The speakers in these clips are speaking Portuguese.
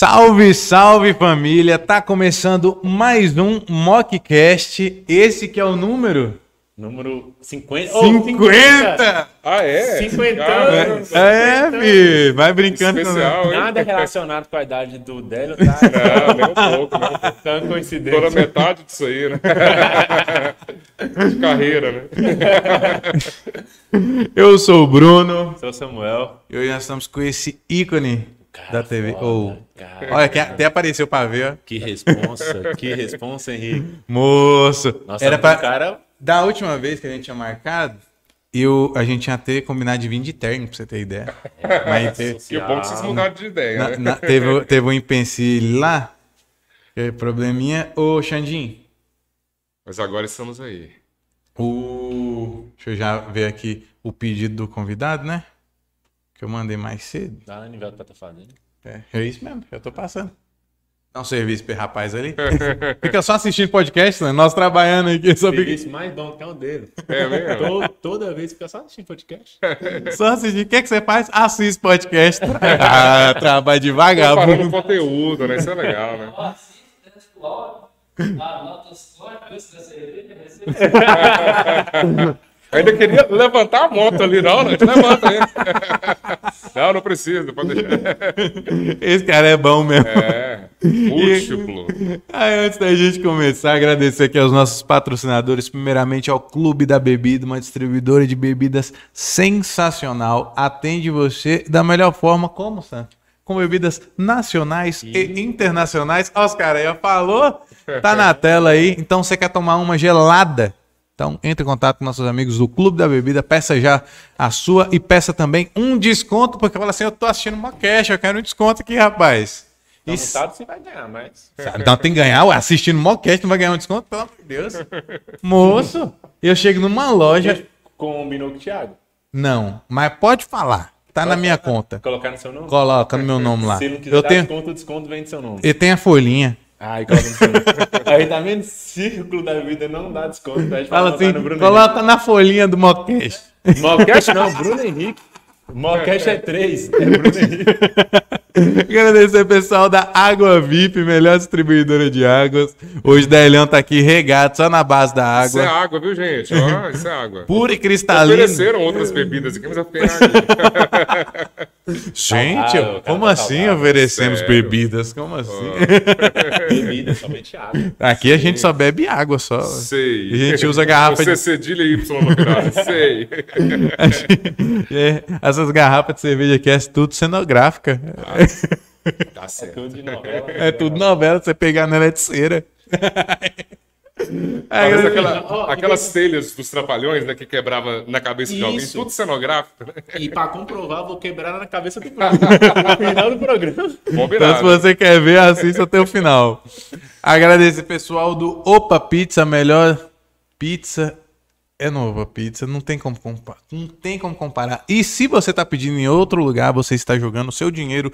Salve, salve família! Tá começando mais um Mockcast. Esse que é o número Número 50. 50! Ah, é? 50 Caramba. anos. É, fi, vai brincando Especial, hein? Nada relacionado com a idade do Délio, tá? Não, nem um pouco, pouco. Tão Tô na coincidência. metade disso aí, né? De carreira, né? Eu sou o Bruno Sou Samuel. e hoje nós estamos com esse ícone Cara, da TV. foda, Oh. cara. Olha, que até apareceu pra ver, ó. Que responsa, que responsa, Henrique. Moço, Nossa, era pra... cara. Da última vez que a gente tinha marcado, eu, a gente tinha ter combinado de vir de terno, pra você ter ideia. Mas teve, E o bom é que vocês mudaram de ideia, na- né? na- teve, teve um empecilho lá, que é probleminha. Ô, Xandinho, Mas agora estamos aí. o... deixa eu já ver aqui o pedido do convidado, né? Que eu mandei mais cedo. Dá no nível que tá fazendo. É, é isso mesmo, eu tô passando. Dá um serviço pro rapaz ali. Fica só assistindo podcast, né? Nós trabalhando aqui, só, fica, Serviço mais bom que é o dele. É mesmo? To- toda vez fica só assistindo podcast. só assistindo. O que, que você faz? Assiste podcast. ah, trabalho devagar. Vamos- conteúdo, né? Isso é legal, né? Desce pro áudio, anota só, custa da cerveja. Ainda queria levantar a moto ali, não, não, a gente levanta aí. Não, não precisa, pode deixar. Esse cara é bom mesmo. É, múltiplo. Aí, antes da gente começar, agradecer aqui aos nossos patrocinadores, primeiramente ao Clube da Bebida, uma distribuidora de bebidas sensacional. Atende você da melhor forma, como, Santo? Com bebidas nacionais e internacionais. Ó, os caras ó, falou? Tá na tela aí. Então, você quer tomar uma gelada? Então, entre em contato com nossos amigos do Clube da Bebida, peça já a sua e peça também um desconto, porque fala assim, eu tô assistindo uma cash, eu quero um desconto aqui, rapaz. Não Isso- se vai ganhar, mas. então tem que ganhar, assistindo Mockcast não vai ganhar um desconto? Pelo amor de Deus. Moço, eu chego numa loja. Combinou com o Thiago. Não, mas pode falar. Tá na minha conta. Colocar no seu nome? Coloca no meu nome lá. Se não quiser Eu tenho, desconto, o desconto vem do seu nome. eu tenho a folhinha. Ai. Aí tá vendo? Círculo da vida não dá desconto. Fala assim, coloca na folhinha do. Henrique. Mocast não, Bruno Henrique. Mocast é 3. É. Agradecer o pessoal da Água VIP, melhor distribuidora de águas. Hoje o Delião tá aqui regado, só na base da Isso é água. água, viu, gente? Ó, isso é água. Pura e cristalina. Ofereceram outras bebidas aqui, mas eu tenho água. Gente, cara, como assim oferecemos Sério? bebidas? Como assim? Bebida, somente água. Aqui a gente só bebe água só. Sei. E a gente usa garrafa Você de- cedilha Y no final. Sei. É, essas garrafas de cerveja aqui é tudo cenográfica. Tá certo. Tudo de novela. É tudo novela, você pegar nela é de cera. Aí, Parece eu- aquela- Ó, aquelas telhas dos trapalhões, né, que quebrava na cabeça de alguém, tudo cenográfico, né? E pra comprovar, vou quebrar na cabeça do. No final do programa. Então, se Combinado. você quer ver, assista até o final. Agradecer pessoal do Opa Pizza, melhor pizza. É nova pizza, não tem como comparar. Não tem como comparar. E se você tá pedindo em outro lugar, você está jogando o seu dinheiro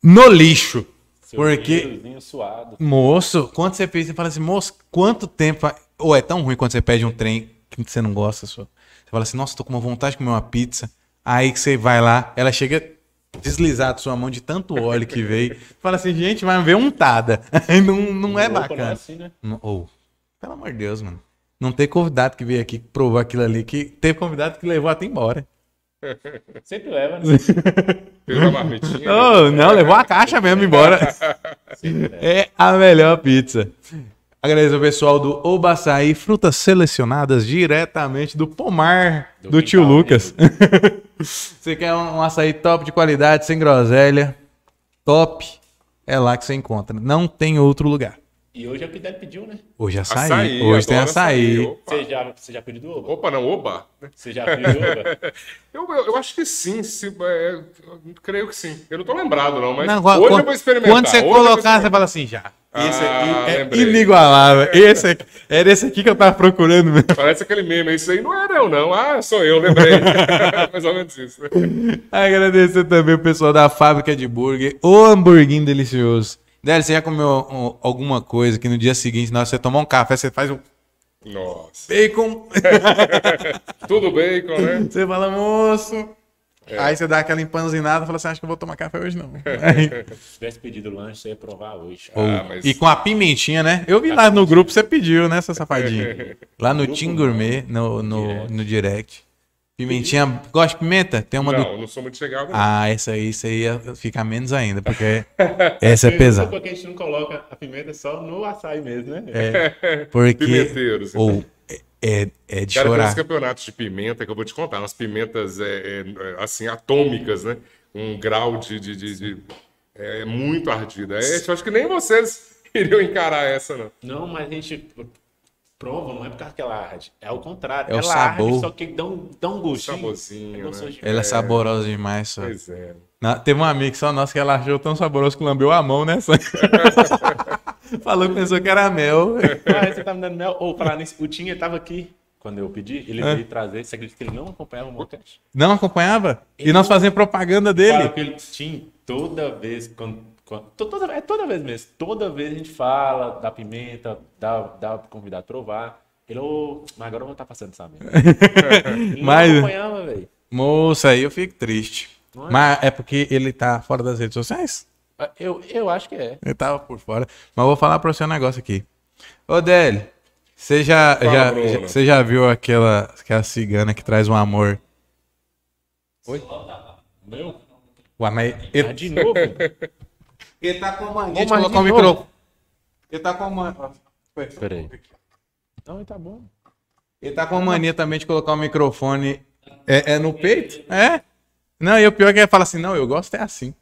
no lixo. Seu Porque suado. Moço, quando você fez, você fala assim, moço, quanto tempo. Ou é tão ruim quando você pede um trem que você não gosta, só. Você fala assim, nossa, tô com uma vontade de comer uma pizza. Aí que você vai lá, ela chega deslizada sua mão de tanto óleo que veio. Fala assim, gente, vai ver untada. Aí não, não é Opa, Não é bacana. assim, né? Ou, pelo amor de Deus, mano. Não tem convidado que veio aqui provou aquilo ali, que teve convidado que levou até embora. Sempre leva, né? Fez uma marmitinha. né? Oh, não, levou a caixa mesmo embora. é a melhor pizza. Agradeço ao pessoal do Obaçaí, frutas selecionadas diretamente do pomar do, Do tio Lucas. você quer um, um açaí top de qualidade, sem groselha, top, é lá que você encontra. Não tem outro lugar. E hoje é que dele pediu, né? Hoje é açaí, Açaí, hoje tem açaí. Você já, você já pediu do Oba? Opa, não, oba. Você já pediu do Oba? Eu, eu, eu acho que sim, se, é, eu creio que sim. Eu não tô lembrado, não, mas Não, hoje quando, eu vou experimentar. Quando você colocar, você fala assim, já. Esse Ah, aqui é lembrei. inigualável. Esse aqui, era esse aqui que eu tava procurando mesmo. Parece aquele meme, isso aí não é eu, não. Ah, sou eu, lembrei. Mais ou menos isso. Agradecer também o pessoal da fábrica de burger. O hamburguinho delicioso. Délio, você já comeu um, alguma coisa que no dia seguinte, na hora que você tomar um café, você faz um Nossa. bacon. Tudo bacon, né? você fala, moço. Aí você dá aquela empanzinada e fala assim, acho que eu vou tomar café hoje não. Aí- Se tivesse pedido lanche, você ia provar hoje. Ah, mas- E com a pimentinha, né? Eu vi lá no grupo, você pediu, né, seu safadinho? Lá no Team Gourmet, no, no, no direct. Pimentinha, gosta de pimenta? Tem uma do... Não, não sou muito chegado. não. Ah, essa aí, isso aí ia ficar menos ainda, porque essa é pesada. Porque a gente não coloca a pimenta só no açaí mesmo, né? É, porque... Pimenteiros, então. Ou, é, é de Cara, chorar. campeonatos de pimenta que eu vou te contar, umas pimentas é, é, é, assim, atômicas, né? Um grau de. de, de- de- é muito ardida. É, eu acho que nem vocês iriam encarar essa, não. Não, mas a gente prova, não é por causa que ela arde. É o contrário. É o ela sabor. arde, só que dá um, dá um gostinho. Saborzinho, É né? Ela é saborosa demais, só. Pois é. Na- teve um amigo só nosso que ela achou tão saboroso que lambeu a mão, né? Falou que pensou que era mel. Ah, você tá me dando mel. Ou falar nisso, o Tinha tava aqui quando eu pedi. Ele É. veio trazer. Você acredita que ele não acompanhava o Mocast? Não acompanhava? E nós fazíamos propaganda Claro dele. que ele tinha toda vez, quando, toda, é toda vez mesmo, toda vez a gente fala da pimenta, dá, dá pro convidado provar. Ele, ô, mas agora eu vou estar passando essa merda. Mas- não acompanhava, velho. Moça, aí eu fico triste. É? Mas é porque ele tá fora das redes sociais? Eu, eu acho que é. Ele tava por fora. Mas eu vou falar pra você um negócio aqui. Ô, Délio, você já, Fala, já, Bruno. já- você já viu aquela, aquela cigana que traz um amor? Meu? Ué, mas Ah, de novo? ele tá com a mania de colocar o microfone. Ele tá com a mania... Peraí. Não, tá bom. Ele tá com a mania também de colocar o microfone é, é no peito? É? Não, e o pior é que ele fala assim, não, eu gosto é assim.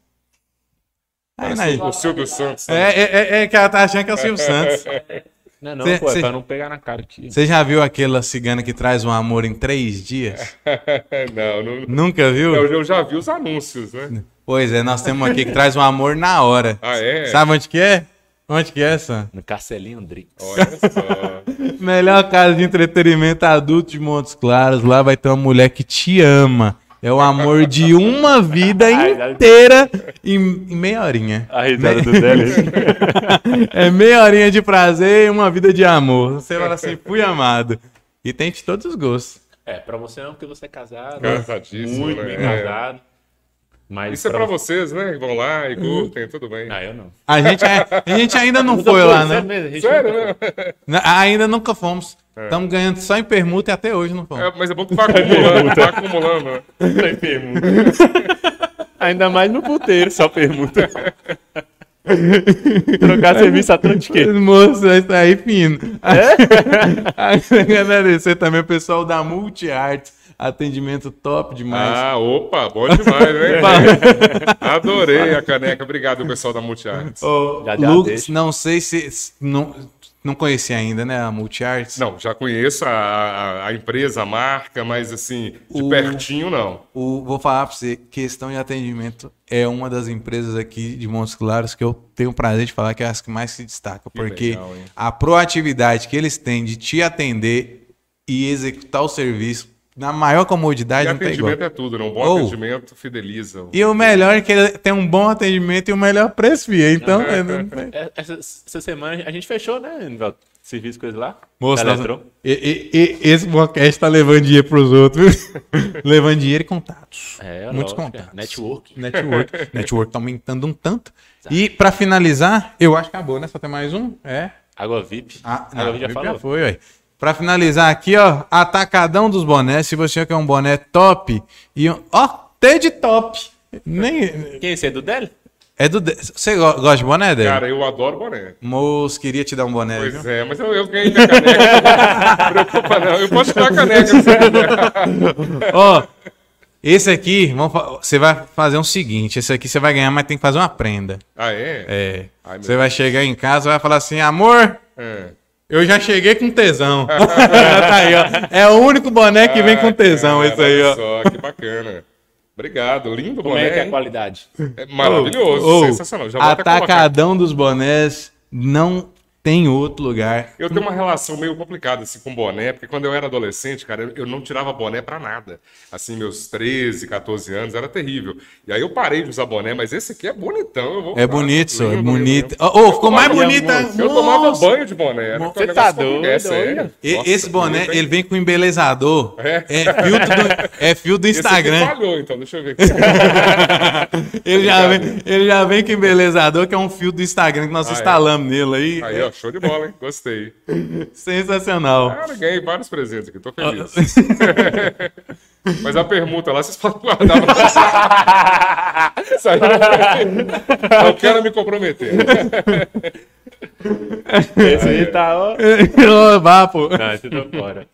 Aí, né? o Silvio Santos. né? É, é, é, é que ela tá achando que é o Silvio Santos. Não, não, Cê- pô, é cê- pra não pegar na cara aqui. Você já viu aquela cigana que traz um amor em três dias? não, não, Nunca viu? eu, eu já vi os anúncios, né? Pois é, nós temos aqui que traz um amor na hora. Ah, é? Sabe onde que é? Onde que é, Sam? No Carcelinho Drix. Olha só. Melhor casa de entretenimento adulto de Montes Claros. Lá vai ter uma mulher que te ama. É o amor de uma vida inteira em, em meia horinha. A risada do Délio. É meia horinha de prazer e uma vida de amor. Você fala assim, fui amado. E tem de todos os gostos. É, pra você não, porque você é casado. Casadíssimo, Muito né? bem É. casado. Mas Isso é pra vocês, né? Que vão lá e curtem, tudo bem. Ah, eu não. A gente, é- a gente ainda não foi lá, né? mesmo, Sério, né? Ainda nunca fomos. Estamos ganhando só em permuta e até hoje não fomos. É, mas é bom que vai acumulando, vai acumulando. né? foi permuta. Ainda mais no puteiro, só permuta. Trocar serviço atlântico. Moço, vai sair fino. Agradecer também o pessoal da Multiarte. Atendimento top demais. Ah, opa, bom demais, né? Adorei a caneca. Obrigado, pessoal da Multiarts. Ô, Já, já Lucas, deixa. não sei se. Não, não conhecia ainda, né? A Multiarts. Não, já conheço a, a, a empresa, a marca, mas assim, de O- pertinho não. O, vou falar pra você, questão de atendimento é uma das empresas aqui de Montes Claros que eu tenho o prazer de falar que é as que mais se destaca. Porque legal, a proatividade que eles têm de te atender e executar o serviço na maior E comodidade não tem igual. atendimento é tudo, né? Um bom Ou- atendimento fideliza. E o melhor é que ele tem um bom atendimento e o melhor preço, fia. Então, é, não É, Essa, essa semana a gente fechou, né, Nivaldo? Serviço coisa lá. Moço, nós- e, e- e- esse podcast tá levando dinheiro pros outros, levando dinheiro e contatos. É, Muitos lógico, contatos. é. Network. Network. Network tá aumentando um tanto. E pra finalizar, eu acho que acabou, né? Só tem mais um? É. Água VIP. Ah, Água não, VIP já já falou. foi, ué. Pra finalizar aqui, ó, atacadão dos bonés. Se você quer um boné top e um, ó, T de top. Nem Quem é esse? É do Délio? é do De- você go- gosta de boné, Débora? Cara, eu adoro boné. Moço, queria te dar um boné, Pois viu? é, mas eu, eu ganhei minha caneca. Não preocupa não, eu posso te dar a caneca. Ó, esse aqui, vamos fa- você vai fazer o seguinte, esse aqui você vai ganhar, mas tem que fazer uma prenda. Ah, é? É. Ai, você vai chegar em casa e vai falar assim, amor, É. eu já cheguei com tesão. tá aí, ó. É o único boné que vem com tesão, Ah, esse aí, olha ó. só, que bacana. Obrigado, lindo Como é que é boné. a hein? qualidade? É maravilhoso, Ô, ô, sensacional. Já. Atacadão dos bonés, não tem outro lugar. Eu tenho uma relação meio complicada assim, com boné, porque quando eu era adolescente, cara, eu- não tirava boné pra nada. Assim, meus 13, 14 anos, era terrível. E aí eu parei de usar boné, mas esse aqui é bonitão. Eu vou É bonito, só, é bonito. Ô, ô, ficou mais bonita. Eu tomava banho de boné. era Você tá doido, É sério. Nossa, esse boné, ele vem com embelezador. É. É, filtro do, é fio do Esse Instagram. falhou, então, deixa eu ver aqui. Ele já, vem, ele já vem com embelezador, que é um fio do Instagram que nós Ah, é? instalamos nele aí. Aí, ó, show de bola, hein? Gostei. Sensacional. Cara, ganhei vários presentes aqui, tô feliz. Mas a permuta lá, vocês podem guardar pra não- quero me comprometer. Esse aí tá, ó. Ô, Vá, pô. Não, esse tô fora.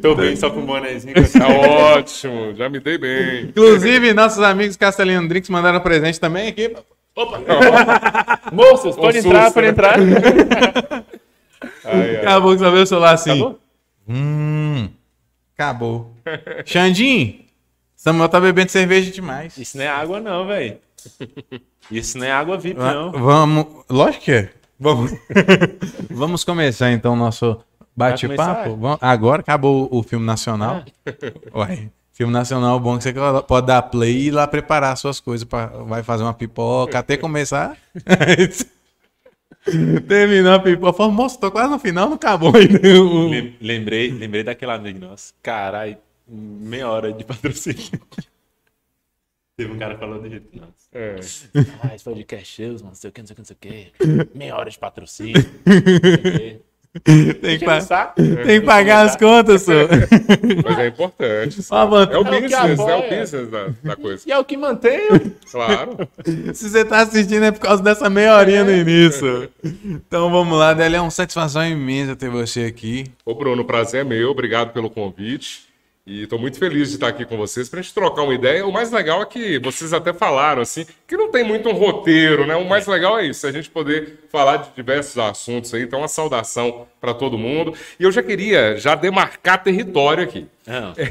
Tô bem só com o bonezinho. Tá ótimo, já me dei bem. Inclusive, nossos amigos Castelino Drinks mandaram presente também aqui. Moços, pode Um entrar, susto, pode né? entrar. Ai, ai. Acabou que só veio o celular assim. Acabou? Hum, acabou. Xandinho, Samuel tá bebendo cerveja demais. Isso não é água, não, velho. Isso não é água VIP, Va- não. Vamos. Lógico que é. Vamos, Vamos começar então o nosso bate-papo. Agora acabou o filme nacional. Uai, filme nacional bom que você pode dar play e ir lá preparar suas coisas. Pra, vai fazer uma pipoca até começar. Terminou a pipoca. Falei, moço, tô quase no final, não acabou ainda. Lembrei, lembrei daquele amigo nosso. Caralho, meia hora de patrocínio. Teve um cara falando do jeito nosso. É. Ah, esse podcast, mano, não sei o que, não sei o que, não sei o que. Meia hora de patrocínio. não sei o quê. Tem que, pa- tem que pagar as contas, só. Mas é importante. É o É business, é o business da, da coisa. E é o que mantém. Claro. Se você tá assistindo é por causa dessa meia horinha no início. Então vamos lá, Délio. É uma satisfação imensa ter você aqui. Ô, Bruno, prazer é meu. Obrigado pelo convite. E estou muito feliz de estar aqui com vocês para a gente trocar uma ideia. O mais legal é que vocês até falaram assim, que não tem muito um roteiro, né? O mais legal é isso, a gente poder falar de diversos assuntos aí. Então, uma saudação para todo mundo. E eu já queria já demarcar território aqui. Não.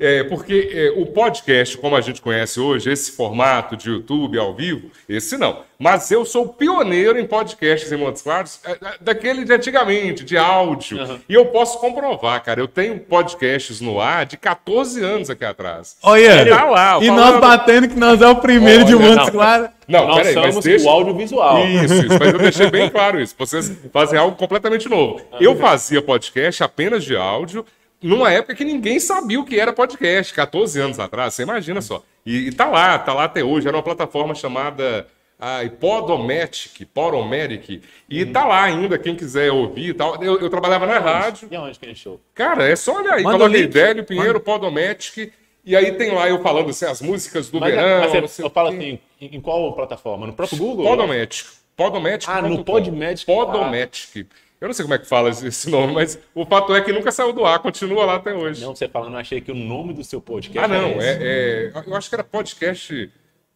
É, porque é, o podcast, como a gente conhece hoje, esse formato de YouTube ao vivo, esse não. Mas eu sou pioneiro em podcasts em Montes Claros, é, é, daquele de antigamente, de áudio. E eu posso comprovar, cara. Eu tenho podcasts no ar de 14 anos aqui atrás. Olha, Tá lá, e falando- nós batendo que nós é o primeiro de Olha, Montes. Claros. Não, Nós peraí, mas somos deixa... o audiovisual. Isso, isso, mas eu deixei bem claro isso. Vocês fazem algo completamente novo. Eu fazia podcast apenas de áudio, numa época que ninguém sabia o que era podcast, 14 anos atrás, você imagina só. E, e tá lá, tá lá até hoje. Era uma plataforma chamada ah, Podomatic, Podomatic, e tá lá ainda, quem quiser ouvir e tal. Eu, eu trabalhava na rádio. E aonde que gente show? Cara, é só olhar aí, Manda coloquei. Délio Pinheiro, Podomatic, e aí tem lá eu falando assim, as músicas do Mas, verão. mas você- sei eu falo assim, em, em qual plataforma? No próprio Google? Podomatic. Podomatic. Ah, no Podomatic. Podomatic. Eu não sei como é que fala esse- nome, mas o fato é que nunca saiu do ar, continua lá até hoje. Não, você falando, eu achei que o nome do seu podcast ah, não, é, é- eu acho que era podcast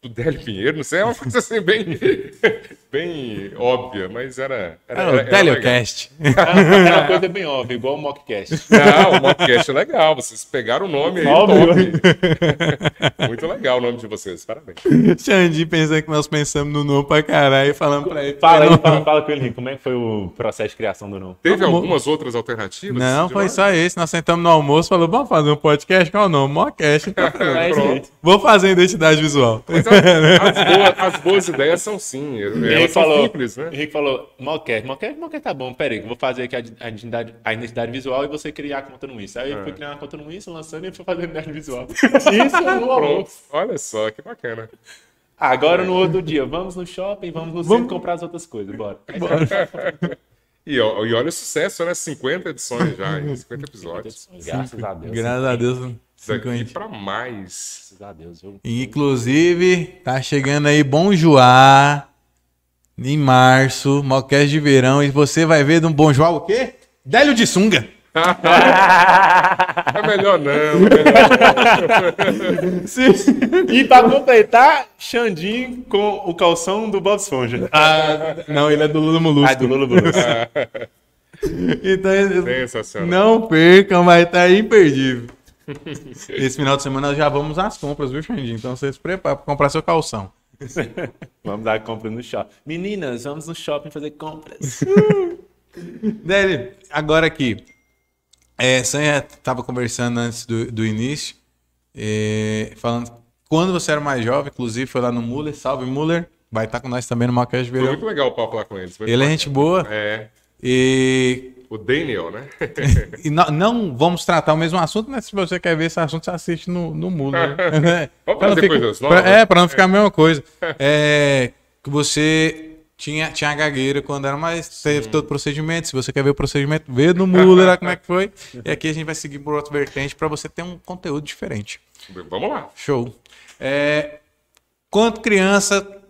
do Délio Pinheiro, não sei, é uma coisa assim bem, bem óbvia, mas era. era, Era o era- era legal. Telecast. Era uma coisa bem óbvia, igual o Mockcast. Não, o podcast é legal, vocês pegaram o nome aí, Óbvio. top. Muito legal o nome de vocês, parabéns. Xandi pensando que nós pensamos no nome pra caralho e falando pra ele. Fala aí, não, fala, fala com ele, Rico, como é que foi o processo de criação do nome? Teve Amor. algumas outras alternativas? Não, foi só esse. Nós sentamos no almoço e falou: vamos fazer um podcast. Qual é o nome? Mocast. Então, É. Vou fazer identidade visual. Mas as, as boas, as boas ideias são sim, elas são falou, simples, né? Henrique falou, Mockcast, Mockcast, Mockcast tá bom, peraí, que eu vou fazer aqui a, a identidade, a identidade visual e você criar a conta no Insta. Aí É. eu fui criar uma conta no Insta, lançando e fui fazer a identidade visual. Isso no Pronto, olha só, que bacana. Agora no outro dia, vamos no shopping, vamos no centro comprar as outras coisas, bora. E, ó- e olha o sucesso, né? 50 edições já, hein? 50 episódios. Graças a Deus. Graças a Deus. Daqui 50. pra mais. A Deus. Eu... Inclusive, tá chegando aí Bom Joá em março, Mocast de verão, e você vai ver de um Bom Joá o quê? Délio de sunga. É melhor não, é melhor E pra completar, Xandinho com o calção do Bob Esponja. Ah, não, ele é do Lula Molusco. Ah, do Lula Blues. Então, Sensacional. não percam, vai estar imperdível. Esse final de semana nós já vamos às compras, viu, Xandinho? Então você se prepara para comprar seu calção. Vamos dar compra no shopping. Meninas, vamos no shopping fazer compras. Délio, agora aqui. É, Sanha estava conversando antes do, do início, é, falando quando você era mais jovem, inclusive foi lá no Muller, salve Muller, vai estar com nós também no Macast Foi Verão. muito legal o papo lá com eles. Ele é gente boa É, e, o Daniel, né? e não, não vamos tratar o mesmo assunto, mas se você quer ver esse assunto, você assiste no, no Muller. né? Vamos Pra não trazer ficar- coisas pra-. É, para não ficar a mesma coisa. É, que você tinha, tinha gagueira quando era mais. Teve todo o procedimento. Se você quer ver o procedimento, vê no Muller lá como é que foi. E aqui a gente vai seguir por outra vertente para você ter um conteúdo diferente. Vamos lá. Show. É, quando criança, o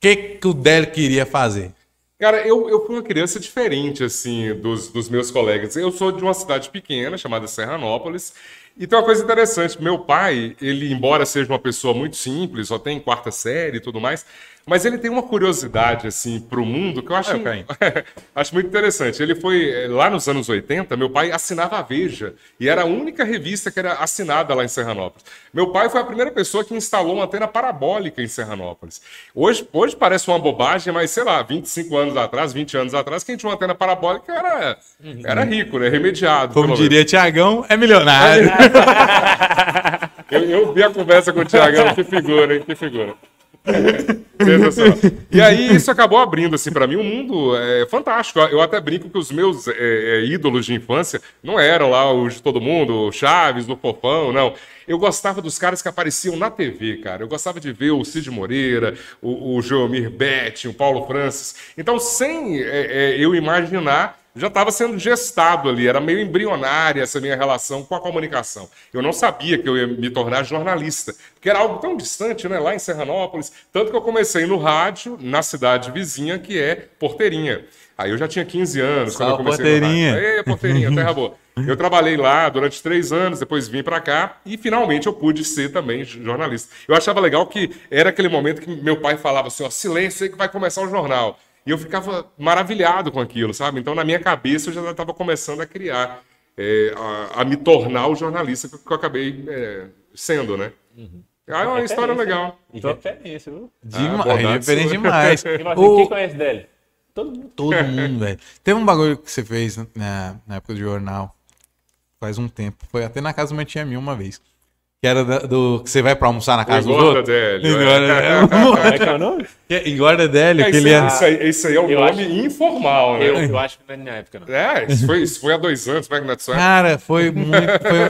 que, que o Délio queria fazer? Cara, eu, eu fui uma criança diferente, assim, dos, dos meus colegas. Eu sou de uma cidade pequena, chamada Serranópolis, e tem uma coisa interessante. Meu pai, ele, embora seja uma pessoa muito simples, só tem quarta série e tudo mais, mas ele tem uma curiosidade, assim, pro mundo que eu acho, É, Caim. acho muito interessante. Ele foi, eh, lá nos anos 80, meu pai assinava a Veja, e era a única revista que era assinada lá em Serranópolis. Meu pai foi a primeira pessoa que instalou uma antena parabólica em Serranópolis. Hoje, hoje parece uma bobagem, mas sei lá, 25 anos atrás, 20 anos atrás, quem tinha uma antena parabólica era, era rico, né? Remediado. Como diria Tiagão, é milionário. eu, eu vi a conversa com o Tiagão, que figura, hein? Que figura. E aí isso acabou abrindo assim para mim um mundo é, fantástico. Eu até brinco que os meus é, é, ídolos de infância não eram lá os de todo mundo, o Chaves, o Fofão, não. Eu gostava dos caras que apareciam na TV, cara. Eu gostava de ver o Cid Moreira, o, o Betti, o Paulo Francis. Então, sem é, é, eu imaginar, já estava sendo gestado ali, era meio embrionária essa minha relação com a comunicação. Eu não sabia que eu ia me tornar jornalista, porque era algo tão distante, né, lá em Serranópolis, tanto que eu comecei no rádio, na cidade vizinha, que é Porteirinha. Aí eu já tinha 15 anos quando eu comecei Porteirinha. no rádio. Ei, Porteirinha, terra boa. Eu trabalhei lá durante três anos, depois vim para cá e finalmente eu pude ser também jornalista. Eu achava legal que era aquele momento que meu pai falava assim, ó, silêncio aí que vai começar o jornal. E eu ficava maravilhado com aquilo, sabe? Então, na minha cabeça, eu já estava começando a criar, é, a, a me tornar o jornalista que eu acabei é, sendo, né? Ah, é uma história legal. E referência, viu? Demais, sua. demais. O- quem conhece dele? Todo mundo. Todo mundo, velho. Teve um bagulho que você fez na, na época do jornal, faz um tempo. Foi até na casa da minha tia minha uma vez. Que era da- do. Que você vai pra almoçar na casa outros. Délio, é. Como é que é o nome? É. Engorda Délio, É, que isso, ele é. isso aí, isso aí é o Eu nome acho- informal, né? Eu, eu acho que não é na época, não. É, isso foi, isso foi há dois anos, como é que não é disso? Cara, foi muito.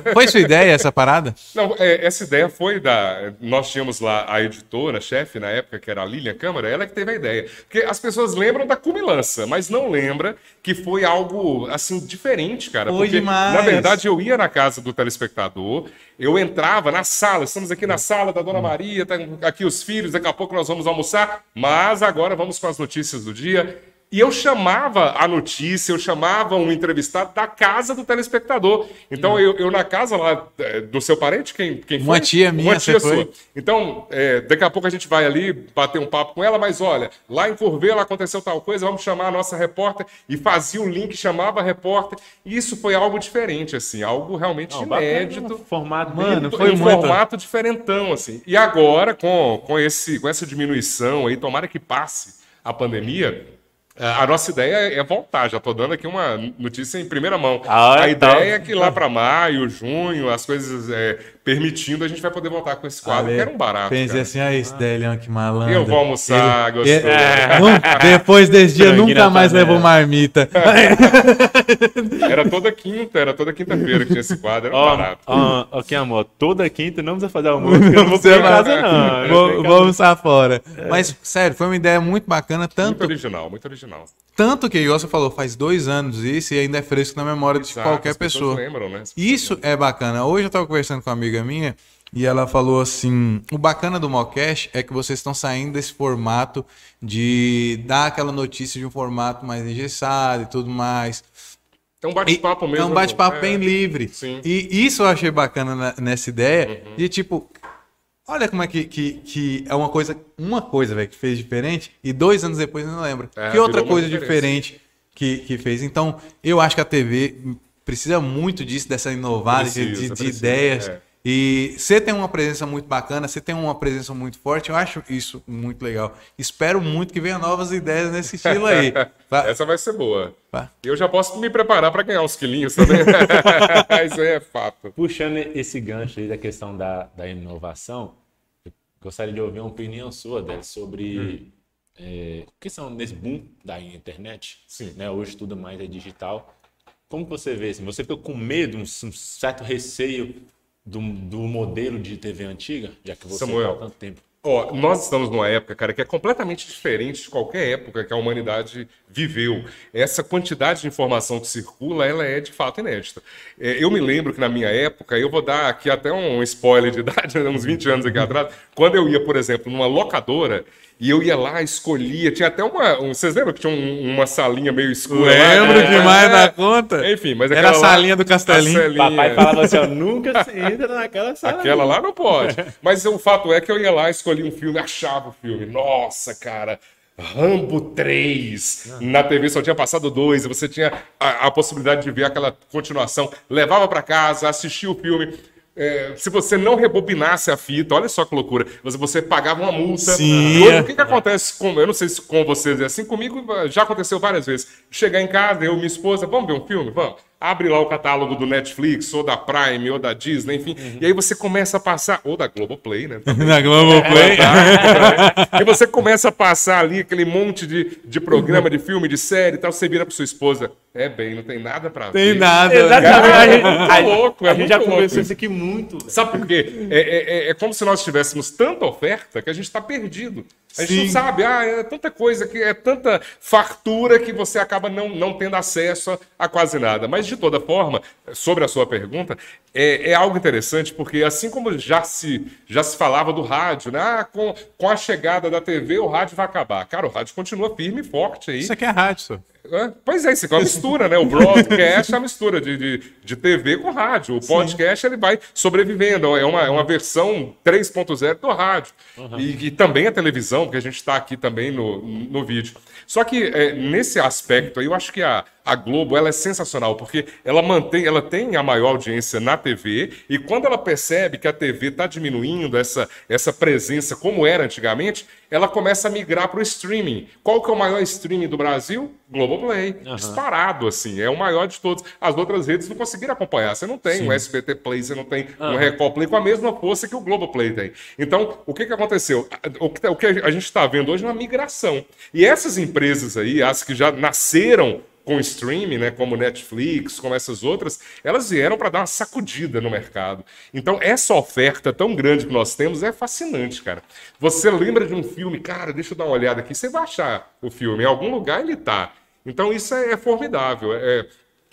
Foi, foi sua ideia essa parada? Não, é, essa ideia foi da. Nós tínhamos lá a editora, chefe na época, que era a Lilian Câmara, ela que teve a ideia. Porque as pessoas lembram da cumilança, mas não lembra que foi algo assim diferente, cara. Foi porque, demais. na verdade, eu ia na casa do telespectador, eu entrava na sala, estamos aqui na sala da Dona Maria, tá aqui os filhos, daqui a pouco nós vamos almoçar, mas agora vamos com as notícias do dia. E eu chamava a notícia, eu chamava um entrevistado da casa do telespectador. Então, eu, eu na casa lá eh, do seu parente, quem, quem foi? Uma tia minha, Uma tia você foi? sua. Então, eh, daqui a pouco a gente vai ali bater um papo com ela, mas olha, lá em Curvelo aconteceu tal coisa, vamos chamar a nossa repórter. E fazia o link, chamava a repórter. E isso foi algo diferente, assim, algo realmente Não, bacana, inédito. Formato Mano, foi um formato diferentão, assim. E agora, com, com, esse, com essa diminuição aí, tomara que passe a pandemia, a a nossa ideia é voltar. Já estou dando aqui uma notícia em primeira mão. Ah, a então. ideia é que lá para maio, junho, as coisas é, permitindo, a gente vai poder voltar com esse quadro, Ale, que era um barato. Pensei cara. assim, ah, esse Delian, que malandro. Eu vou almoçar, Ele- gostoso. ele- Nunca- depois desse dia, nunca mais panela. levou marmita. Era toda quinta, era toda quinta-feira que tinha esse quadro, era um Ó, barato. ó, ok, amor. Toda quinta não precisa fazer almoço, porque eu não vou pra vai- casa, não. Vou- em. Vamos sair fora. Mas, sério, foi uma ideia muito bacana, Muito tanto, original, muito original. Tanto que, igual você falou, faz dois anos isso e ainda é fresco na memória de Exato, qualquer as pessoas pessoa. lembram, né? Isso é bacana. Hoje eu tava conversando com uma amiga minha e ela falou assim: o bacana do Mocast é que vocês estão saindo desse formato de dar aquela notícia de um formato mais engessado e tudo mais. É um bate-papo mesmo. É um bate-papo é. bem livre. Sim. E isso eu achei bacana na- nessa ideia. Uhum. De tipo, olha como é que, que, que é uma coisa, uma coisa, velho, que fez diferente, e dois anos depois eu não lembro. É, que outra coisa diferente que, que fez. Então, eu acho que a TV precisa muito disso, dessa inovada, de- Precisa, de, de precisa, ideias. é. E você tem uma presença muito bacana, você tem uma presença muito forte, eu acho isso muito legal. Espero muito que venha novas ideias nesse estilo aí. Tá? Essa vai ser boa. Tá. Eu já posso me preparar para ganhar uns quilinhos também. Isso aí é fato. Puxando esse gancho aí da questão da, da inovação, gostaria de ouvir uma opinião sua, Délio, sobre é, questão desse boom da internet. Sim. Né? Hoje tudo mais é digital. Como que você vê? Assim, você ficou com medo, um, um certo receio do, do modelo de TV antiga, já que você Samuel. há tanto tempo? Ó, nós estamos numa época, cara, que é completamente diferente de qualquer época que a humanidade viveu. Essa quantidade de informação que circula, ela é de fato inédita. É, eu me lembro que na minha época, eu vou dar aqui até um spoiler de idade, uns 20 anos aqui atrás, quando eu ia, por exemplo, numa locadora, e eu ia lá, escolhia, tinha até uma. um- vocês lembram que tinha um- uma salinha meio escura? lá? Lembro É, demais da conta. Enfim, mas Era a aquela lá- salinha do Castelinho. salinha- Papai falava assim, ó, nunca se entra naquela sala. Aquela lá não pode. Mas o fato é que eu ia lá, escolhi um filme, achava o filme. Nossa, cara. Rambo 3. Na TV só tinha passado dois, e você tinha a, a possibilidade de ver aquela continuação. Levava pra casa, assistia o filme. É, se você não rebobinasse a fita, olha só que loucura, você, você pagava uma multa. Sim. Hoje, o que, que acontece com. Eu não sei se com vocês é assim, comigo já aconteceu várias vezes. Chegar em casa, eu e minha esposa, vamos ver um filme? Vamos. Abre lá o catálogo do Netflix, ou da Prime, ou da Disney, enfim. E aí você começa a passar. Ou da Globoplay, né? Na Globoplay. e você começa a passar ali aquele monte de, de programa, de filme, de série e tal. Você vira pra sua esposa. É bem, não tem nada pra Tem ver. nada. Exatamente. A gente, muito louco, é a gente já louco conversou isso. aqui muito. Sabe por quê? É, é- é- é como se nós tivéssemos tanta oferta que a gente está perdido. A gente Sim. não sabe, ah, é tanta coisa, que é tanta fartura que você acaba não, não tendo acesso a, a quase nada. Mas, de toda forma, sobre a sua pergunta, é, é algo interessante, porque assim como já se, já se falava do rádio, né? Ah, com, com a chegada da TV, o rádio vai acabar. Cara, o rádio continua firme e forte aí. Isso aqui é rádio, só. É, Pois é, isso é uma mistura, né? O broadcast é uma mistura de, de, de TV com rádio. O podcast ele vai sobrevivendo. É uma, é uma versão 3.0 do rádio. E, e também a televisão, porque a gente está aqui também no, no vídeo. Só que é, nesse aspecto aí, eu acho que a, a Globo ela é sensacional, porque ela mantém, ela tem a maior audiência na TV, e quando ela percebe que a TV está diminuindo essa, essa presença como era antigamente, ela começa a migrar para o streaming. Qual que é o maior streaming do Brasil? Globoplay. Disparado, assim. É o maior de todos. As outras redes não conseguiram acompanhar. Você não tem um SBT Play, você não tem um Record Play com a mesma força que o Globoplay tem. Então, o que, que aconteceu? O que, o que a gente está vendo hoje é uma migração. E essas empresas aí, as que já nasceram com streaming, né, como Netflix, como essas outras, elas vieram para dar uma sacudida no mercado. Então, essa oferta tão grande que nós temos é fascinante, cara. Você lembra de um filme, cara, deixa eu dar uma olhada aqui, você vai achar o filme, em algum lugar ele tá. Então, isso é, é formidável. É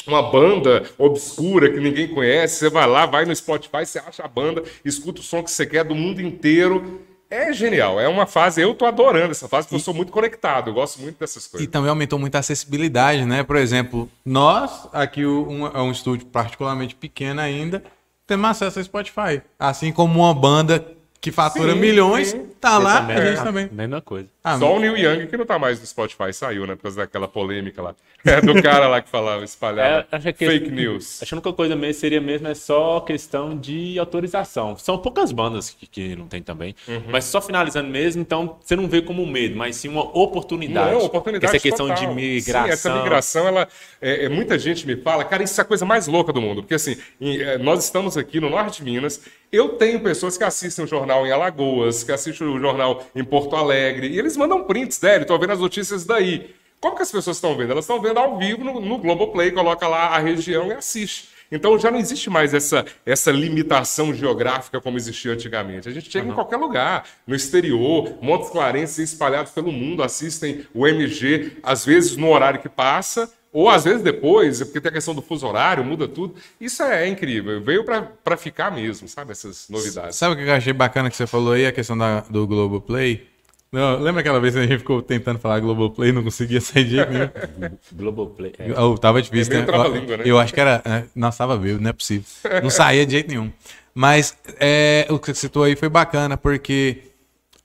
uma banda obscura que ninguém conhece, você vai lá, vai no Spotify, você acha a banda, escuta o som que você quer do mundo inteiro. É genial, é uma fase, eu tô adorando essa fase, porque eu sou muito conectado, eu gosto muito dessas E coisas. também aumentou muito a acessibilidade, né? Por exemplo, nós, aqui um, é um estúdio particularmente pequeno ainda, temos acesso ao Spotify. Assim como uma banda que fatura Sim, milhões, sim. tá lá, a é gente também. Mesma coisa. Ah, Só o Neil Young que não tá mais no Spotify saiu, né? Por causa daquela polêmica lá. É, do cara lá que falava, espalhava É, que- fake news. Acho que a única coisa mesmo seria mesmo é só questão de autorização. São poucas bandas que, que não tem também. Uhum. Mas só finalizando mesmo, então você não vê como um medo, mas sim uma oportunidade. Não, oportunidade Essa questão total. de migração. Sim, essa migração, ela, é, é, muita gente me fala, cara, isso é a coisa mais louca do mundo. Porque assim, em- é, nós estamos aqui no norte de Minas, eu tenho pessoas que assistem o jornal em Alagoas, que assistem o jornal em Porto Alegre, e eles mandam prints dele, estão vendo as notícias daí. Como que as pessoas estão vendo? Elas estão vendo ao vivo no, no Globoplay, coloca lá a região e assiste. Então já não existe mais essa, essa limitação geográfica como existia antigamente. A gente chega em qualquer lugar, no exterior, Montes Clarentes espalhados pelo mundo assistem o MG, às vezes no horário que passa, ou às vezes depois, porque tem a questão do fuso horário, muda tudo. Isso é incrível. Veio para ficar mesmo, sabe? Essas novidades. Sabe o que eu achei bacana que você falou aí, a questão da, do Globoplay? Não, lembra aquela vez que a gente ficou tentando falar Globoplay e não conseguia sair de jeito nenhum? Globoplay. É. Oh, tava difícil, É né? Eu, né? eu acho que era. é, Nossa, tava vivo, não é possível. Não saía de jeito nenhum. Mas é, o que você citou aí foi bacana, porque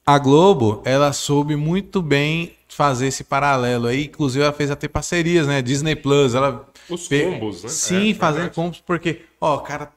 a Globo, ela soube muito bem fazer esse paralelo aí. Inclusive, ela fez até parcerias, né? Disney Plus, ela. Os combos, né? Sim, É, fazendo combos, porque, ó, cara.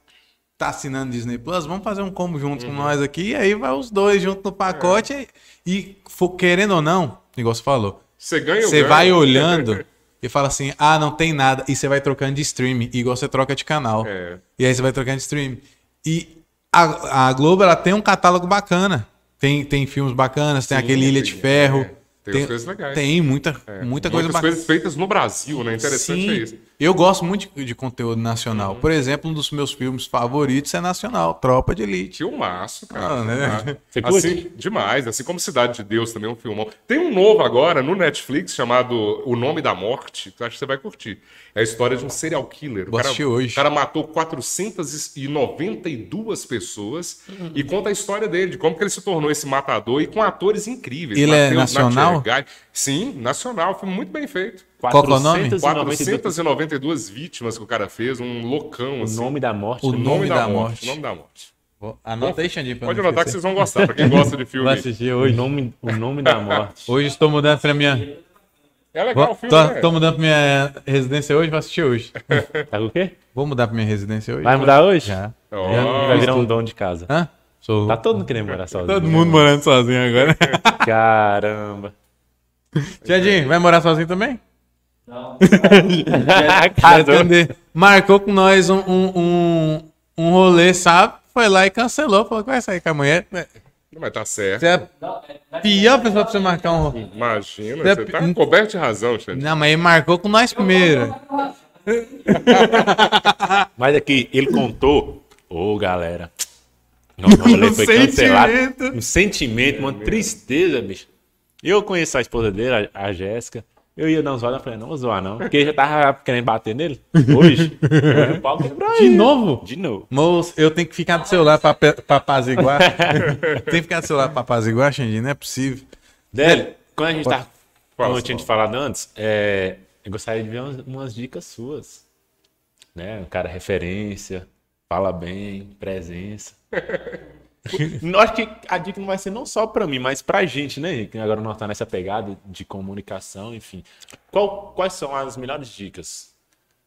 tá assinando Disney Plus, vamos fazer um combo junto com nós aqui, e aí vai os dois junto no pacote. E, for- querendo ou não, igual você falou, Você ganha você vai olhando e fala assim: ah, não tem nada. E você vai trocando de streaming, igual você troca de canal. É. E aí você vai trocando de streaming. E a, a Globo, ela tem um catálogo bacana. Tem, tem filmes bacanas, tem Sim, aquele Ilha tem- de Ferro. é, tem as coisas legais. Tem muita, É, muita coisa bacana. coisas feitas no Brasil, né? Interessante Sim, é isso. Uhum. eu gosto muito de, de conteúdo nacional. Por exemplo, um dos meus filmes favoritos é nacional, Tropa de Elite. Filmaço, cara. Ah, né? Ah, Você curte? Assim, demais. Assim como Cidade de Deus também é um filmão. Tem um novo agora no Netflix chamado O Nome da Morte, que eu acho que você vai curtir. É a história de um serial killer. O Vou cara, hoje. o cara matou 492 pessoas e conta a história dele, de como que ele se tornou esse matador e com atores incríveis. Ele é Mateus nacional? Natchergai. Sim, nacional. Filme muito bem feito. Qual é o nome? 492. 492 vítimas que o cara fez, um loucão, O assim. nome da morte. O né? nome da morte. O nome da morte. Anota aí, Xandinho. Pode anotar que vocês vão gostar, pra quem gosta de filme. Vou assistir O hoje. nome, o nome da morte. Hoje estou mudando pra minha. É legal o filme, tô, né? tô mudando pra minha residência hoje, vou assistir hoje. Tá com o quê? Vou mudar pra minha residência hoje. Vai mudar hoje? Já. Ó, Vai virar um dono de casa. Hã? Sou. Tá todo mundo querendo morar sozinho. Todo mundo morando sozinho agora. Caramba. Tiadinho, vai morar sozinho também? Não. Casou. entender. Marcou com nós um, um, um, um rolê, sabe? Foi lá e cancelou. Falou que vai sair com a mulher. Mas tá certo. Você é é, a pior pessoa pra você marcar um rolê. Imagina, Você é você tá coberto de razão, Xande. Não, mas ele marcou com nós primeiro. Mas aqui, ele contou. Ô, galera. Nosso rolê foi cancelado. sentimento. Um sentimento, uma tristeza, bicho. Eu conheço a esposa dele, a, a Jéssica. Eu ia dar uns olhos, eu falei, não vou zoar não. Porque já tava querendo bater nele. Hoje. hoje o pau quebrou De aí. novo? De novo. Moço, eu tenho que ficar do celular pra, pe- pra apaziguar. Tem que ficar do celular pra apaziguar, Xandinho? Não é possível. Délio, quando a gente tá. Fala, Como eu tinha te falado antes, é, eu gostaria de ver umas, umas dicas suas. Né? Um cara referência, fala bem, presença. Acho que a dica não vai ser não só pra mim, mas pra gente, né, Henrique? Agora nós tá nessa pegada de comunicação, enfim. Qual- quais são as melhores dicas?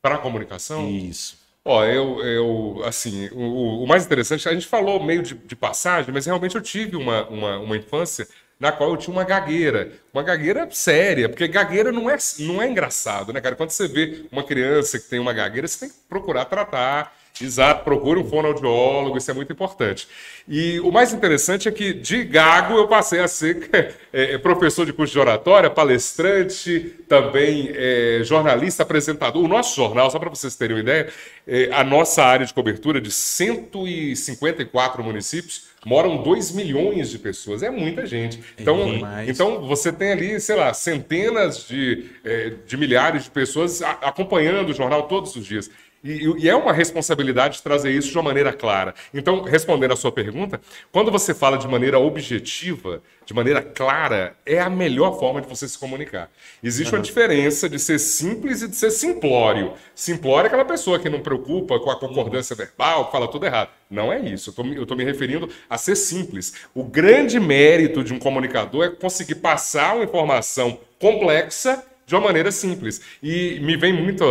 Para a comunicação, Isso. ó, eu, eu assim, o, o mais interessante, a gente falou meio de, de passagem, mas realmente eu tive uma, uma, uma infância na qual eu tinha uma gagueira. Uma gagueira séria, porque gagueira não é, não é engraçado, né, cara? Quando você vê uma criança que tem uma gagueira, você tem que procurar tratar. Exato, procure um fonoaudiólogo, isso é muito importante. E o mais interessante é que de gago eu passei a ser é, é, professor de curso de oratória, palestrante, também é, jornalista, apresentador. O nosso jornal, só para vocês terem uma ideia, é, a nossa área de cobertura de 154 municípios, moram 2 milhões de pessoas. É muita gente. Então, demais. então você tem ali, sei lá, centenas de, é, de milhares de pessoas acompanhando o jornal todos os dias. E, e é uma responsabilidade trazer isso de uma maneira clara. Então, respondendo à sua pergunta, quando você fala de maneira objetiva, de maneira clara, é a melhor forma de você se comunicar. Existe uma diferença de ser simples e de ser simplório. Simplório é aquela pessoa que não preocupa com a concordância verbal, que fala tudo errado. Não é isso. Eu estou me referindo a ser simples. O grande mérito de um comunicador é conseguir passar uma informação complexa de uma maneira simples. E me vem muito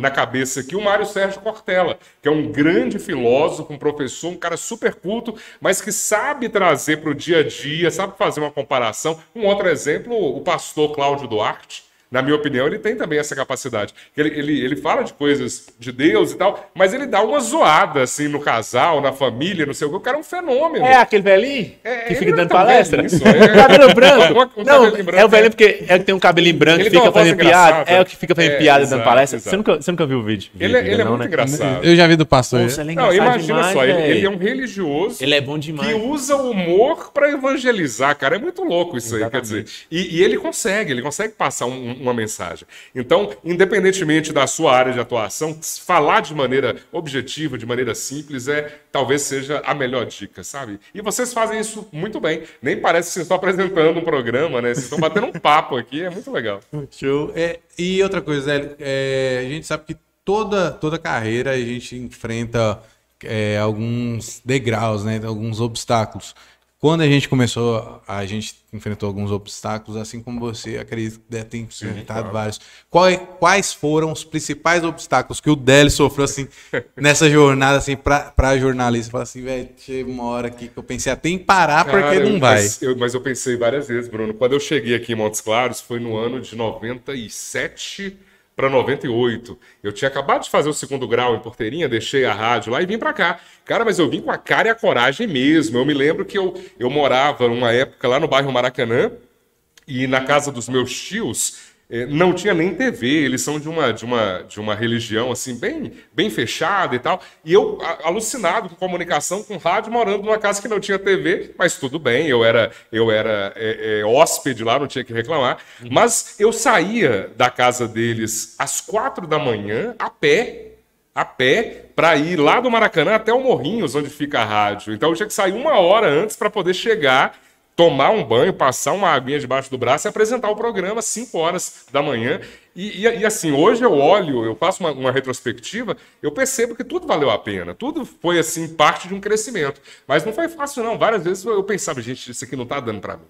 na cabeça aqui o Mário Sérgio Cortella, que é um grande filósofo, um professor, um cara super culto, mas que sabe trazer para o dia a dia, sabe fazer uma comparação. Um outro exemplo, o pastor Cláudio Duarte. Na minha opinião, ele tem também essa capacidade. Ele, ele, ele fala de coisas de Deus e tal, mas ele dá uma zoada assim no casal, na família, não sei o que. O cara é um fenômeno. É aquele velhinho É, que ele fica é dando tão palestra? isso, é. Cabelo branco. Uma- um não, cabelinho branco, é o velhinho é. porque é o que tem um cabelinho branco Ele que fica fazendo piada. É o que fica fazendo É, piada e exato, dando palestra. Você nunca, você nunca viu o vídeo? Ele, é- vídeo, ele é não, muito né? engraçado. Eu já vi do pastor. Nossa, ele é Não, imagina demais, só, ele, ele é um religioso Ele é bom demais. que usa o humor para evangelizar, cara. É muito louco isso aí, quer Exatamente. dizer. E, e ele consegue, ele consegue passar um- uma mensagem. Então, independentemente da sua área de atuação, falar de maneira objetiva, de maneira simples, é talvez seja a melhor dica, sabe? E vocês fazem isso muito bem. Nem parece que vocês estão apresentando um programa, né? Vocês estão batendo um papo aqui, é muito legal. Show. É, e outra coisa, Zé, é, a gente sabe que toda, toda carreira a gente enfrenta é, alguns degraus, né? Alguns obstáculos. Quando a gente começou, a gente enfrentou alguns obstáculos, assim como você, acredito que deve ter enfrentado claro. vários. Quais, quais foram os principais obstáculos que o Délio sofreu, assim, nessa jornada, assim, pra, pra jornalista? Fala assim, velho, chega uma hora aqui que eu pensei até em parar, porque Cara, não eu- vai. Mas eu, mas eu pensei várias vezes, Bruno. Quando eu cheguei aqui em Montes Claros, foi no ano de 97 para 98. Eu tinha acabado de fazer o segundo grau em Porteirinha, deixei a rádio lá e vim para cá. Cara, mas eu vim com a cara e a coragem mesmo. Eu me lembro que eu, eu morava numa época lá no bairro Maracanã, e na casa dos meus tios não tinha nem TV, eles são de uma, de uma, de uma religião assim bem, bem fechada e tal. E eu alucinado com comunicação, com rádio, morando numa casa que não tinha TV, mas tudo bem, eu era, eu era eh, eh, hóspede lá, não tinha que reclamar. Mas eu saía da casa deles às quatro da manhã, a pé, a pé para ir lá do Maracanã até o Morrinhos, onde fica a rádio. Então eu tinha que sair uma hora antes para poder chegar, tomar um banho, passar uma aguinha debaixo do braço e apresentar o programa às 5 horas da manhã. E, e- e, assim, hoje eu olho, eu faço uma, uma retrospectiva, eu percebo que tudo valeu a pena. Tudo foi, assim, parte de um crescimento. Mas não foi fácil, não. Várias vezes eu pensava, gente, isso aqui não tá dando para mim.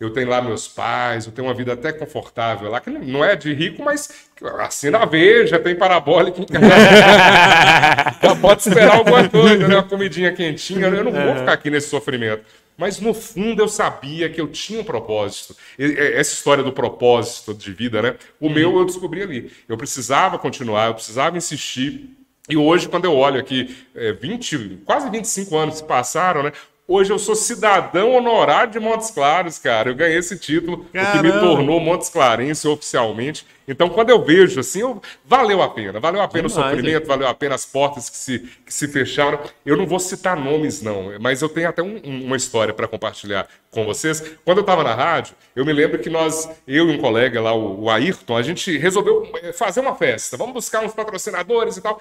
Eu tenho lá meus pais, eu tenho uma vida até confortável lá, que não é de rico, mas assina a Veja, tem parabólica em casa. Já pode esperar alguma coisa, né? Uma comidinha quentinha. Eu não vou ficar aqui nesse sofrimento. Mas no fundo eu sabia que eu tinha um propósito. Essa história do propósito de vida, né? O meu eu descobri ali. Eu precisava continuar, eu precisava insistir. E hoje, quando eu olho aqui, é, 20, quase 25 anos se passaram, né? Hoje eu sou cidadão honorário de Montes Claros, cara. Eu ganhei esse título, o que me Caramba! tornou Montes Clarense oficialmente. Então, quando eu vejo assim, eu- valeu a pena. Valeu a pena o Demais, sofrimento, valeu a pena as portas que se, que se fecharam. Eu não vou citar nomes, não, mas eu tenho até um- um- uma história para compartilhar com vocês. Quando eu estava na rádio, eu me lembro que nós, eu e um colega lá, o, o Ayrton, a gente resolveu eh, fazer uma festa. Vamos buscar uns patrocinadores e tal.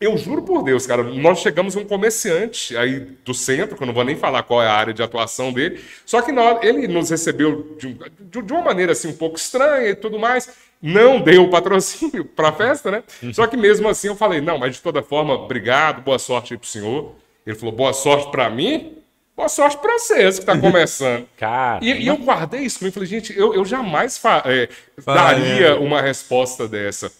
Eu juro por Deus, cara, nós chegamos um comerciante aí do centro, que eu não vou nem falar qual é a área de atuação dele, só que nós, ele nos recebeu de, de- uma maneira assim um pouco estranha e tudo mais, não deu o patrocínio para a festa, né? Só que mesmo assim eu falei, não, mas de toda forma, obrigado, boa sorte aí pro senhor. Ele falou, boa sorte para mim, boa sorte para vocês que está começando. Cara, E, e eu guardei isso comigo. Falei, gente, eu, eu jamais é, Faria. daria uma resposta dessa.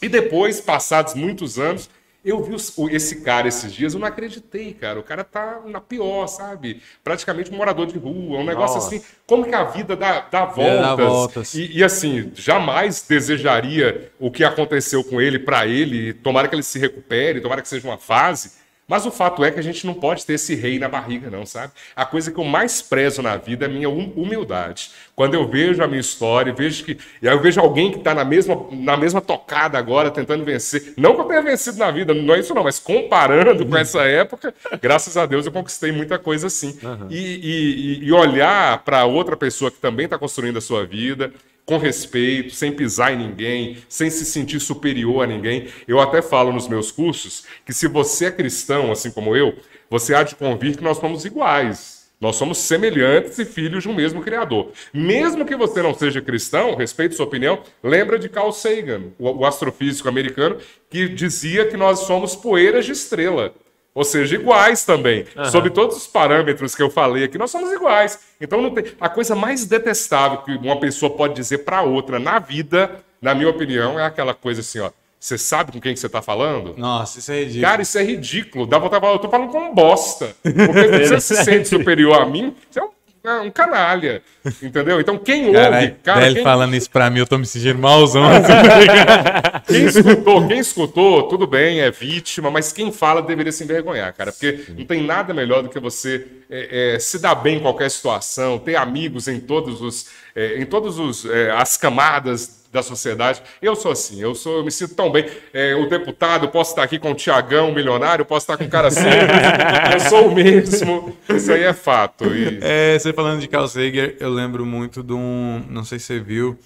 E depois, passados muitos anos, eu vi os- esse cara esses dias, eu não acreditei, cara. O cara tá na pior, sabe? Praticamente um morador de rua, um negócio Nossa. assim. Como que a vida dá, dá voltas? dá voltas. E, e, assim, jamais desejaria o que aconteceu com ele para ele. Tomara que ele se recupere, tomara que seja uma fase. Mas o fato é que a gente não pode ter esse rei na barriga, não, sabe? A coisa que eu mais prezo na vida é a minha hum- humildade. Quando eu vejo a minha história, vejo que. E aí eu vejo alguém que está na mesma, na mesma tocada agora, tentando vencer. Não que eu tenha vencido na vida, não é isso não, mas comparando com essa época, graças a Deus eu conquistei muita coisa assim. E, e- e- e olhar para outra pessoa que também está construindo a sua vida, com respeito, sem pisar em ninguém, sem se sentir superior a ninguém. Eu até falo nos meus cursos que se você é cristão, assim como eu, você há de convir que nós somos iguais. Nós somos semelhantes e filhos de um mesmo Criador. Mesmo que você não seja cristão, respeite sua opinião, lembra de Carl Sagan, o astrofísico americano, que dizia que nós somos poeiras de estrela. Ou seja, iguais também. Sob todos os parâmetros que eu falei aqui, nós somos iguais. Então, não tem... a coisa mais detestável que uma pessoa pode dizer para outra na vida, na minha opinião, é aquela coisa assim, ó. Você sabe com quem que você está falando? Nossa, isso é ridículo. Cara, isso é ridículo. Dá vontade de falar, eu tô falando com bosta. Porque você se sente superior a mim, você é um, um canalha. Entendeu? Então, quem ouve, Caralho, cara, Délio quem, falando isso pra mim, eu tô me sentindo malzão. quem escutou, quem escutou, tudo bem, é vítima, mas quem fala deveria se envergonhar, cara. Porque não tem nada melhor do que você é, é, se dar bem em qualquer situação, ter amigos em todos os, é, em todas é, as camadas da sociedade. Eu sou assim, eu sou, eu me sinto tão bem. É, o deputado, posso estar aqui com o Tiagão, milionário, eu posso estar com o cara simples, eu sou o mesmo. Isso aí é fato. E- É, você falando de Carl Sager, eu lembro muito de um. Não sei se você viu.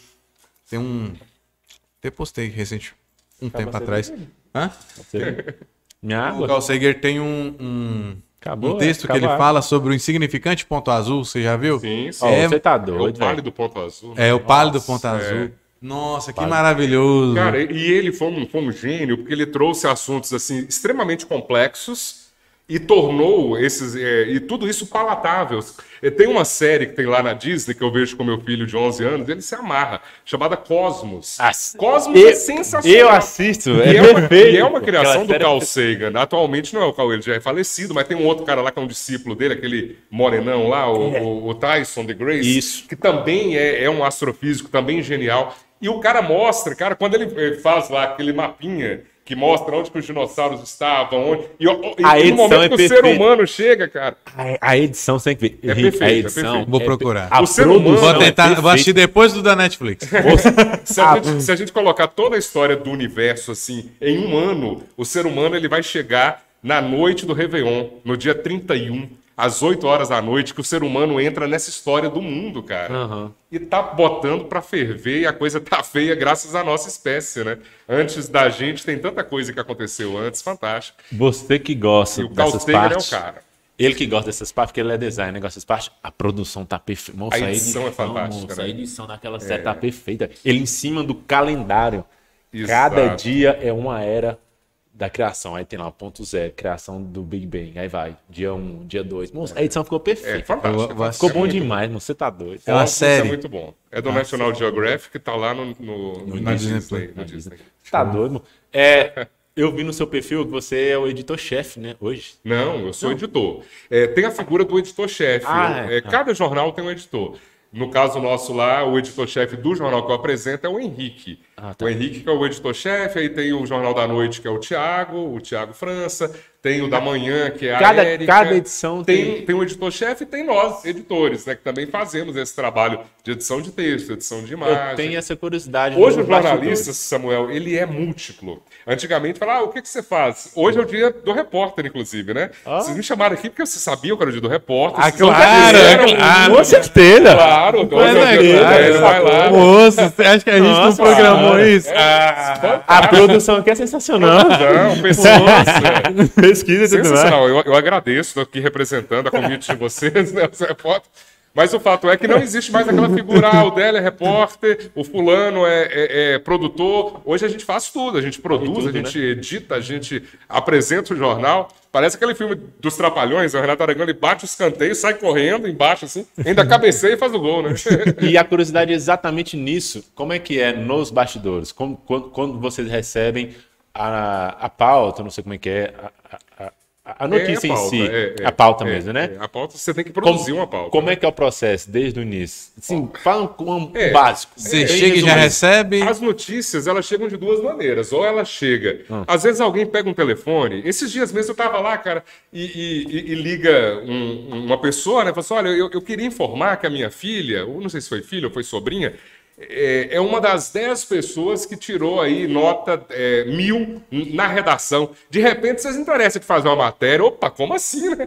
Tem um. Até postei recente, um tempo você atrás. Hã? Minha O água. Carl Sager tem um, um, Acabou, um texto é, que ele fala sobre o insignificante ponto azul, você já viu? Sim, sim. É- você tá É o doido, Vale velho. do Ponto Azul. É o pálido ponto é. Nossa, que maravilhoso. Cara, e ele foi um, foi um gênio, porque ele trouxe assuntos assim extremamente complexos e tornou esses é, e tudo isso palatável. É, Tem uma série que tem lá na Disney que eu vejo com meu filho de 11 anos, ele se amarra, chamada Cosmos. Ass- Cosmos Eu- é sensacional. Eu assisto, E é, é, uma, perfeito. e é uma criação do é Carl perfeita. Sagan. Atualmente não é o Carl, ele já é falecido, mas tem um outro cara lá que é um discípulo dele, aquele morenão lá, o, o- o Tyson de Grace, Isso. que também é, é um astrofísico, também genial. E o cara mostra, cara, quando ele faz lá aquele mapinha que mostra onde que os dinossauros estavam, onde, e, e, A e no momento é que o ser humano chega, cara, A, a edição você tem que ver. É Henrique, perfeito, a é edição. perfeito. Vou é procurar. O ser humano- produção Vou é tentar, vou assistir depois do da Netflix. Se a, gente, se a gente colocar toda a história do universo assim, em um ano, o ser humano ele vai chegar na noite do Réveillon, no dia 31, às 8 horas da noite, que o ser humano entra nessa história do mundo, cara. Aham. E tá botando pra ferver e a coisa tá feia graças à nossa espécie, né? Antes da gente tem tanta coisa que aconteceu antes, fantástico. Você que gosta E o dessas Sagan é o partes. cara. Ele que gosta dessas partes, porque ele é designer, gosta dessas partes. A produção tá perfeita. Moça, A edição é fantástica, moça, né? A edição daquela série tá perfeita. Ele em cima do calendário. Exato. Cada dia é uma era da criação. Aí tem lá, ponto zero, criação do Big Bang. Aí vai, dia 1, um, dia 2. Moça, a edição ficou É perfeita. fantástico. Eu ficou bom demais, moço. Você tá doido. É uma Cosmos série. É muito bom. É do National Geographic, tá lá no, no, na Disney Disney. No Disney. Tá doido, mano. É, eu vi no seu perfil que você é o editor-chefe, né? Hoje. Não, eu sou editor. É, tem a figura do editor-chefe. Ah, é. É, cada jornal tem um editor. No caso nosso lá, o editor-chefe do jornal que eu apresento é o Henrique. Ah, tá. O Henrique que é o editor-chefe, aí tem o Jornal da Noite, que é o Tiago, o Tiago França, tem o da manhã, que é a Cada- Érica. cada edição tem... tem- Tem o editor-chefe e tem nós, editores, né? Que também fazemos esse trabalho de edição de texto, edição de imagem. Eu tenho essa curiosidade. Hoje o jornalista, Samuel, ele é múltiplo. Antigamente falava, ah, o que, que você faz? Hoje é o dia do repórter, inclusive, né? Ah. Vocês me chamaram aqui porque vocês sabiam que era o dia do repórter. Ah, claro, é claro. Com certeza. Claro, Mas é é claro. 10, vai lá. Moço, você acha que a gente não Nossa, programou cara. isso? A produção aqui é sensacional. Não, é. Pesquisa e tudo mais. Sensacional. Eu, eu agradeço, estou aqui representando a convite de vocês, né, os repórteres. Mas o fato é que não existe mais aquela figura, ah, o Délio é repórter, o fulano é, é- é produtor. Hoje a gente faz tudo, a gente produz, tudo, a gente edita, a gente apresenta o jornal. Parece aquele filme dos Trapalhões, o Renato Aragão, ele bate o escanteio, sai correndo embaixo assim, ainda cabeceia e faz o gol, né? E a curiosidade é exatamente nisso. Como é que é nos bastidores? Como- quando, quando vocês recebem a, a pauta, não sei como é que é, a, a- a- a notícia É em pauta, si, é, é, a pauta é, mesmo, né? é. A pauta, você tem que produzir uma pauta. Como é que é o processo desde o início? Sim, fala com um É. básico. Você chega e já recebe. As notícias, elas chegam de duas maneiras. Ou ela chega. Ah. Às vezes alguém pega um telefone. Esses dias mesmo eu tava lá, cara, e, e- e- e liga um- uma pessoa, né? Fala assim: olha, eu, eu queria informar que a minha filha, ou não sei se foi filha ou foi sobrinha, é, é uma das dez pessoas que tirou aí nota é, mil na redação. De repente vocês interessam de fazer uma matéria. Opa, como assim, né?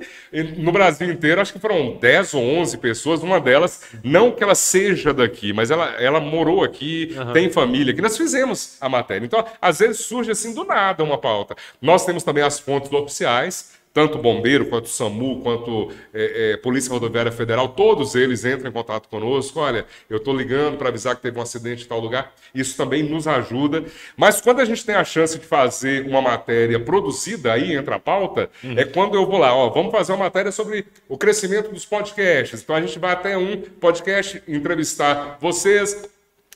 No Brasil inteiro, acho que foram 10 ou 11 pessoas. Uma delas, não que ela seja daqui, mas ela, ela morou aqui, tem família aqui. Nós fizemos a matéria. Então, às vezes surge assim do nada uma pauta. Nós temos também as fontes oficiais tanto o bombeiro, quanto o SAMU, quanto é, é, Polícia Rodoviária Federal, todos eles entram em contato conosco. Olha, eu estou ligando para avisar que teve um acidente em tal lugar. Isso também nos ajuda. Mas quando a gente tem a chance de fazer uma matéria produzida, aí entra a pauta, é quando eu vou lá, ó, vamos fazer uma matéria sobre o crescimento dos podcasts. Então a gente vai até um podcast entrevistar vocês,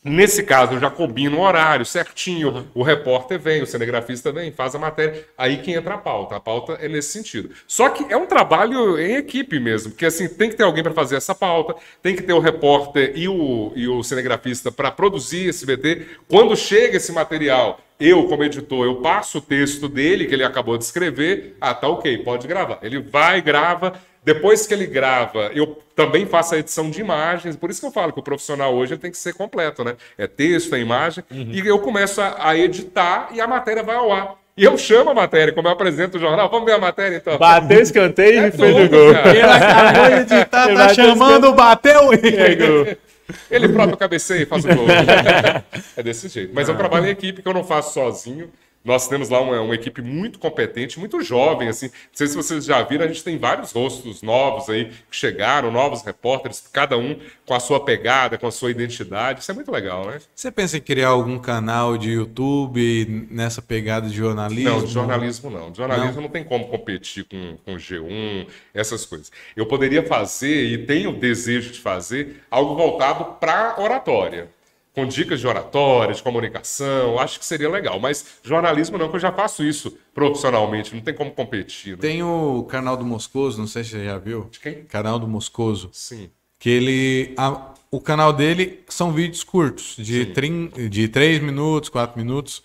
Nesse caso, eu já combino o horário certinho, o repórter vem, o cinegrafista vem, faz a matéria, aí que entra a pauta. A pauta é nesse sentido. Só que é um trabalho em equipe mesmo, porque assim, tem que ter alguém para fazer essa pauta, tem que ter o repórter e o, e o cinegrafista para produzir esse VT. Quando chega esse material, eu, como editor, eu passo o texto dele, que ele acabou de escrever, ah, tá ok, pode gravar. Ele vai, grava, depois que ele grava, eu também faço a edição de imagens, por isso que eu falo que o profissional hoje tem que ser completo, né? É texto, é imagem, e eu começo a, a editar e a matéria vai ao ar. E eu chamo a matéria, como eu apresento o jornal, vamos ver a matéria então. Bateu escanteio É e fez o gol. cara. Ele acabou de editar, Ele tá chamando, bateu. Ele próprio cabeceia e faz o gol. é desse jeito. Mas é um trabalho em equipe que eu não faço sozinho. Nós temos lá uma, uma equipe muito competente, muito jovem, assim. Não sei se vocês já viram, a gente tem vários rostos novos aí que chegaram, novos repórteres, cada um com a sua pegada, com a sua identidade. Isso é muito legal, né? Você pensa em criar algum canal de YouTube nessa pegada de jornalismo? Não, de jornalismo não. De jornalismo não, tem como competir com, com G1, essas coisas. Eu poderia fazer, e tenho o desejo de fazer, algo voltado para oratória. Com dicas de oratória, de comunicação, acho que seria legal. Mas jornalismo não, que eu já faço isso profissionalmente, não tem como competir. né? Tem o canal do Moscoso, não sei se você já viu. De quem? Canal do Moscoso. Sim. Que ele. a- o canal dele são vídeos curtos, de, trin, de 3 minutos, 4 minutos,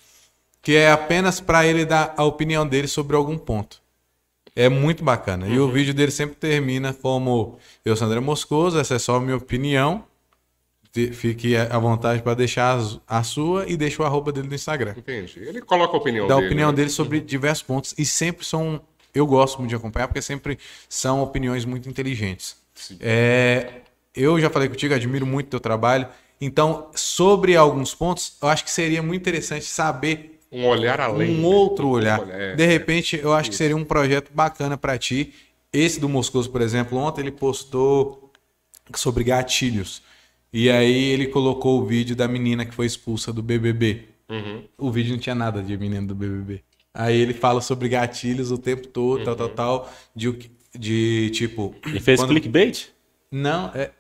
que é apenas para ele dar a opinião dele sobre algum ponto. É muito bacana. E o vídeo dele sempre termina como: Eu sou André Moscoso, essa é só a minha opinião. Fique à vontade para deixar a sua e deixa o arroba dele no Instagram. Entendi. Ele coloca a opinião Da dele. opinião né? dele sobre diversos pontos. E sempre são. Eu gosto muito de acompanhar, porque sempre são opiniões muito inteligentes. Sim. É, eu já falei contigo, admiro muito teu trabalho. Então, sobre alguns pontos, eu acho que seria muito interessante saber Um olhar além. um outro olhar. É, De repente, eu acho que seria um projeto bacana para ti. Esse do Moscoso, por exemplo, ontem ele postou sobre gatilhos. E aí ele colocou o vídeo da menina que foi expulsa do BBB. Uhum. O vídeo não tinha nada de menina do BBB. Aí ele fala sobre gatilhos o tempo todo, tal, tal, tal. De, o de tipo. E fez quando- clickbait? Não, é,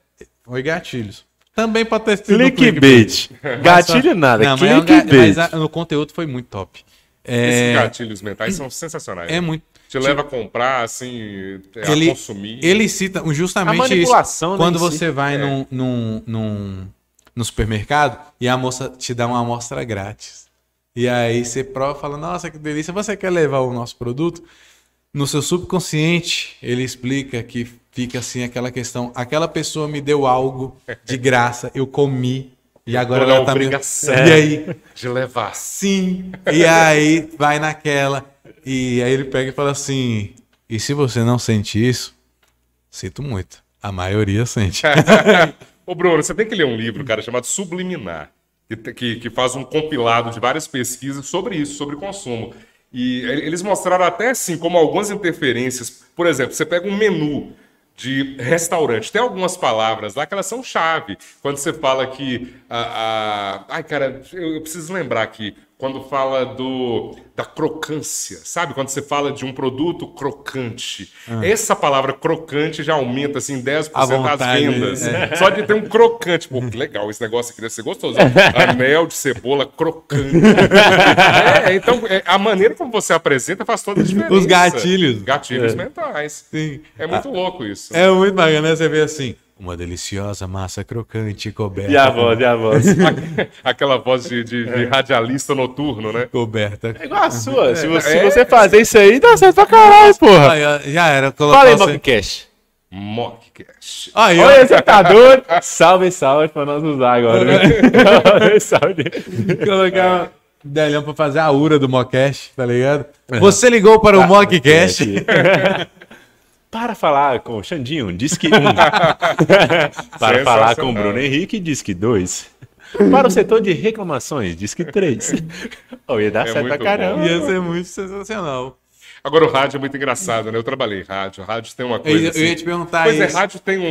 foi gatilhos. Também pode ter sido Clickbait. Gatilho nada, Não, mas, é um ga- clickbait. mas a- no conteúdo foi muito top. Esses É, gatilhos mentais são sensacionais. é muito. Te leva a comprar, assim, a ele, consumir. ele cita justamente A manipulação, isso. né, Quando em si. você vai É. num, num, num, no supermercado e a moça te dá uma amostra grátis. E aí você prova e fala, nossa, que delícia, você quer levar o nosso produto? No seu subconsciente, ele explica que fica assim aquela questão, aquela pessoa me deu algo de graça, eu comi, e agora ela tá me... E aí, De levar. sim. E aí vai naquela. E aí ele pega e fala assim: e se você não sente isso, sinto muito. A maioria sente. Ô, Bruno, você tem que ler um livro, cara, chamado Subliminar, que, que, que faz um compilado de várias pesquisas sobre isso, sobre consumo. E eles mostraram até assim como algumas interferências. Por exemplo, você pega um menu de restaurante, tem algumas palavras lá que elas são chave. Quando você fala que. A, a- Ai, cara, eu preciso lembrar aqui. Quando fala do da crocância, sabe? Quando você fala de um produto crocante. Essa palavra crocante já aumenta assim 10% A as vontade, vendas. é. Só de ter um crocante. Pô, que legal, esse negócio aqui deve ser gostoso. Anel de cebola crocante. é, então, é, a maneira como você apresenta faz toda a diferença. Os gatilhos. Gatilhos mentais. Sim. É muito louco isso. É muito bacana, né? Você vê assim: uma deliciosa massa crocante coberta. E a voz, e a voz. Aquela voz de, de- de radialista noturno, né? Coberta. É igual a sua. Se você, se É. você fazer isso aí, dá certo pra caralho, porra. Aí, ó, já era. colocar Fala aí, Mockcast. Mockcast. Aí, ó, Olha, você tá doido? Salve, salve pra nós usar agora. né? salve. colocar o Delhão pra fazer a ura do Mockcast, tá ligado? Você ligou para o Mockcast. Para falar com o Xandinho, Disque 1. Para falar com o Bruno Henrique, Disque 2. Para o setor de reclamações, Disque 3. Oh, ia dar É certo pra caramba. bom. Ia ser muito sensacional. Agora o rádio é muito engraçado, né? Eu trabalhei em rádio. Rádio tem uma Eu, coisa eu assim... ia te perguntar Pois é, isso. rádio tem um,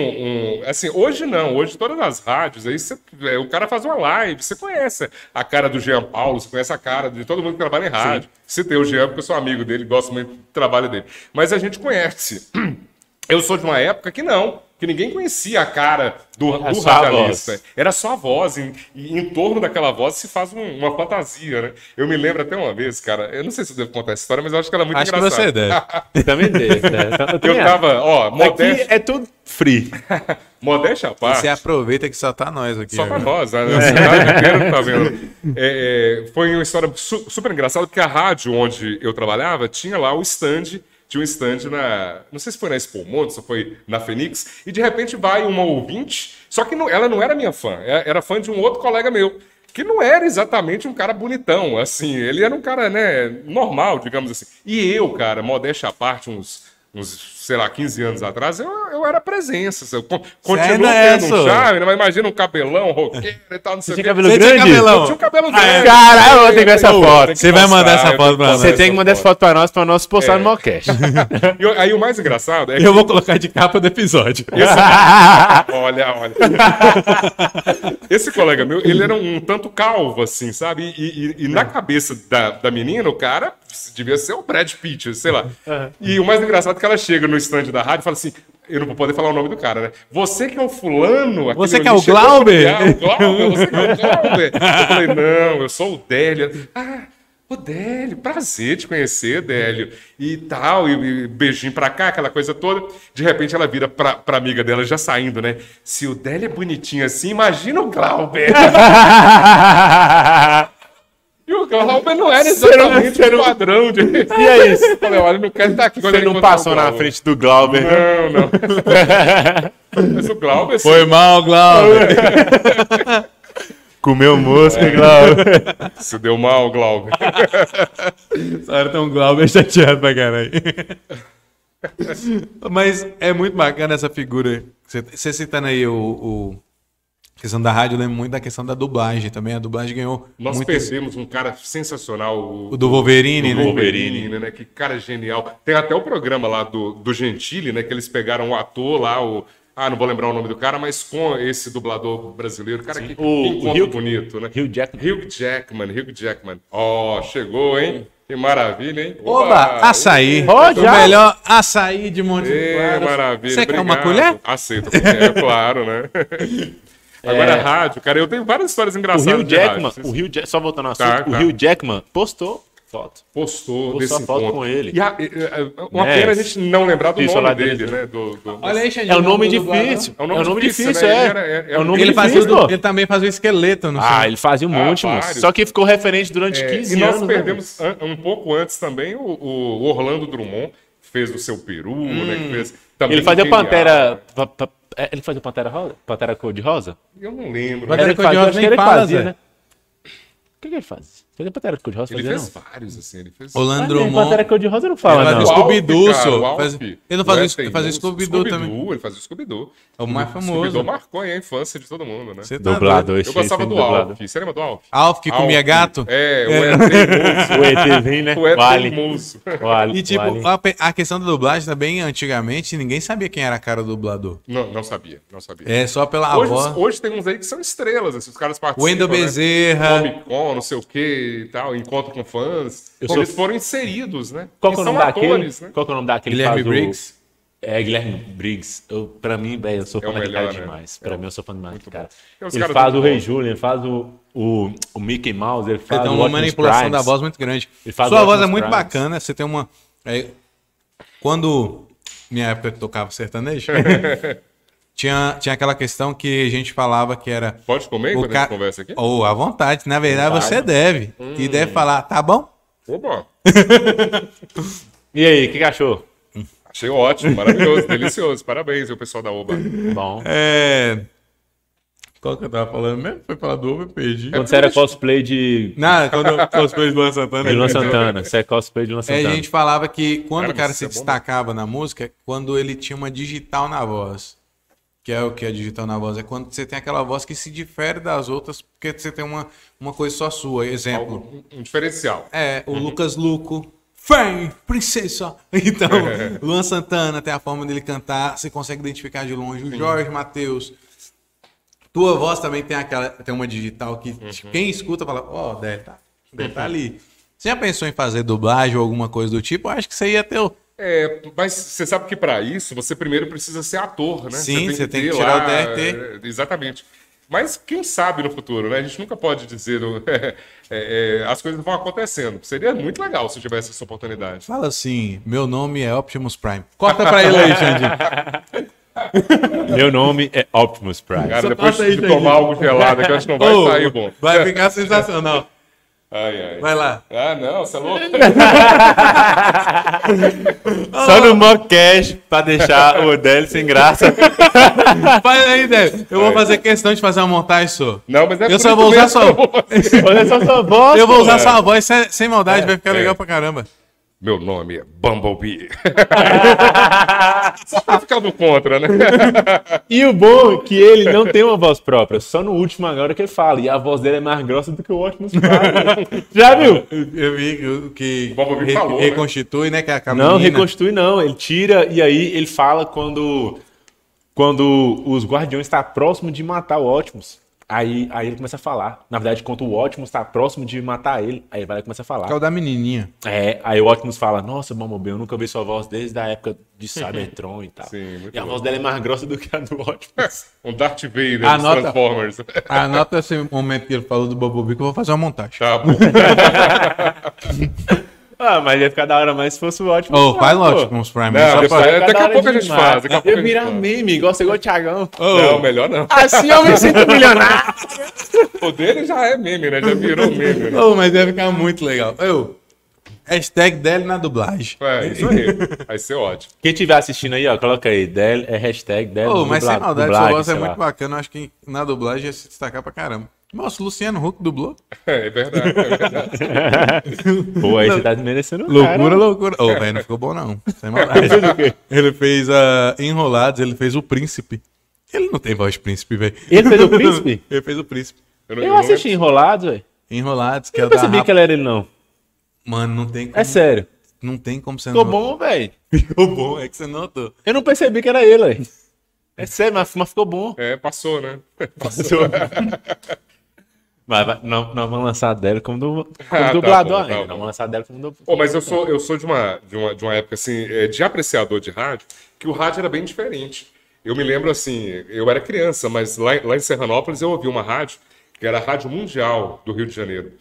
um- Assim, hoje não, hoje todas as rádios, aí você- é, o cara faz uma live, você conhece a cara do Jean Paulo, você conhece a cara de todo mundo que trabalha em rádio. Citei o Jean porque eu sou amigo dele, gosto muito do trabalho dele. Mas a gente conhece. Eu sou de uma época que não, que ninguém conhecia a cara do, Era do radialista. voz. Era só a voz, e, e em torno daquela voz se faz um- uma fantasia, né? Eu me lembro até uma vez, cara, eu não sei se eu devo contar essa história, mas eu acho que ela é muito Acho que engraçada. você deve. Também deve. né? Eu Eu tava, ó, acho. modéstia, Aqui é tudo free. modéstia à parte. Você aproveita que só tá nós aqui. Só pra agora. nós, né? a cidade inteira tá vendo. É, é, foi uma história su- super engraçada, porque a rádio onde eu trabalhava tinha lá o stand, tinha um stand na. Não sei se foi na Expo ou foi na Fênix, e de repente vai uma ouvinte, só que não- ela não era minha fã, é- era fã de um outro colega meu. Que não era exatamente um cara bonitão, assim, ele era um cara, né, normal, digamos assim. E eu, cara, modéstia à parte, uns, uns, sei lá, 15 anos atrás, eu, eu era presença. Eu con- ainda continuo é, tendo um charme, né? mas imagina um cabelão, roqueiro e tal, não sei o tinha quê. cabelo Você tinha grande? cabelão? Eu tinha um cabelo grande. Caralho, eu tenho que ver essa foto. que Você vai mandar essa eu foto pra que nós. Você tem que mandar essa foto pra nós, pra nós postar no Malcast. Aí o mais engraçado é que Eu vou colocar de capa do episódio. Olha, olha. Esse colega meu, ele era um tanto calvo, assim, sabe? E, e- e na cabeça da, da menina, o cara devia ser o Brad Pitt, sei lá. E o mais engraçado é que ela chega no stand da rádio e fala assim. Eu não vou poder falar o nome do cara, né? Você que é o fulano. Você que é o Glauber? o Glauber, você que é o Glauber. Eu falei, não, eu sou o Délio. Ah, Ô, Délio, prazer te conhecer, Délio. E tal, e, e beijinho pra cá, aquela coisa toda. De repente ela vira pra, pra amiga dela, já saindo, né? Se o Délio é bonitinho assim, imagina o Glauber. e o Glauber não era exatamente o padrão de... E é isso. Eu falei, olha, não quero estar aqui quando Você ele não passou na frente do Glauber. Não, não. Mas o Glauber, Foi mal, Glauber. Comeu mosca, Glauber. se deu mal, Glauber. Essa hora tem um Glauber chateado pra caralho. Mas é muito bacana essa figura. Você, você citando aí o, o- questão da rádio, eu lembro muito da questão da dublagem também. A dublagem ganhou Nós muito perdemos um cara sensacional, o, o do Wolverine, do né? Wolverine, né? Que cara genial. Tem até o programa lá do, do Gentili, né? Que eles pegaram o ator lá, o. Ah, não vou lembrar o nome do cara, mas com esse dublador brasileiro. Cara, que, O- que o encontro Hugh- bonito, né? Hugh Jackman. Hugh Jackman, Hugh Jackman. Ó, chegou, hein? Que maravilha, hein? Oba, açaí. Ó, o melhor açaí de Monte de Ê, Claros. maravilha. Você quer uma colher? Aceito, colher, claro, né? Agora, É. rádio, cara, eu tenho várias histórias O engraçadas. Hugh de Jackman, rádio. o Ja- só voltando ao assunto, Tá, o tá. Hugh Jackman postou foto. postou, Postou desse foto encontro. com ele. E a, e, e, uma Né? pena a gente não lembrar do Difícil nome falar dele, dele, né? Do, do- Olha aí, Xandinho, É um nome do difícil. É um nome É um nome difícil, difícil, né? é. Ele era- é- É um nome Ele, fazia, difícil, o- pô. ele também fazia o esqueleto, não Ah, sei. ele fazia um Ah, monte, mano. vários. Só que ficou referente durante É, 15 e nós anos. né, perdemos an- um pouco antes também o, o Orlando Drummond, que fez o seu Peru, né? Que fez também Ele fazia genial. Pantera. pa- pa- é, Ele fazia Pantera rosa? Pantera cor de rosa? Eu não lembro. Pantera cor de fazia, rosa acho que nem ele fala, fazia, Zé. né? O que, que ele faz? Fazia Pantera cor de rosa? Ele fez não? vários, assim. Ele fez. Orlando nem Drummond. Pantera cor de rosa não Ele fala, fazia não. o Scooby-Doo, só. o. Faz- Ele não fazia, é ele fazia teimoso. Scooby-Doo também. Scooby-Doo, Ele fazia o Scooby-Doo. É o mais famoso. Scooby-Doo marcou aí a infância de todo mundo, né? Você tá esse Eu gostava do dublado. Alf. Você lembra do Alf? Alf que comia gato? É, o é teimoso. O ETzinho, né? O é O Ali. teimoso. O Ali. E tipo, o a, a questão da dublagem também, antigamente, ninguém sabia quem era a cara do dublador. Não, não sabia, não sabia. É só pela voz. hoje tem uns aí que são estrelas, assim, os caras participam. Wendel né? Bezerra. Comic Con, não sei o que e tal, encontro com fãs. Eu Como sou- Eles foram inseridos, né? Qual que é o nome daquele? né? Qual que é o nome daquele que Guilherme faz o- Briggs. É, Guilherme Briggs. Eu, pra mim, eu sou É fã daquele cara né? demais. Pra mim, eu sou fã demais daquele cara. Tem uns Ele caras faz o Rei. Julian, ele faz o, o, o Mickey Mouse, ele Você faz tem o uma manipulação Primes. da voz muito grande. Ele faz Sua voz é muito Primes. bacana. Você tem uma. é, quando. Minha época que tocava sertanejo. tinha, tinha aquela questão que a gente falava que era. Pode comer quando a ca- gente conversa aqui? Ou à vontade. Na verdade, você deve. E deve falar, tá bom? Opa, E aí, o que, que achou? achei ótimo, maravilhoso, delicioso. Parabéns, o pessoal da Oba. Bom. É. Qual que eu tava falando mesmo? Foi falar do ovo, eu perdi. Quando você era cosplay de, Nada, quando cosplay de Luan Santana. de Luan Santana, você é cosplay de Luan É, Santana. a gente falava que quando Cara, o cara se é né? destacava na música, quando ele tinha uma digital na voz. Que é o que é digital na voz. É quando você tem aquela voz que se difere das outras, porque você tem uma, uma coisa só sua. Exemplo. Algo- um diferencial. É, o Lucas Luco. Fém, princesa. Então, Luan Santana tem a forma dele cantar, você consegue identificar de longe. O Jorge Matheus. Tua voz também tem aquela, tem uma digital que quem escuta fala, ó, deve tá, deve tá ali. Você já pensou em fazer dublagem ou alguma coisa do tipo? Eu acho que você ia ter o... É, mas você sabe que para isso você primeiro precisa ser ator, né? Sim, você tem que ter tirar o DRT. é, Exatamente. Mas quem sabe no futuro, né? A gente nunca pode dizer. o- é, é, as coisas vão acontecendo. Seria muito legal se tivesse essa oportunidade. Fala assim, meu nome é Optimus Prime. Corta pra ele aí, Xandinho. Meu nome é Optimus Prime. Cara, depois aí, de tomar algo gelado aqui, eu acho que não vai Ô, sair bom. Vai ficar sensacional. Ai, ai. Vai lá. Ah, não, você é louco? Só no Mocash pra deixar o Délio sem graça. Faz aí, Débora. Eu vou fazer questão de fazer uma montagem sua. Não, mas é Eu só vou usar sua... que eu vou- Olha só sua voz. Eu vou usar sua voz sem, sem maldade, vai ficar é. legal pra caramba. Meu nome é Bumblebee. Só pra ficar no contra, né? E o bom é que ele não tem uma voz própria, só no último agora que ele fala. E a voz dele é mais grossa do que o Optimus Prime. Já viu? Eu, vi que- O Bumblebee re- falou, né? reconstitui, né? Que a Não, reconstitui não. Ele tira e aí ele fala quando quando os guardiões estão próximo de matar o Optimus. Aí, aí ele começa a falar. Na verdade, quando o Optimus está próximo de matar ele, aí ele vai e começa a falar. Que é o da menininha. É, aí o Optimus fala, nossa, Bumblebee, eu nunca ouvi sua voz desde a época de Cybertron e tal. Sim, muito e a bom. voz dela é mais grossa do que a do Optimus. Um Darth Vader dos nota. Transformers. Anota esse momento que ele falou do Bumblebee que eu vou fazer uma montagem. Tá bom. Ah, mas ia ficar da hora mais se fosse o Optimus. Ô, faz pô. lote com os Prime. Não, depois- pra- é, daqui a pouco a gente faz, daqui a pouco Eu virar faz. meme, igual você igual o Thiagão. Não, melhor não. Assim eu me sinto milionário. O dele já é meme, né? Já virou meme, né? Ô, mas deve ficar muito legal. Eu, hashtag dele na dublagem. É, isso aí. Vai ser ótimo. Quem estiver assistindo aí, ó, coloca aí. Del, é hashtag Del. Ô, mas sem dubla- maldade, dublagem, sua voz é sei lá. muito bacana. Eu acho que na dublagem ia se destacar pra caramba. Nossa, Luciano Huck dublou. É, é verdade, é verdade. Pô, aí você tá desmerecendo o Loucura, cara. loucura. Ô, velho, não ficou bom não. Sem maldade. ele fez a Enrolados, ele fez o Príncipe. Ele não tem voz de príncipe, velho. Ele fez o príncipe? ele fez o Príncipe. Eu, não- Eu não assisti Enrolados, velho. Enrolados, que é Eu o da não percebi Rapa- que ele era ele, não. Mano, não tem como, É sério. não tem como você Ficou não... bom, velho. Ficou bom, é que você notou. Eu não percebi que era ele, velho. É sério, mas, mas ficou bom. É, passou, né? Mas vai- não, não vamos lançar a Del como, du, como Ah, tá dublador bom, tá ainda. bom. Não vamos lançar a Del como dublador. Pô, mas eu sou, eu sou de, uma, de, uma, de uma época, assim, é, de apreciador de rádio, que o rádio era bem diferente. Eu me lembro, assim, eu era criança, mas lá, lá em Serranópolis eu ouvi uma rádio, que era a Rádio Mundial do Rio de Janeiro.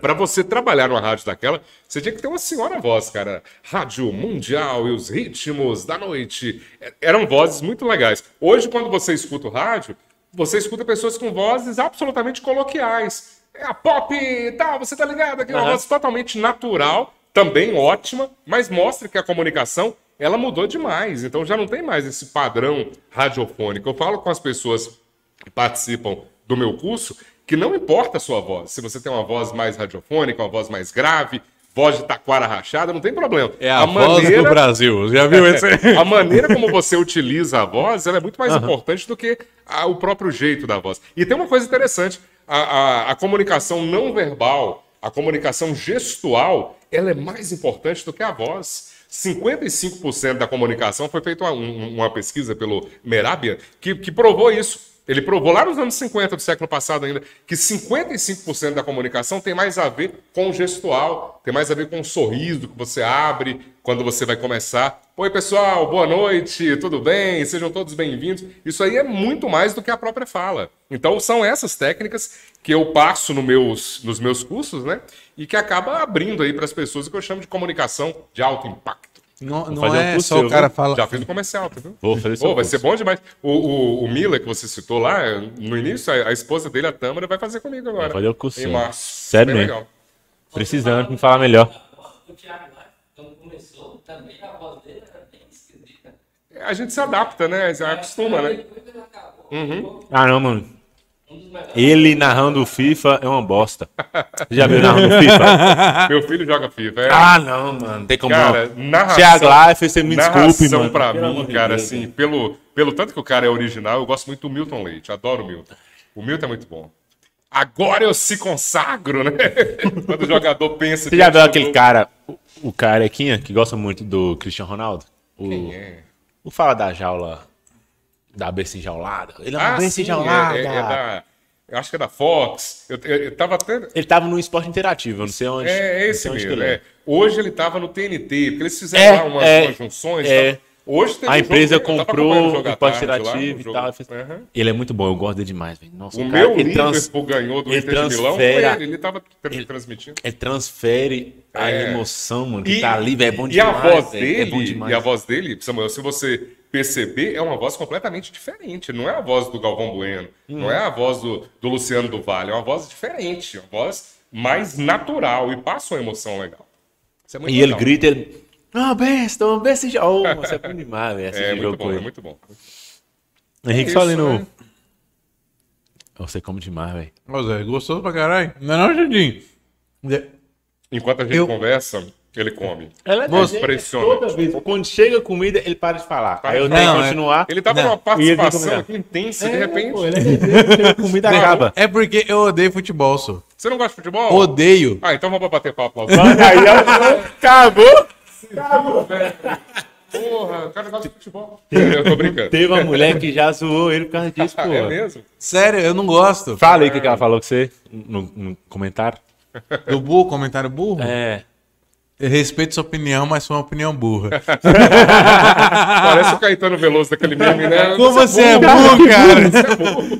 Para você trabalhar numa rádio daquela, você tinha que ter uma senhora voz, cara. Rádio Mundial e os ritmos da noite. É, Eram vozes muito legais. Hoje, quando você escuta o rádio, você escuta pessoas com vozes absolutamente coloquiais. É a pop e tal, você tá ligado? Aqui é uma Aham. voz totalmente natural, também ótima, mas mostra que a comunicação ela mudou demais. Então já não tem mais esse padrão radiofônico. Eu falo com as pessoas que participam do meu curso que não importa a sua voz. Se você tem uma voz mais radiofônica, uma voz mais grave, voz de taquara rachada, não tem problema. É a, voz do Brasil. Já viu esse? a maneira como você utiliza a voz ela é muito mais importante do que a- o próprio jeito da voz. E tem uma coisa interessante: a, a- a comunicação não verbal, a comunicação gestual, ela é mais importante do que a voz. 55% da comunicação foi feita uma, um- uma pesquisa pelo Merabian que, que provou isso. Ele provou lá nos anos 50 do século passado ainda que 55% da comunicação tem mais a ver com o gestual, tem mais a ver com o sorriso que você abre quando você vai começar. Oi, pessoal, boa noite, tudo bem? Sejam todos bem-vindos. Isso aí é muito mais do que a própria fala. Então, são essas técnicas que eu passo no meus, nos meus cursos, né? E que acaba abrindo aí para as pessoas o que eu chamo de comunicação de alto impacto. Não, não um é só o cara viu? fala. Já fiz o comercial, tá vendo? Vou fazer Pô, seu vai curso. ser bom demais. O, o, o Miller, que você citou lá, no início, a, a esposa dele, a Tâmara, vai fazer comigo agora. Vai fazer o curso, Em março. Sério Bem mesmo? legal. Precisando me falar melhor. O Thiago lá, quando começou, também a voz dele era bem esquisita. A gente se adapta, né? Já acostuma, né? Acabou. Ah, não, mano. Ele narrando o FIFA é uma bosta. Já viu narrando o FIFA? Meu filho joga FIFA. É, ah, não, mano. Tem como cara, não. narração. Thiago Life, você me desculpe, mano. pra Pelo mim, cara, Deus, assim, pelo, pelo tanto que o cara é original, eu gosto muito do Milton Leite. Adoro o Milton. O Milton é muito bom. Agora eu se consagro, né? Quando o jogador pensa... Você já diante viu aquele gol. cara, o, o carequinha, que gosta muito do Cristiano Ronaldo? O, Quem é? o fala da jaula, da besta enjaulada. Ele é Ah, enjaulada. é, é, é da... Eu acho que é da Fox. Eu, eu, eu tava até... Ele tava no esporte interativo, eu não sei onde. É, é esse mesmo. ele é. Hoje ele tava no TNT, porque eles fizeram É, lá umas, é, umas junções. é. tá? Hoje A um empresa jogo, comprou o esporte interativo e tal. Aham. Ele é muito bom, eu gosto dele demais, velho. Nossa, O cara, meu ele, trans- ganhou do ele Inter de Milão, ele, ele tava tra- transmitindo. ele transfere a É. emoção, mano, que tá ali, velho. É bom e demais. a voz velho, dele, é bom demais. e a voz dele, Samuel, se você perceber, é uma voz completamente diferente. Não é a voz do Galvão Bueno, não é a voz do, do Luciano do Vale, é uma voz diferente, uma voz mais natural e passa uma emoção legal. Isso é muito E ele legal. grita, ele. Ah, besta, uma besta já. Oh, você é bom demais, velho. É muito bom, é ele. muito bom. Henrique isso, Solino. né? Você come demais, velho. Ô, Zé, gostoso pra caralho. Não é não, Enquanto a gente Eu- conversa, Ele come. Ela é Moço, impressionante. Toda vez, quando chega a comida, ele para de falar. Aí eu Não, tenho que é- continuar. Ele tava numa participação aqui intensa, de É, repente. pô, ele é comida acaba. É porque eu odeio futebol, só. Você não gosta de futebol? Odeio. Ah, então vamos bater papo lá. Aí acabou. Porra, o cara gosta de futebol. Eu tô brincando. Teve uma mulher que já zoou ele por causa disso, pô. É mesmo? Sério, eu não gosto. Fala aí o que que ela falou com você no, no comentário. Do burro, comentário burro? É. Eu respeito sua opinião, mas foi uma opinião burra. Parece o Caetano Veloso daquele meme, né? Como você é burro, cara?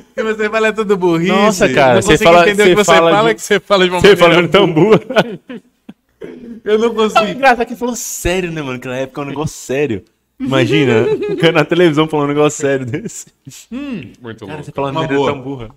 Porque você fala tudo burrice. Nossa, cara, você consigo fala- entender o você que você fala fala, de- que você fala de uma Você maneira falando tão burro. Eu não É consigo. engraçado que falou sério, né, mano? Que na época é um negócio sério. Imagina, o cara na televisão falando um negócio sério desse. Muito Cara, louco. você falando Uma maneira boa. tão burra.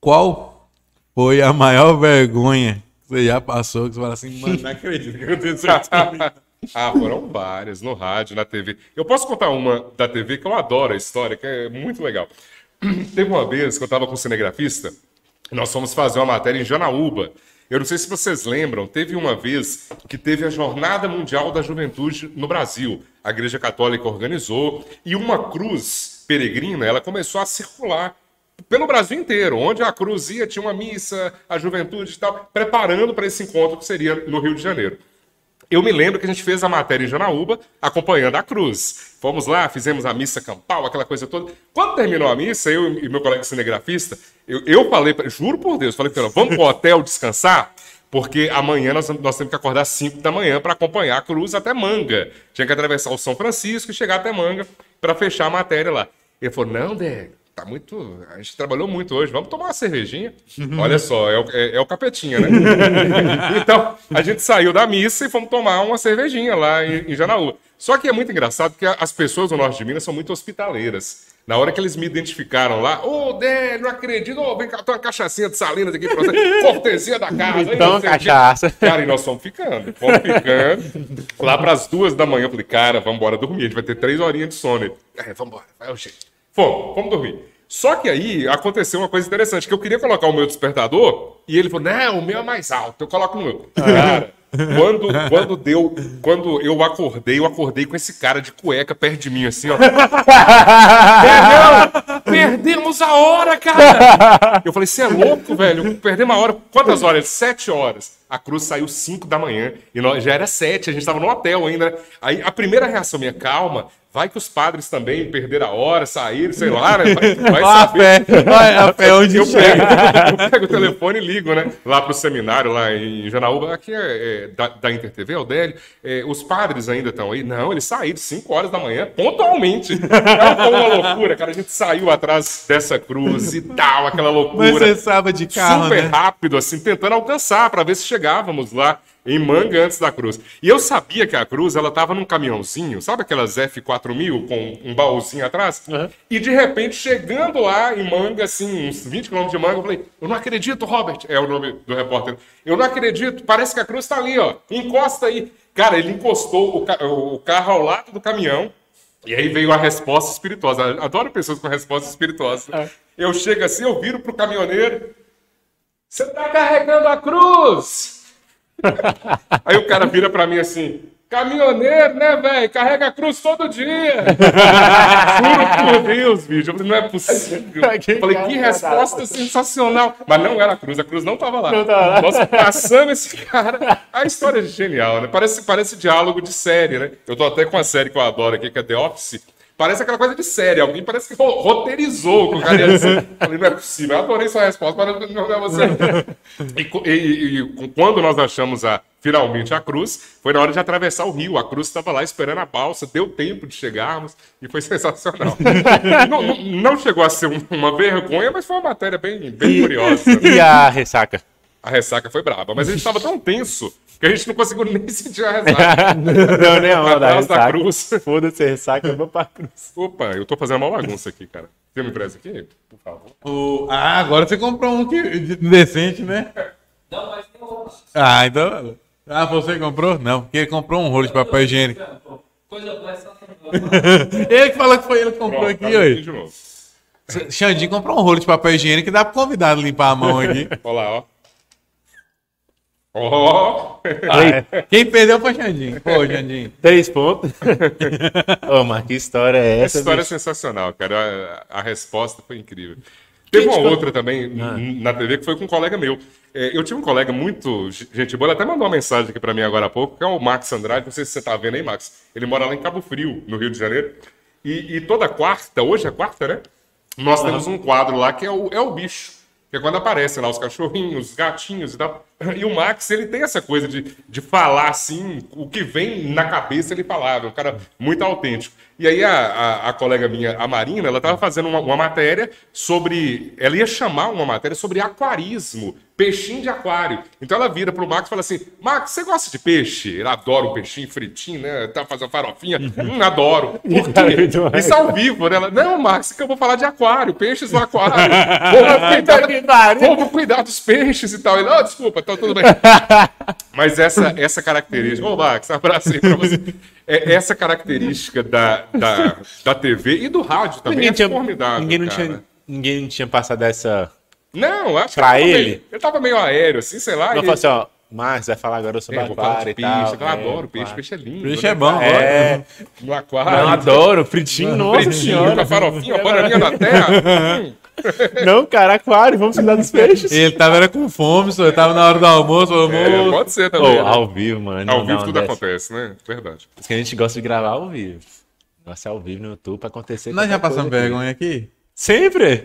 Qual foi a maior vergonha você já passou? Que você fala assim, mano, não acredito que aconteceu. Ah, foram várias, no rádio, na TV. Eu posso contar uma da TV que eu adoro a história, que é muito legal. Teve uma vez que eu estava com um cinegrafista, nós fomos fazer uma matéria em Janaúba. Eu não sei se vocês lembram, teve uma vez que teve a Jornada Mundial da Juventude no Brasil. A Igreja Católica organizou e uma cruz peregrina, ela começou a circular pelo Brasil inteiro, onde a cruz ia, tinha uma missa, a juventude e tal, preparando para esse encontro que seria no Rio de Janeiro. Eu me lembro que a gente fez a matéria em Janaúba, acompanhando a cruz. Fomos lá, fizemos a missa campal, aquela coisa toda. Quando terminou a missa, eu e meu colega cinegrafista, eu, eu falei, juro por Deus, falei para ela, vamos pro hotel descansar? Porque amanhã nós, nós temos que acordar às 5 da manhã para acompanhar a cruz até Manga. Tinha que atravessar o São Francisco e chegar até Manga para fechar a matéria lá. Ele falou, não, Dé, tá muito. A gente trabalhou muito hoje, vamos tomar uma cervejinha. Olha só, é o, é- é o capetinha, né? então, a gente saiu da missa e fomos tomar uma cervejinha lá em, em Janaúba. Só que é muito engraçado porque as pessoas do norte de Minas são muito hospitaleiras. Na hora que eles me identificaram lá, ô, Dé, não acredito, ô, vem cá, tem uma cachaçinha de salinas aqui pra você, cortesia da casa. aí Então, quê. cachaça. Cara, e nós fomos ficando, fomos ficando. Lá pras duas da manhã, eu falei, cara, vamos embora dormir, a gente vai ter três horinhas de sono. É, vamos embora, vai o jeito. Fomos, fomos dormir. Só que aí aconteceu uma coisa interessante, que eu queria colocar o meu despertador, e ele falou, não, o meu é mais alto, eu coloco no meu. Cara, quando, quando deu, quando eu acordei, eu acordei com esse cara de cueca perto de mim, assim, ó. Perdeu! Perdemos a hora, cara! Eu falei, você é louco, velho? Perdemos a hora. Quantas horas? Sete horas. A cruz saiu cinco da manhã e nós, já era sete, a gente estava no hotel ainda. Aí a primeira reação minha, calma, vai que os padres também perderam a hora, saíram, sei lá, né? Vai, vai Ó a saber. fé, ó a fé onde Eu pego, eu pego o telefone e ligo, né? Lá pro seminário, lá em Janaúba. Aqui é, é da, da InterTV, é o Délio. É, os padres ainda estão aí. Não, eles saíram 5 horas da manhã, pontualmente. Cara, foi uma loucura, cara. A gente saiu atrás dessa cruz e tal, aquela loucura. Mas você sabe de carro, super né? rápido, assim, tentando alcançar para ver se chegávamos lá em Manga antes da cruz. E eu sabia que a cruz, ela tava num caminhãozinho, sabe aquelas F4000 com um baúzinho atrás? E de repente, chegando lá em Manga, assim, uns 20 km de Manga, eu falei, eu não acredito, Robert, é o nome do repórter. Eu não acredito, parece que a cruz tá ali, ó, encosta aí. Cara, ele encostou o, ca- o carro ao lado do caminhão, e aí veio a resposta espirituosa. Adoro pessoas com resposta espirituosa. Eu chego assim, eu viro pro caminhoneiro, você tá carregando a cruz! Aí o cara vira pra mim assim, caminhoneiro, né, velho? Carrega a cruz todo dia! Juro por Deus, bicho. Eu falei, não é possível. Eu falei, que resposta sensacional. Mas não era a cruz, a cruz não tava lá. Nós passamos esse cara. A história é genial, né? Parece, parece diálogo de série, né? Eu tô até com a série que eu adoro aqui, que é The Office. Parece aquela coisa de série. Alguém parece que ro- roteirizou o que o cara. Falei, não é possível. Eu adorei sua resposta, mas não é você. E, e- e- quando nós achamos a, finalmente a cruz, foi na hora de atravessar o rio. A cruz estava lá esperando a balsa, deu tempo de chegarmos e foi sensacional. não, não- não chegou a ser um- uma vergonha, mas foi uma matéria bem, bem curiosa. E a ressaca? A ressaca foi braba, mas a gente estava tão tenso que a gente não conseguiu nem sentir a ressaca. Não, nem a da ressaca. cruz. Foda-se, ressaca, eu vou pra cruz. Opa, eu tô fazendo uma bagunça aqui, cara. Você me empresta aqui, por favor? O- Ah, agora você comprou um que... decente, né? Não, mas tem outro. Ah, então. Ah, você comprou? Não, porque ele comprou um rolo de papel higiênico. Coisa boa é só Ele que falou que foi ele que comprou Pronto, aqui, tá aqui hoje. de novo. Xandinho comprou um rolo de papel higiênico que dá pro convidado limpar a mão aqui. Olha lá, ó. Ó, Quem perdeu foi o Xandinho. Pô, Xandinho. Três pontos. Ô, mas que história é essa essa? história é bicho? sensacional, cara. A, a resposta foi incrível. Teve uma outra também n- na TV que foi com um colega meu. É, eu tive um colega muito gente boa, ele até mandou uma mensagem aqui pra mim agora há pouco, que é o Max Andrade. Não sei se você tá vendo aí, Max. Ele mora lá em Cabo Frio, no Rio de Janeiro. E, e toda quarta, hoje é quarta, né? Nós temos um quadro lá que é o, é o bicho. Que é quando aparecem lá os cachorrinhos, os gatinhos e tal. E o Max, ele tem essa coisa de, de falar assim, o que vem na cabeça ele falava. Um cara muito autêntico. E aí a, a, a colega minha, a Marina, ela estava fazendo uma, uma matéria sobre. Ela ia chamar uma matéria sobre aquarismo, peixinho de aquário. Então ela vira pro Max e fala assim: Max, você gosta de peixe? Ele adora o peixinho fritinho, né? Tá fazendo farofinha. Hum, adoro. Por quê? Isso ao vivo, né? Ela, Não, Max, que eu vou falar de aquário, peixes no aquário. Vamos cuidar, vamos cuidar dos peixes e tal. Ele, oh, desculpa, tá tudo bem. Mas essa, essa característica. Ô, Max, um abraço aí pra você. É, essa característica da, da, da TV e do rádio também Ninguém é tinha, formidável. ninguém, não cara. tinha, ninguém não tinha passado essa. Não, acho Pra que ele tava ele? Meio, ele tava meio aéreo, assim, sei lá. Não, e- falou assim, ó, Marcos vai falar agora sobre é, aquário e peixe, tal. eu adoro é, peixe, aquário. peixe é lindo. Peixe né, é bom? É, No aquário. não, adoro, fritinho, nossa fritinho, senhora. com a farofinha, a bananinha da terra. Hum, Não, cara, aquário, vamos cuidar dos peixes. Ele tava era com fome, só ele tava na hora do almoço, falou, é, "Moço, pode ser também. né? ao vivo, mano. Ao não, vivo não, tudo acontece, né? Verdade. Por isso que a gente gosta de gravar ao vivo. Nossa, é ao vivo no YouTube pra acontecer. nós já passamos coisa aqui. vergonha aqui? Sempre!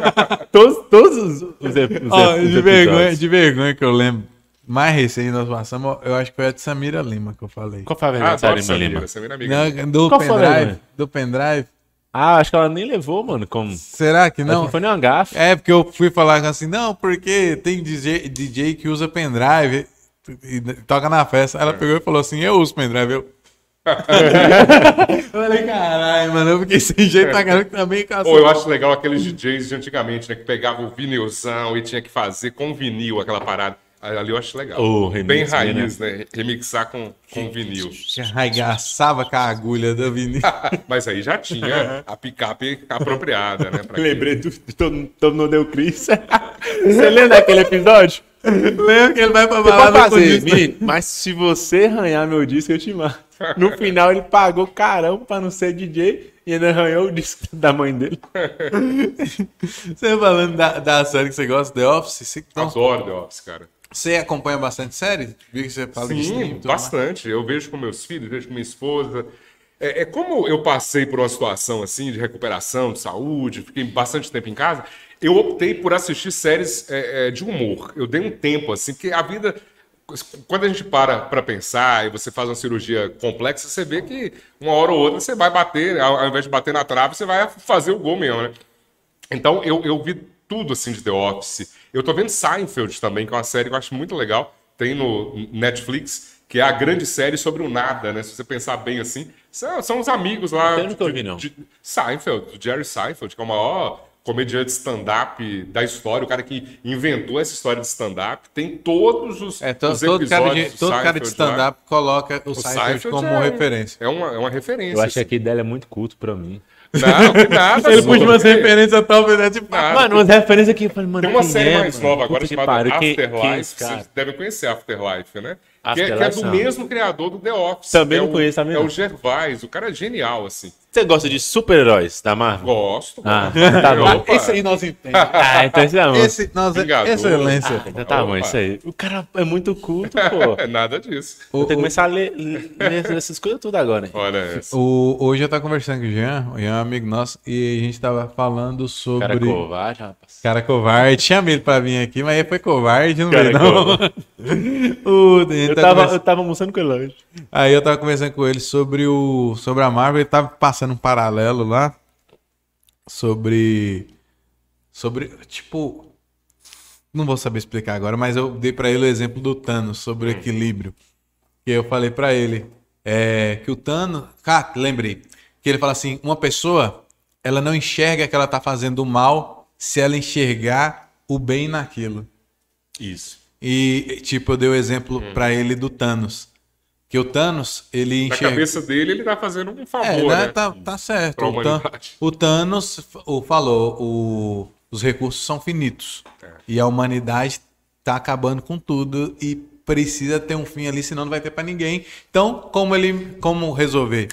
todos, todos os, os, os, ep- os de, vergonha, episódios. de vergonha que eu lembro, mais recente nós passamos, eu acho que foi a de Samira Lima que eu falei. Qual foi a Ah, vergonha, adoro Sarima Lima? Samira, Samira é amiga. Não, do pendrive, do pendrive. Ah, acho que ela nem levou, mano. Como... Será que Não, não? foi nem uma gafe. É, porque eu fui falar assim, não, porque tem DJ, DJ que usa pendrive e, e toca na festa. Ela pegou e falou assim, eu uso pendrive. Eu... eu falei, caralho, mano, eu fiquei sem jeito na que também caçou. Ou eu acho legal aqueles DJs de antigamente, né? Que pegavam o vinilzão e tinha que fazer com vinil aquela parada. Ali eu acho legal. O Bem remix, raiz, né? Remixar com, com vinil. Arregaçava com a agulha da Vinícius. Mas aí já tinha a picape apropriada, né? Lembrei do, do todo, todo mundo deu Cris. Você lembra daquele episódio? Lembra que ele vai pra balada com fazer, menino, mas se você arranhar meu disco, eu te mato. No final, ele pagou caramba pra não ser DJ e ainda arranhou o disco da mãe dele. Você falando da, da série que você gosta, The Office, você, Adoro The Office, cara. Você acompanha bastante série? Vi que você fala stream Sim, mais. bastante. Eu vejo com meus filhos, vejo com minha esposa. É, é como eu passei por uma situação assim de recuperação, de saúde, fiquei bastante tempo em casa. Eu optei por assistir séries é, é, de humor. Eu dei um tempo assim, porque a vida quando a gente para para pensar e você faz uma cirurgia complexa, você vê que uma hora ou outra você vai bater, ao, ao invés de bater na trave, você vai fazer o gol mesmo, né? Então eu, eu vi tudo assim de The Office. Eu tô vendo Seinfeld também, que é uma série que eu acho muito legal. Tem no Netflix, que é a grande série sobre o nada, né? Se você pensar bem assim. São, são os amigos lá. Eu nunca ouvi, não. de- Seinfeld, do Jerry Seinfeld, que é o maior comediante stand-up da história, o cara que inventou essa história de stand-up. Tem todos os, É, to- os todo, cara de, episódios do todo cara de Seinfeld stand-up coloca o, O Seinfeld Seinfeld como é, referência. É uma, é uma referência. Eu acho que assim. aqui dela é muito culto pra mim. Não, que nada. Ele puxa umas referências talvez, né? Tipo, Nada. Mano, umas referências aqui, eu falei, mano, Tem uma série é, mais mano? nova agora Puta que chamada Afterlife. é esse cara? Vocês devem conhecer Afterlife, né? Que é, Afterlife, que é do não. mesmo criador do The Office. Também é não o- conheço também É o Gervais. O cara é genial, assim. Você gosta de super-heróis da Marvel? Gosto. Ah, gosto. tá bom. Opa. esse aí nós entendemos. Ah, então esse é bom. Esse, nós, Vingador. excelência. Ah, então tá bom, Opa. isso aí. O cara é muito culto, pô. É nada disso. Vou ter que começar a ler, ler essas coisas tudo agora. hein? Olha essa. O, hoje eu tava conversando com o Jean, o Jean é um amigo nosso, e a gente tava falando sobre. Cara covarde, rapaz. Cara covarde. Tinha medo pra vir aqui, mas ele foi covarde, não Cara veio, não. O- Eu tá tava, conversa- eu tava almoçando com ele hoje. Aí eu tava conversando com ele sobre o sobre a Marvel, ele tava passando um paralelo lá sobre sobre tipo não vou saber explicar agora, mas eu dei pra ele o exemplo do Thanos sobre o equilíbrio. Que eu falei pra ele é, que o Thanos, cara, lembrei, que ele fala assim, uma pessoa, ela não enxerga que ela tá fazendo mal se ela enxergar o bem naquilo. Isso. E, tipo, eu dei o exemplo pra ele do Thanos. Que o Thanos, ele Na enxerga. cabeça dele, ele tá fazendo um favor, É, né? né? Tá, tá certo. O, Than- humanidade. o Thanos o, falou: o- os recursos são finitos. É. E a humanidade tá acabando com tudo. E precisa ter um fim ali, senão não vai ter pra ninguém. Então, como ele, como resolver?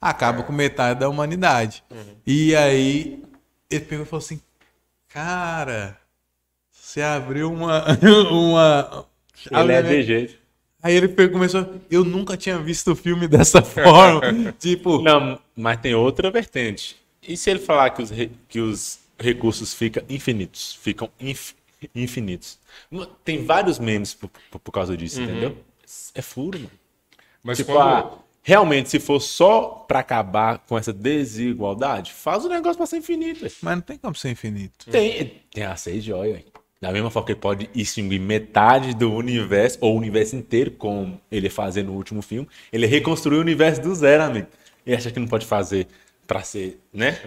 Acaba com metade da humanidade. E aí ele pegou e falou assim, cara, você abriu uma, uma Ele é de jeito. Aí ele começou, eu nunca tinha visto o filme dessa forma. tipo, Não, mas tem outra vertente. E se ele falar que os, re- que os recursos ficam infinitos? Ficam inf- infinitos. Tem vários memes por, por- por causa disso, entendeu? É furo, mano. Mas Tipo, quando... ah, realmente, se for só pra acabar com essa desigualdade, faz o negócio pra ser infinito. mas não tem como ser infinito. Tem, tem a seis joias, velho. Da mesma forma que ele pode extinguir metade do universo, ou o universo inteiro, como ele fazer no último filme, ele reconstruiu o universo do zero, amigo. E acha que não pode fazer pra ser, né?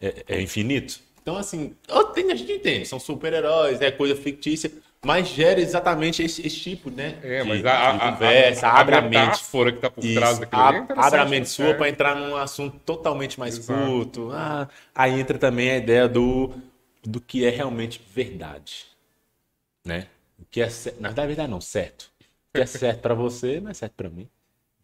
É, é infinito. Então, assim, tem- a gente entende, são super-heróis, é coisa fictícia, mas gera exatamente esse, esse tipo, né? É, de- mas a, a, de a, conversa, a, abre a mente. metáfora que tá por Isso, trás daquilo ali é abre a mente sua É. para entrar num assunto totalmente mais Exato. curto. Ah, aí entra também a ideia do, do que é realmente verdade. Né? O que é cer- Na verdade, não, certo. O que é certo para você não é certo para mim.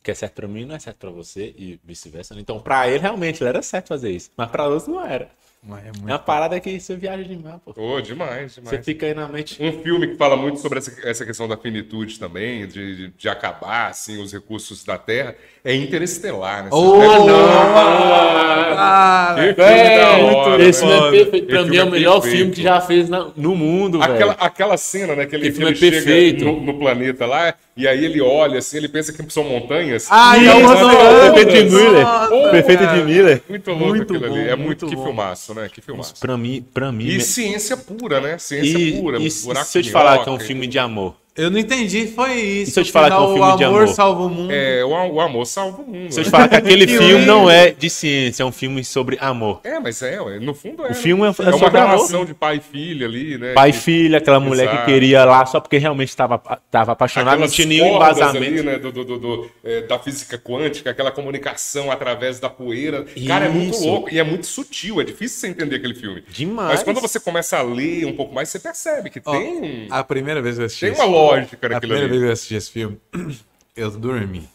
O que é certo para mim não é certo para você e vice-versa. Então, para ele, realmente, ele era certo fazer isso. Mas para outros, não era. Mas é É muito... uma parada que você viaja demais, pô. Ô, demais, Você demais. fica aí na mente. Um filme que fala muito sobre essa, essa questão da finitude também, de, de, de acabar assim, os recursos da Terra, é Interestelar, né? Você Oh, pega- cara! Que filme da hora, esse né? é perfeito. Pra Esse mim é o é melhor perfeito. filme que já fez na- no mundo, Aquela, velho. aquela cena, né? Que ele, que ele é perfeito. chega no, no planeta lá, e aí ele olha assim, ele pensa que são montanhas. Ai, E essa- ondas. Perfeito de Miller. Perfeito cara, de Miller. Muito louco Muito aquilo ali. bom, É muito, muito que bom. filmaço, né? Que filmaço. Pra mim, pra mim. E ciência pura, né? Ciência E, pura. e buraco se eu te falar que é um filme de amor? Eu não entendi, foi isso. E se eu te falar que é um filme de O amor amor? salva o mundo. É, o, o amor salva o mundo. Se eu te né? falar que aquele Que filme não é de ciência, é um filme sobre amor. É, mas é, no fundo é. O filme é, é é uma sobre amor. relação de pai e filha ali, né? Pai e filha, aquela mulher que Exato. queria lá só porque realmente estava tava apaixonada, não tinha nenhum embasamento. ali, né, do, do- do- do, é, da física quântica, aquela comunicação através da poeira. Cara, é muito Isso. louco e é muito sutil, é difícil você entender aquele filme. Demais. Mas quando você começa a ler um pouco mais, você percebe que Ó, tem, A primeira vez que eu assisti tem uma lógica A naquilo primeira ali. vez que eu assisti esse filme, eu dormi.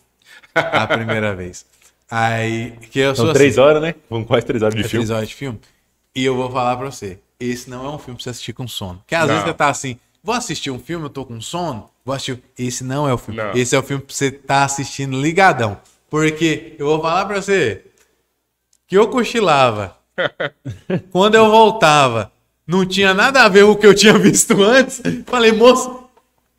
A primeira vez. Aí, que eu sou São três assim, horas, né? Vão quase três horas de é filme. três horas de filme. E eu vou falar pra você, esse não é um filme pra você assistir com sono. Porque às vezes Não. você tá assim, vou assistir um filme, eu tô com sono, vou assistir. Esse não é o filme. Não. Esse é o filme pra você tá assistindo ligadão. Porque eu vou falar pra você que eu cochilava. Quando eu voltava, não tinha nada a ver com o que eu tinha visto antes. Falei, moço,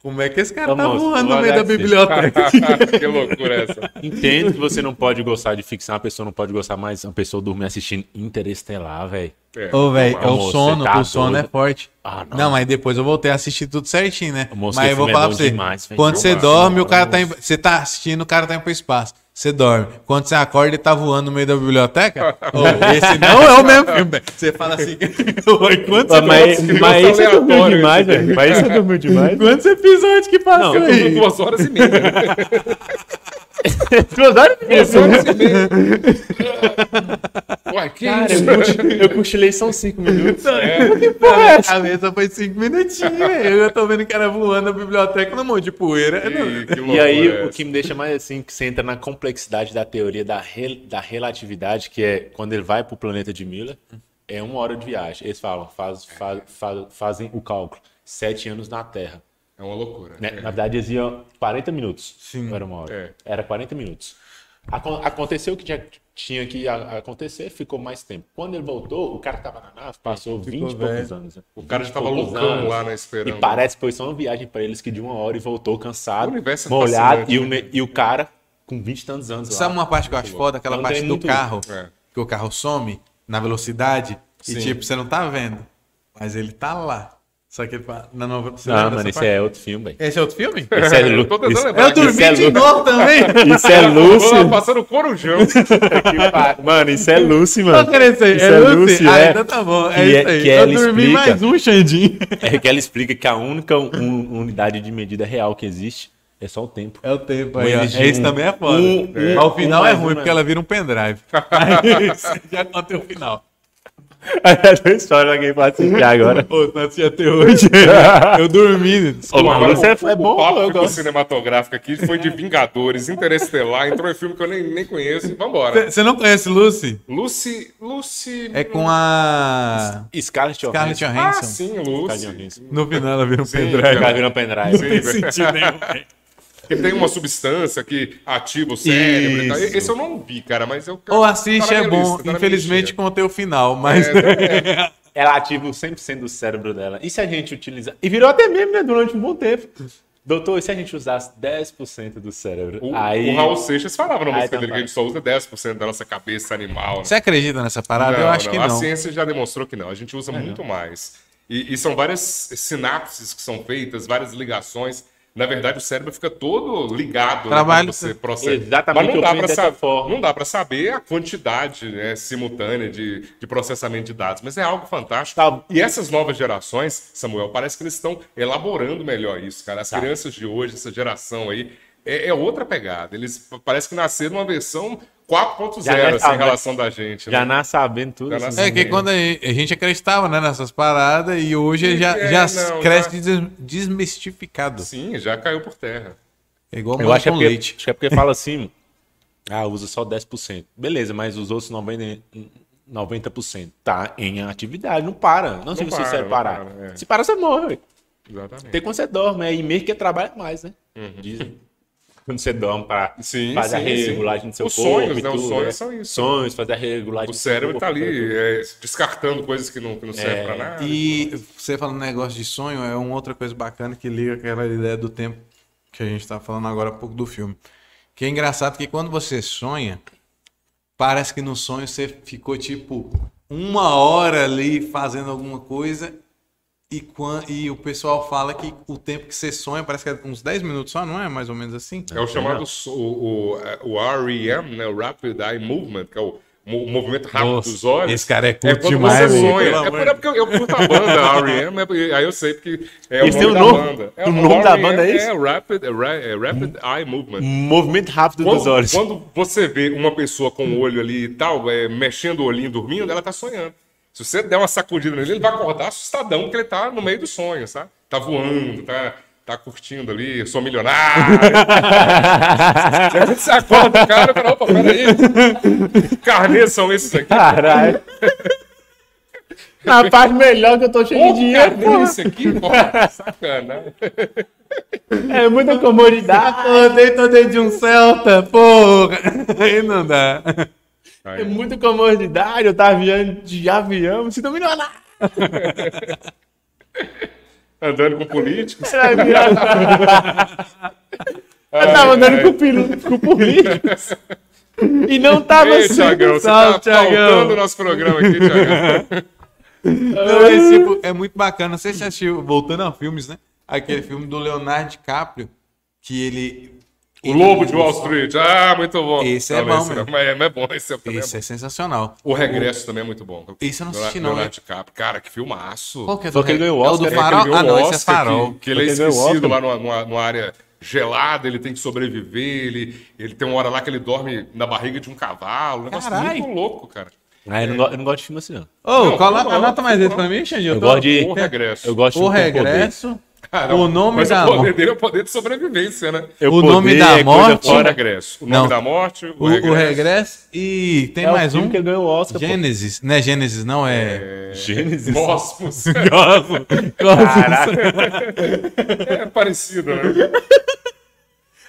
como é que esse cara Ô, tá voando no meio da biblioteca? que loucura é essa. Entendo que você não pode gostar de ficção, uma pessoa não pode gostar mais, uma pessoa dormir assistindo Interestelar, velho. É. Ô, velho, é o sono, tá o sono é doido. forte. Ah, não. não. mas depois eu voltei a assistir tudo certinho, né? Moço, mas eu vou é falar bom pra você. demais, quando você dorme, o cara moço. tá. Em, você tá assistindo, o cara tá indo pro espaço. Você dorme. Quando você acorda, ele tá voando no meio da biblioteca. Ô, esse não é o mesmo filme. Você fala assim. Enquanto você, mas criança mas esse é dormiu demais, esse velho. Mas esse é dormiu demais. quantos episódios que passou Não, aí? Duas horas e meia. Né? Duas horas de Duas horas e meia. Uai, que Cara, isso? eu, cochilei, eu cochilei são cinco minutos. A cabeça foi cinco minutinhos, velho. Eu tô vendo que era voando na biblioteca no monte de poeira. E loucura aí, é o que me deixa mais assim, que você entra na complexidade da teoria da, rel- da relatividade, que é quando ele vai pro planeta de Miller, é uma hora de viagem. Eles falam, faz, faz- faz- fazem o cálculo, sete anos na Terra. É uma loucura. Né? É. Na verdade, dizia 40 minutos. Sim. Era uma hora. É. Era 40 minutos. Acon- Aconteceu o que tinha, tinha que acontecer, ficou mais tempo. Quando ele voltou, o cara tava na nave, passou 20 e poucos anos. né? O cara já 20 e tava loucão anos. lá, né, E esperando. parece que foi só uma viagem pra eles que de uma hora e voltou cansado, O é molhado, e o, né? e o cara com 20 e tantos anos Sabe lá. uma parte que eu acho foda? Aquela parte tem do muito- carro, É. que o carro some na velocidade e Sim. tipo, você não tá vendo, mas ele tá lá. Só que ele fala, não, não, você Não, lembra mano, esse parte? é outro filme, velho. Esse é outro filme? Esse é, lu- Eu tô tentando isso- Eu aqui. dormi Isso é de lu- novo também. Isso é Lucy. passando corujão. mano, isso é Lucy, mano. querendo ser. Isso É é Lucy? Lucy, Ah, é. então tá bom. É Que isso é- aí. que Eu ela dormi explica. mais um, Xandinho. É que ela explica que a única un- unidade de medida real que existe é só o tempo. É o tempo aí, Esse um- também é foda. um- um- Ao final um é ruim, porque ela vira um pendrive. Aí, já contei o final. Essa história alguém pode assistir agora. Pô, não assisti até hoje. Eu dormi. Ô, mas Agora, você é, o- é o bom, papo eu gosto. cinematográfico aqui foi de Vingadores, Interestelar, entrou em filme que eu nem, nem conheço. Vambora. Você não conhece Lucy? Lucy. Lucy. É com a Scarlett Scarlett Johansson. Ah, Johansson. sim, Lucy. Johansson. No final ela vira um pendrive. Cara, vira um pendrive. Sim, Não tem sentido nenhum. Que tem uma substância que ativa o cérebro e tal. Esse eu não vi, cara, mas eu. Ou assiste, é bom. lista, minha Infelizmente contei o final, mas... É, Ela ativa o 100% do cérebro dela. E se a gente utilizar... E virou até meme, né? Durante um bom tempo. Doutor, e se a gente usasse 10% do cérebro? O, aí... o Raul Seixas falava na música tá dele que a gente só usa 10% da nossa cabeça animal. né? Você acredita nessa parada? Eu acho que A não. ciência já demonstrou que não. A gente usa muito mais. E, e são várias sinapses que são feitas, várias ligações. Na verdade, o cérebro fica todo ligado né, Trabalho- quando você processa. Exatamente, Mas não dá para dessa saber, forma. não dá para saber a quantidade né, simultânea de, de processamento de dados. Mas é algo fantástico. Tá. E essas novas gerações, Samuel, parece que eles estão elaborando melhor isso, cara. As Tá. crianças de hoje, essa geração aí, é, é outra pegada. Eles parece que nasceram numa versão 4.0 Já assim, em relação da gente. Já né? nasce sabendo tudo. Já assim. nasce É que quando a gente acreditava né, nessas paradas e hoje já, É, já não, cresce des- desmistificado. Sim, já caiu por terra. É igual Eu acho que, é com porque, leite. acho que é porque fala assim, ah, usa só 10%. Beleza, mas os outros 90%, 90% tá em atividade, não para. Não, se você para, não parar. para, é. Se parar, você morre. Exatamente. Tem quando você dorme, aí meio que trabalha mais, né? Dizem. Quando você dorme para. Sim, fazer a regulagem do seu Os corpo. sonhos, e né? Os tudo, sonhos né? são isso. Sonhos, fazer a regulagem O do seu cérebro corpo, tá ali é, descartando coisas que não, que não servem pra nada. E você falando negócio de sonho, é uma outra coisa bacana que liga aquela ideia do tempo que a gente tá falando agora há pouco do filme. Que é engraçado que quando você sonha, parece que no sonho você ficou tipo uma hora ali fazendo alguma coisa e, quan- e o pessoal fala que o tempo que você sonha parece que é uns 10 minutos só, não é? Mais ou menos assim? É o chamado o, o, é, o REM, né? O Rapid Eye Movement, que é o, mo- o movimento rápido Nossa, dos olhos. esse cara é é curto quando demais, você velho, sonha. É por, é porque eu, eu curto a banda REM, é aí eu sei porque é o Esse nome tem da o nome? banda. O nome da banda é esse? É Rapid, é é Rapid Eye Movement. Movimento rápido Quando, dos olhos. quando você vê uma pessoa com o olho ali e tal, é, mexendo o olhinho, dormindo, ela tá sonhando. Se você der uma sacudida nele, ele vai acordar assustadão, porque ele tá no meio do sonho, sabe? Tá voando, tá, tá curtindo ali, sou milionário. Aí você acorda o cara e fala, opa, peraí. Que carnês são esses aqui? Caralho. Na parte melhor que eu tô cheio de dinheiro, carnê porra. esse aqui, pô, sacana. É muita comodidade. Pô, dentro de um Celta, porra! Aí não dá. É muita comodidade. Eu tava viajando de avião, me sinto milionário. Andando com políticos. Era viagem. Eu tava andando com, pil- com políticos. E não tava Ei, sendo. Tiagão, você salve, tá Thiagão. pautando o nosso programa aqui, Tiagão. Não, mas, tipo, é muito bacana. Não sei se você assistiu, voltando a filmes, né? Aquele filme do Leonardo DiCaprio, que ele. O Lobo de Wall Street. Ah, muito bom. Esse é Não, bom esse mesmo. não, Mas é, é bom, esse é, é Esse é sensacional. O Regresso também é muito bom. Esse eu não assisti, não, Leonardo DiCaprio. Cara, que filmaço. Qual que é do que ele ganhou o É o Oscar, do farol? Ah, não, o esse é Oscar, farol. Que, que ele é esquecido Oscar. lá numa, numa- numa área gelada, ele tem que sobreviver, ele, ele tem uma hora lá que ele dorme na barriga de um cavalo. Um negócio Carai. muito louco, cara. Ah, eu, não, go- eu não gosto de filme assim, não. Ô, Não, não, anota mais não. esse pra mim, Xandinho. Eu gosto de. O Regresso. Eu gosto de O. Regresso, Cara, o nome da o poder dele é o poder de sobrevivência, né? Eu O nome poder da é morte. O fora. regresso. O nome Não. da morte, o, O, o regresso. Regresso e tem É o mais um. que ele ganhou o Oscar. pô. Gênesis. Não é Gênesis, não, é. Gênesis. Cosmos. Cosmos. é parecido, né?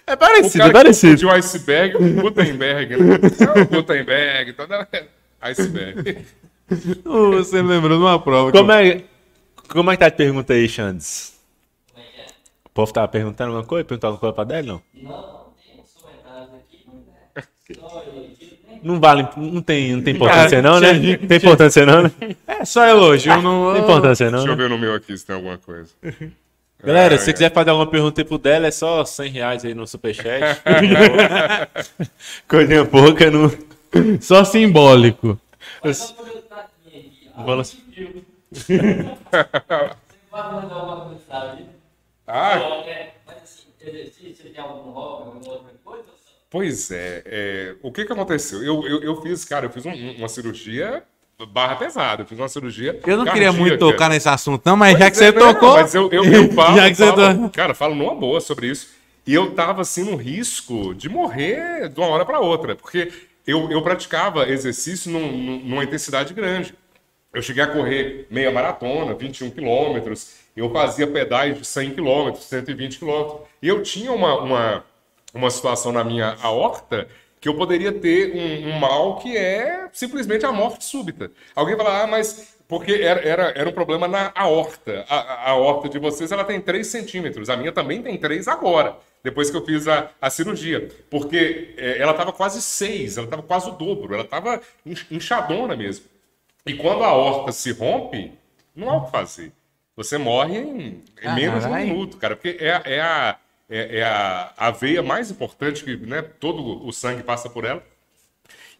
É O parecido, cara é parecido. de um iceberg, o Gutenberg, né? É o Gutenberg, toda... iceberg. Ô, Você me lembrou de uma prova. que Como é, como é que tá a pergunta aí, Xandes? O povo tava perguntando alguma coisa? Perguntou alguma coisa pra Délio, não? Não, não tem uns comentários aqui. Não vale, não tem, não tem importância não, né? Tem importância não, né? É só elogio, não. Tem importância não, Deixa eu né? ver no meu aqui se tem alguma coisa. Galera, É, se você quiser fazer alguma pergunta pro Délio, é só 100 reais aí no superchat. Coisinha pouca, não... Só simbólico. Mas só por eu estar aqui, ó. Fala Você viu? Você vai mandar uma mensagem. Ah, mas assim, exercício, você tem algum hobby, alguma outra coisa? pois é, é, o que que aconteceu? Eu, eu, eu fiz, cara, eu fiz um- uma cirurgia barra pesada. Eu fiz uma cirurgia. Eu não queria muito cardíaca. tocar nesse assunto, não, mas já Pois que você é, não, tocou. Mas eu, eu, eu falo, Já que você falo- to- cara, falo numa boa sobre isso. E eu tava assim no risco de morrer de uma hora para outra, porque eu, eu praticava exercício num- numa intensidade grande. Eu cheguei a correr meia maratona, 21 quilômetros, eu fazia pedais de 100 quilômetros, 120 quilômetros. E eu tinha uma, uma, uma situação na minha aorta que eu poderia ter um, um mal que é simplesmente a morte súbita. Alguém fala, ah, mas porque era, era, era um problema na aorta. A, a- a aorta de vocês ela tem 3 centímetros, a minha também tem 3 agora, depois que eu fiz a, a cirurgia. Porque é, ela estava quase 6, ela estava quase o dobro, ela estava inchadona mesmo. E quando a aorta se rompe, não há o que fazer. Você morre em, em menos de um minuto, cara, porque é, é a, é, é a, a veia mais importante que né, todo o sangue passa por ela.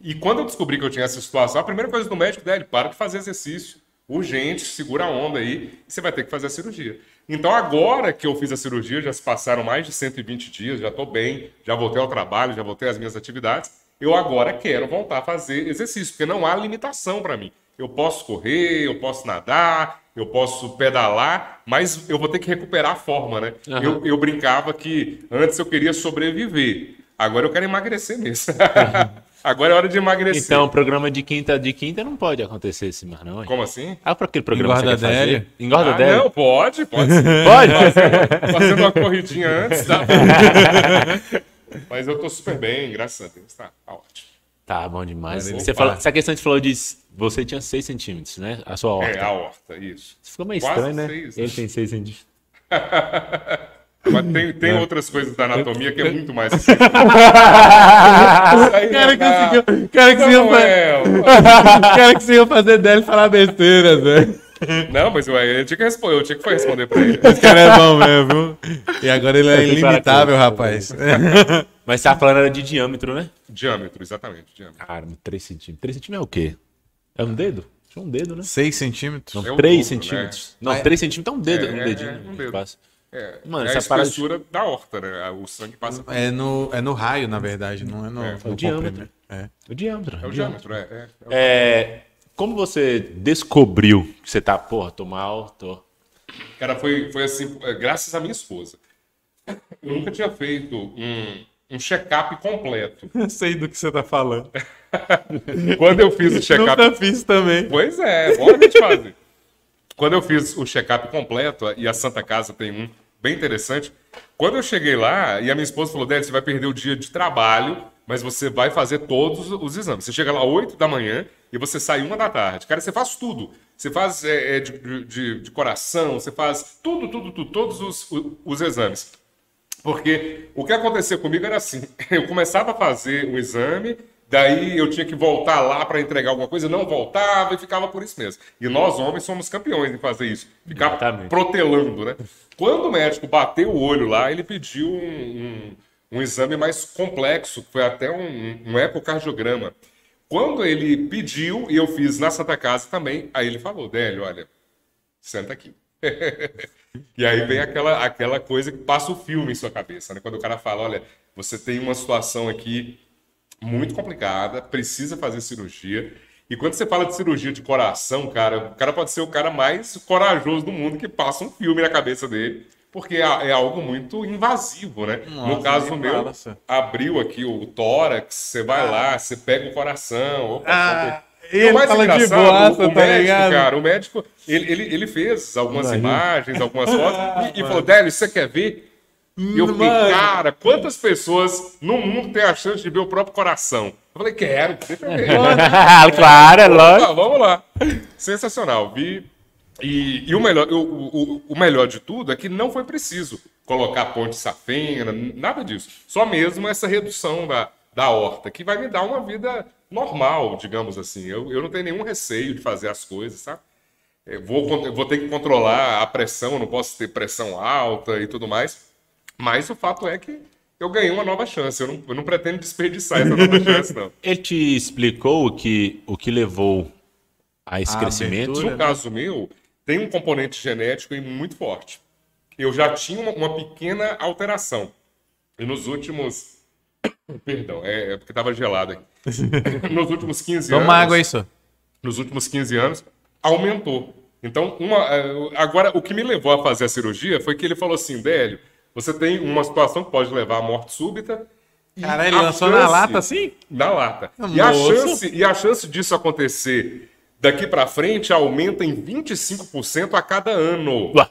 E quando eu descobri que eu tinha essa situação, a primeira coisa do médico dele, para de fazer exercício. Urgente, segura a onda aí, você vai ter que fazer a cirurgia. Então, agora que eu fiz a cirurgia, já se passaram mais de 120 dias, já estou bem, já voltei ao trabalho, já voltei às minhas atividades. Eu agora quero voltar a fazer exercício, porque não há limitação para mim. Eu posso correr, eu posso nadar, eu posso pedalar, mas eu vou ter que recuperar a forma, né? Eu, eu brincava que antes eu queria sobreviver, agora eu quero emagrecer mesmo. agora é hora de emagrecer. Então, o programa de quinta de quinta não pode acontecer esse mais, não. hein? Como assim? Ah, para aquele programa Engorda que você quer fazer? Engorda ah, Délio. não, pode, pode sim. Pode? Fazendo uma corridinha antes, tá? Mas eu tô super bem, graças a Deus, tá, tá ótimo. Tá bom demais. Você falou, essa questão que você falou de. Você tinha 6 centímetros, né? A sua horta. É, a horta, isso. Isso ficou meio Quase estranho, né? seis, Ele né? tem 6 centímetros. Mas tem, tem outras coisas da anatomia que é muito mais. Isso aí Cara tá- conseguiu, cara conseguiu, fa- Samuel. cara conseguiu fazer dele falar besteira, velho. Não, mas ué, eu tinha que responder, eu tinha que responder pra ele. Esse cara é bom mesmo, viu? E agora ele é cara ilimitável, rapaz. Mas você tava falando era de diâmetro, né? Diâmetro, exatamente, diâmetro. Cara, 3 centímetros. 3 centímetros é o quê? É um dedo? É um dedo, né? 6 centímetros? Não, É o 3 dobro, centímetros. né? Não, 3 centímetros é um dedo, É, um é, dedinho. é, um dedo. passa. É, Mano, é a essa parada de- espessura da horta, né? O sangue passa por É no, é no raio, na verdade, não é no, É, no o diâmetro. É. O diâmetro. É o diâmetro, é. é, é É, como você descobriu que você tá, porra, tô mal, tô. Cara, foi, foi assim, é, graças à minha esposa. Eu nunca tinha feito um, um check-up completo. Eu sei do que você tá falando. Quando eu fiz o check-up Nunca fiz também. Pois é, bora a gente fazer. Quando eu fiz o check-up completo, e a Santa Casa tem um bem interessante, quando eu cheguei lá, e a minha esposa falou, Délio, você vai perder o dia de trabalho, mas você vai fazer todos os exames. Você chega lá 8 da manhã e você sai uma da tarde. Cara, você faz tudo. Você faz é, é, de, de- de coração, você faz tudo, tudo, tudo, todos os, os exames. Porque o que acontecia comigo era assim: eu começava a fazer o exame, daí eu tinha que voltar lá para entregar alguma coisa, não voltava e ficava por isso mesmo. E nós, homens, somos campeões em fazer isso ficar Exatamente. protelando, né? Quando o médico bateu o olho lá, ele pediu um, um, um exame mais complexo, que foi até um, um ecocardiograma. Quando ele pediu, e eu fiz na Santa Casa também, aí ele falou: Délio, olha, senta aqui. E aí vem aquela, aquela coisa que passa o filme em sua cabeça, né? Quando o cara fala, olha, você tem uma situação aqui muito complicada, precisa fazer cirurgia. E quando você fala de cirurgia de coração, cara, o cara pode ser o cara mais corajoso do mundo que passa um filme na cabeça dele, porque é, é algo muito invasivo, né? no Nossa, caso nem meu, senhor. abriu aqui o tórax, você vai lá, você pega o coração. Opa, Ah, o ele mais fala de o tá médico, ligado? cara, o médico, ele, ele, ele fez algumas imagens, algumas fotos, e, e falou, Délio, você quer ver? Eu fiquei, Mano. cara, quantas pessoas no mundo têm a chance de ver o próprio coração? Eu falei, quero, deixa eu ver. claro, é lógico. Ah, vamos lá. Sensacional. Vi. E, e o, melhor, o, o, o melhor de tudo é que não foi preciso colocar ponte safena, nada disso. Só mesmo essa redução da, da horta, que vai me dar uma vida normal, digamos assim. Eu, eu não tenho nenhum receio de fazer as coisas, sabe? Eu vou, con- eu vou ter que controlar a pressão, não posso ter pressão alta e tudo mais. Mas o fato é que eu ganhei uma nova chance. Eu não, eu não pretendo desperdiçar essa nova chance, não. Ele te explicou o que, o que levou a esse A crescimento? abertura. No caso meu, tem um componente genético aí muito forte. Eu já tinha uma, uma pequena alteração. E nos últimos. Perdão, é, é porque estava gelado aí. nos últimos 15 anos. Toma água só. nos últimos 15 anos, aumentou. Então, uma, eh, agora, o que me levou a fazer a cirurgia foi que ele falou assim, Délio, você tem uma situação que pode levar à morte súbita. e Caralho, ele a lançou na chance- lata assim? Na lata. E a, chance, e a chance disso acontecer daqui pra frente aumenta em 25% a cada ano. Ué.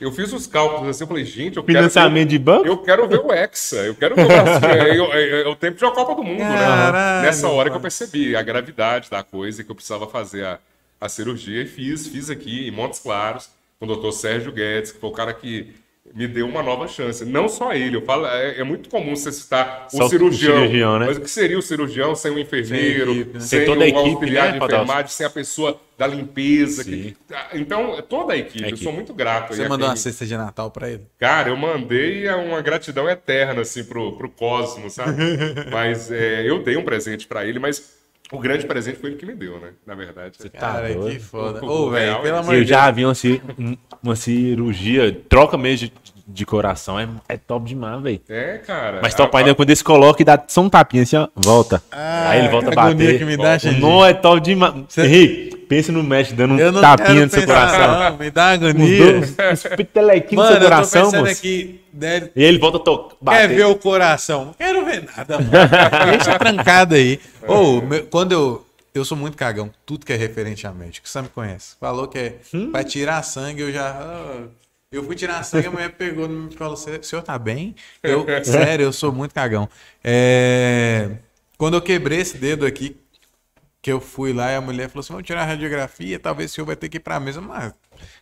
Eu fiz os cálculos assim, eu falei, gente, eu quero, Financiamento de banco? eu quero ver o Hexa, eu quero ver o Brasil. é, eu- é- é o tempo de uma Copa do Mundo, Caralho, né? Nessa hora que eu percebi a gravidade da coisa, que eu precisava fazer a, a cirurgia e fiz, fiz aqui em Montes Claros, com o doutor Sérgio Guedes, que foi o cara que me deu uma nova chance. Não só ele, eu falo, é, é muito comum você citar o Só o cirurgião, cirurgião, né? mas o que seria o cirurgião sem o enfermeiro, Sem equipe, né? sem, Sem toda a equipe, auxiliar né, de enfermagem, sem a pessoa da limpeza. que- Sim. então, toda a equipe, A eu sou muito grato. Você mandou quem- uma cesta de Natal pra ele? Cara, eu mandei uma gratidão eterna, assim, pro, pro cosmos, sabe? mas é, eu dei um presente pra ele, mas o grande presente foi ele que me deu, né? Na verdade. Cara, doido. que foda. O- Ô, velho, pelo é amor Eu de já Deus. vi uma, ci- um- uma cirurgia, troca mesmo de, de coração, é, é top demais, velho. É, cara. Mas a- top a- ainda quando eles colocam e dá só um tapinha assim, ó, volta. Ah, Aí ele volta a bater. que me dá. Não é top demais. Henrique, pensa no mestre dando um tapinha no seu pensar, coração. não, me dá agonia. dois, os petelequinhos Mano, no seu eu tô coração, pensando moço. aqui, deve- E ele volta a to- bater. Quer ver o coração? Não quero ver nada, mano. Deixa trancado aí. Ô, meu- quando eu. Eu sou muito cagão, tudo que é referente a médico. Você me conhece. Falou que é pra tirar sangue, eu já. ah, eu fui tirar sangue, a mulher pegou e falou: "Cê- o senhor tá bem? Eu, sério, eu sou muito cagão. É, Quando eu quebrei esse dedo aqui, que eu fui lá e a mulher falou assim: vamos tirar a radiografia, talvez o senhor vai ter que ir pra mesa. Mas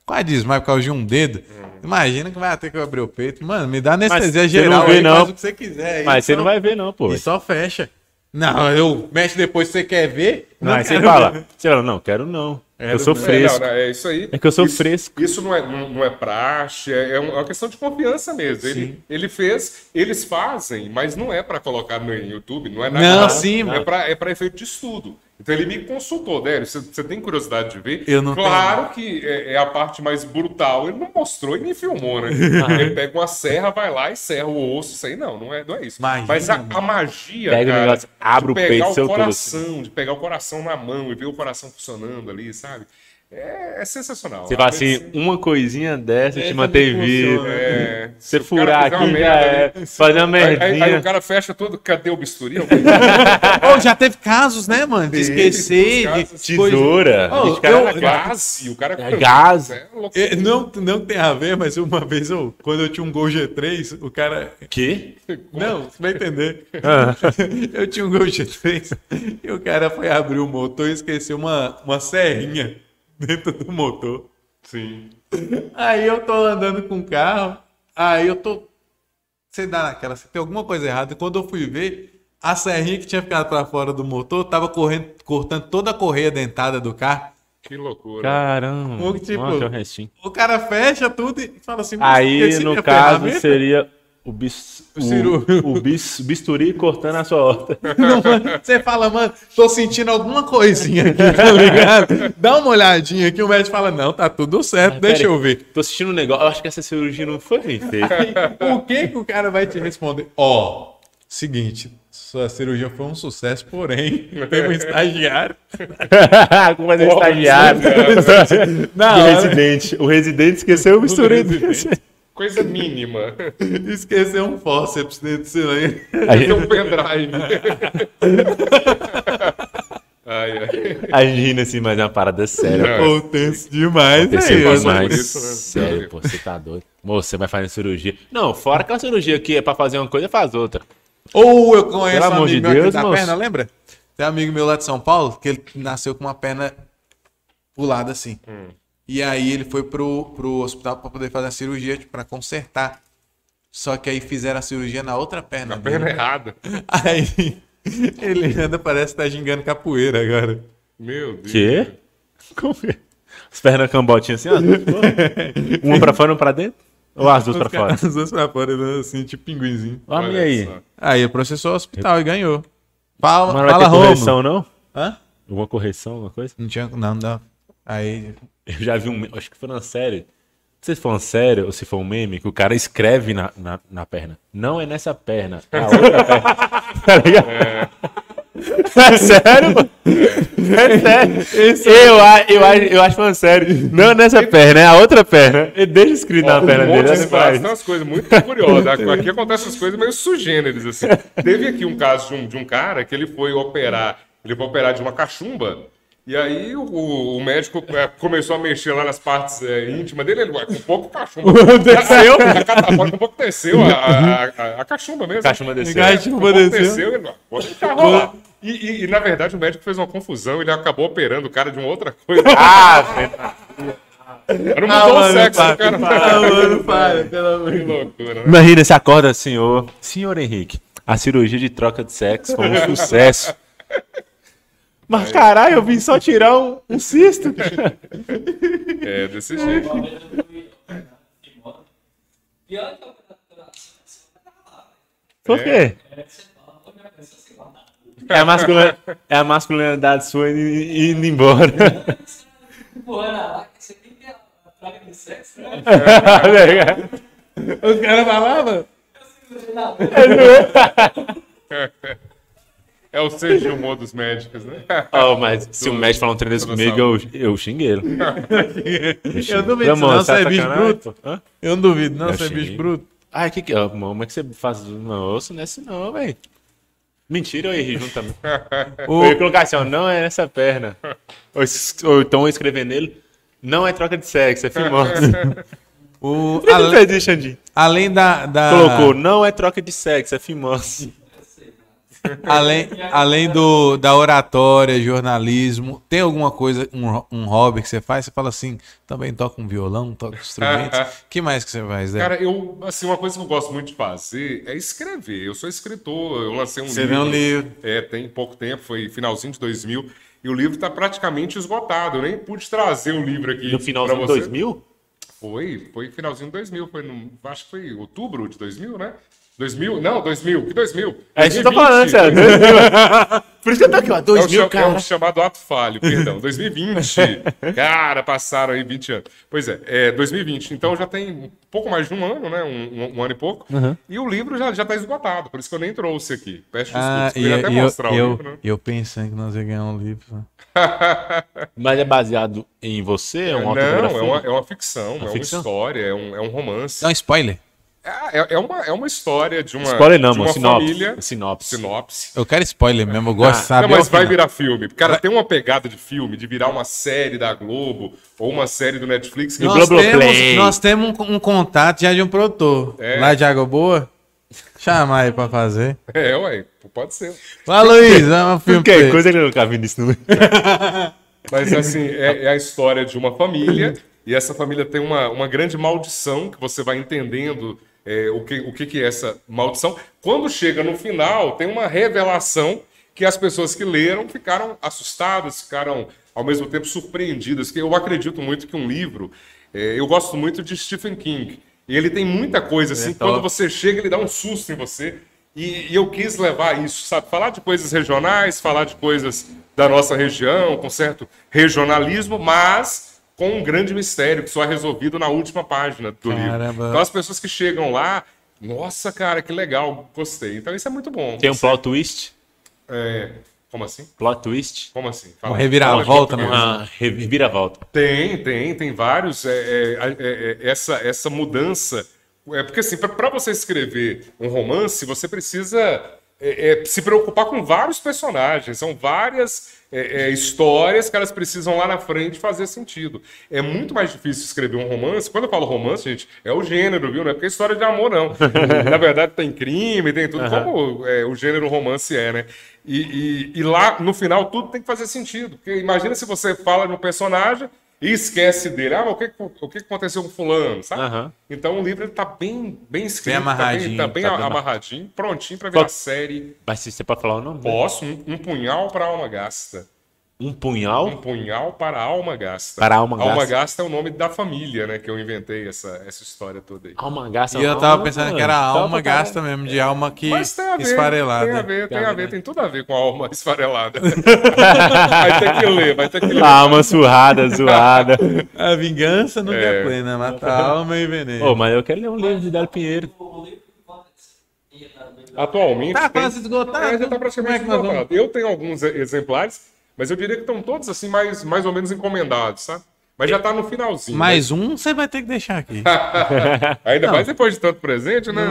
quase desmaio por causa de um dedo. Imagina que vai ter que abrir o peito. Mano, me dá anestesia você geral não vê, aí, não. faz o que você quiser. aí, Mas você só- não vai ver, não, pô. E só fecha. Não, eu mexe depois se você quer ver. Não, aí você fala. Você fala, não, quero não. Quero eu sou. É, fresco. não, não, é isso aí. É que eu sou isso, fresco. Isso não é, não, não é praxe, é, é uma questão de confiança mesmo. Ele, ele fez, eles fazem, mas não é para colocar no YouTube, não é nada. Não, sim, é mano. para é pra efeito de estudo. Então ele me consultou, Délio, você, você tem curiosidade de ver? Eu não claro que é, é a parte mais brutal. Ele não mostrou e nem filmou, né? Ele pega uma serra, vai lá e serra o osso, isso aí não, não é, não é isso. Imagina, mas a, a magia, Pega o cara, negócio, abre de o pegar peito o seu todo coração, de pegar o coração na mão e ver o coração funcionando ali, sabe? É, é sensacional. Você A fala assim, medicina- uma coisinha dessa te mantém vivo. É, Você furar aqui já merda é. ali, Fazer uma Aí, aí- aí merdinha. o cara fecha todo, cadê o bisturi? Ô, já teve casos, né, mano? De esquecer, de casos- Tesoura. Ô, Esse cara eu- cara. Gás, o cara... É gás. É. É, Não, não tem a ver, mas uma vez eu, quando eu tinha um Gol G3, o cara. Que? Não, você vai entender. Ah. Eu tinha um Gol G3 e o cara foi abrir o motor e esqueceu uma, uma serrinha dentro do motor. Sim. Aí eu tô andando com o carro, aí eu tô. Você dá naquela, você tem alguma coisa errada. E quando eu fui ver, a serrinha que tinha ficado pra fora do motor tava correndo, cortando toda a correia dentada do carro. Que loucura. Caramba. Ou tipo- restinho. O cara fecha tudo e fala assim: "Mas Aí, no minha caso, ferramenta?" seria o, bis, o, ciru- o bis, bisturi cortando a sua horta. Não, mano, você fala, mano, tô sentindo alguma coisinha aqui, tá ligado? Dá uma olhadinha aqui, o médico fala, não, tá tudo certo, deixa Pera eu aí, ver. Tô assistindo um negócio. Eu acho que essa cirurgia não foi feita. O que que o cara vai te responder? Ó, seguinte, sua cirurgia foi um sucesso, porém, tem um estagiário. Como fazer estagiário. Na o residente. O residente esqueceu o bisturi. Coisa mínima. esqueceu um fórceps dentro do Tem gente, um pendrive. ai, ai. a gente rindo assim, mas é uma parada séria. Não, Pô, tenso demais, velho. passou demais. isso, né? Sério, pô, você tá doido. Moço, você vai fazer cirurgia. Não, fora aquela cirurgia que é pra fazer uma coisa, faz outra. Ou eu conheço Pelo um amor amigo de meu aqui Deus, da moço. perna, lembra? Tem um amigo meu lá de São Paulo, que ele nasceu com uma perna pulada assim. Hum. E aí ele foi pro, pro hospital pra poder fazer a cirurgia, tipo, pra consertar. Só que aí fizeram a cirurgia na outra perna. Na perna errada. Aí ele anda, parece que tá gingando capoeira agora. Meu Deus. Quê? Como que? As pernas cambotinhas assim, ó. Uma pra fora, uma pra dentro? Ou as duas pra fora? Os dois pra fora, né, assim, tipo pinguinzinho. Olha Olha aí. só. Aí ele processou o hospital e ganhou. Fala, Mas não vai fala ter correção, não? Hã? Alguma correção, alguma coisa? Não tinha, não, não. Aí Eu já vi um. Acho que foi uma série. Não sei se foi uma série ou se foi um meme, que o cara escreve na, na, na perna. Não é nessa perna, é a outra perna. Tá ligado? É, sério, mano? Eu, a- eu, acho- eu acho falando sério. Não nessa perna, é a outra perna. Ele deixa escrito na Ó, perna um dele. monte de frases, isso. tem umas coisas muito curiosas. Aqui acontecem essas coisas meio sugêneres, assim. Teve aqui um caso de um, de um cara que ele foi operar, ele foi operar de uma cachumba, e aí o, o médico é, começou a mexer lá nas partes é, íntimas dele, ele, ué, com um pouco cachumba. desceu? A, catapora com um pouco desceu, a, a, a- a cachumba mesmo. Cachumba desceu. Cachumba Com um pouco desceu. ele, deixar rolar. E, e- e, na verdade o médico fez uma confusão, ele acabou operando o cara de uma outra coisa. Ah, Não mudou o sexo do cara. Ah, mano, para, pelo amor Que loucura, né? Imagina, você acorda, senhor. Senhor Henrique, a cirurgia de troca de sexo foi um sucesso. Mas caralho, eu vim só tirar um, um cisto. É, desse jeito. Por quê? É, você fala, "Ô, minha cabeça, sei lá, nada." É a, masculin... é a masculinidade sua indo, indo embora. Você tem que ter a praga de sexo, né? Os caras falavam? É o de humor dos médicos, né? oh, mas se o médico falar um trem desse comigo, eu, eu xingo ele. Eu duvido, não, você é bicho bruto. Hã? Eu não duvido, não, Eu você é bicho xinguei. bruto. Ai, que que. Como é que você faz. Não, osso não é assim não, velho. Mentira, eu errei junto também. O- Eu ia colocar assim, ó, não é nessa perna. Ou, então eu escrever nele, não é troca de sexo, é filmose. O, Xandi? além da. da Colocou, não é troca de sexo, é fimose. Além, além do, da oratória, jornalismo, tem alguma coisa, um, um hobby que você faz? Você fala assim, também toca um violão, toca instrumentos. que mais que você faz, Zé? Cara, eu, assim, uma coisa que eu gosto muito de fazer é escrever. Eu sou escritor, eu lancei um Você livro. vê um livro. É, tem pouco tempo, foi finalzinho de 2000. E o livro está praticamente esgotado. Eu nem pude trazer o livro aqui. No finalzinho de você. 2000? Foi, foi finalzinho de 2000. Foi no, acho que foi outubro de 2000, né? 2000? Não, 2000. Que 2000? É isso que eu tô 2020. falando, sério. 2000. Por isso que eu tô aqui, ó, É o, 2000, cha- é cara. o chamado ato falho, perdão. 2020. Cara, passaram aí 20 anos. Pois é, é 2020. Então já tem um pouco mais de um ano, né? Um, um- um ano e pouco. E o livro já, já tá esgotado, por isso que eu nem trouxe aqui. Peço Ah, desculpas. e, Queria até e eu, mostrar o eu, livro, né? eu pensando que nós ia ganhar um livro. Mas é baseado em você? É uma Não, é uma, é uma ficção, é uma ficção? história, é um, é um romance. Dá um spoiler. É, é- é uma, é uma história de uma, Spoiler não, de uma Sinopse. família. Sinopse. Sinopse. Eu quero spoiler mesmo, eu gosto de Ah, saber. não, mas vai virar filme. Cara, tem uma pegada de filme, de virar uma série da Globo ou uma série do Netflix. Que Nós temos, nós temos um, um contato já de um produtor. É. Lá de Água Boa. Chamar aí pra fazer. É, ué, pode ser. Vai, Luiz, é um filme Que coisa que eu nunca vi nisso. Não. Mas assim, é, é a história de uma família, e essa família tem uma, uma grande maldição que você vai entendendo é, o, que, o que, que é essa maldição. Quando chega no final, tem uma revelação que as pessoas que leram ficaram assustadas, ficaram ao mesmo tempo surpreendidas. Que eu acredito muito que um livro. é, eu gosto muito de Stephen King. E ele tem muita coisa assim, top. quando você chega, ele dá um susto em você. E, e eu quis levar isso, sabe? Falar de coisas regionais, falar de coisas da nossa região, com certo regionalismo, mas com um grande mistério que só é resolvido na última página do livro. Caramba. Então as pessoas que chegam lá, nossa, cara, que legal, gostei. Então isso é muito bom. Tem um Você- plot twist? é, como assim? Plot twist? Como assim? Uma reviravolta, Fala mano. português. Ah, reviravolta. Tem, tem, tem vários. é, é, é, é, essa, essa mudança. É porque assim, para você escrever um romance, você precisa é, é, se preocupar com vários personagens. São várias é, é, histórias que elas precisam lá na frente fazer sentido. É muito mais difícil escrever um romance. Quando eu falo romance, gente, é o gênero, viu? Não é porque é história de amor, não. na verdade, tem crime, tem tudo, como é, o gênero romance é, né? E, e- e lá, no final, tudo tem que fazer sentido. Porque imagina se você fala de um personagem e esquece dele. Ah, mas o que, o que aconteceu com fulano, sabe? Aham. Então o livro ele tá bem, bem escrito, amarradinho, tá bem, tá bem tá bem amarradinho, prontinho para virar Qual- série. Mas se você pode falar o nome? Posso, um, um punhal para alma gasta. Um Um punhal punhal para alma gasta. para alma Alma gasta. gasta é o nome da família, né? Que eu inventei essa, essa história toda aí. Alma gasta. E eu alma- tava pensando que era alma gasta mesmo, de alma que Mas tem a ver, esfarelada. tem a ver, tem Tem a a ver, tem tudo a ver com a alma esfarelada. vai ter que ler, vai ter que ler. A alma surrada, zoada. A vingança nunca é, É. plena, mata a alma e veneno. Mas eu quero ler um livro de Délio Pinheiro. O livro que conta isso. Atualmente. Tá tem- quase esgotado. É, já tá é praticamente vamos- esgotado. Eu tenho alguns exemplares, Mas eu diria que estão todos assim, mais, mais ou menos encomendados, sabe? Mas já tá no finalzinho. Mais um você vai ter que deixar aqui. né? Ainda mais depois de tanto presente, né?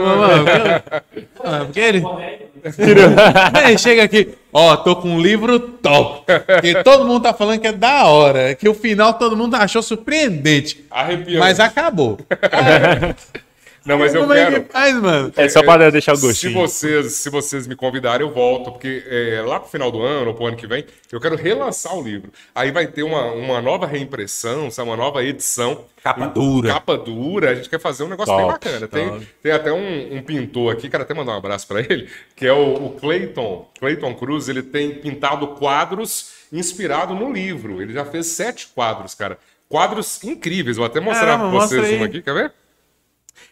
Ah, Porque ele... Ele chega aqui, ó, tô com um livro top. Que todo mundo tá falando que é da hora. Que o final todo mundo achou surpreendente. Arrepiante. Mas acabou. Não, mas eu Como é quero. que faz, mano? É só para deixar o Se gostinho. vocês, se vocês me convidarem, eu volto, porque é, lá pro final do ano, ou pro ano que vem, eu quero relançar o livro. Aí vai ter uma, uma nova reimpressão, sabe, uma nova edição. Capa dura. Capa dura, a gente quer fazer um negócio Top, bem bacana. Tem, top. tem até um, um pintor aqui, quero até mandar um abraço pra ele, que é o, o Clayton. Clayton Cruz, ele tem pintado quadros inspirado no livro. Ele já fez sete quadros, cara. Quadros incríveis. Vou até mostrar pra vocês mostra um aqui, quer ver?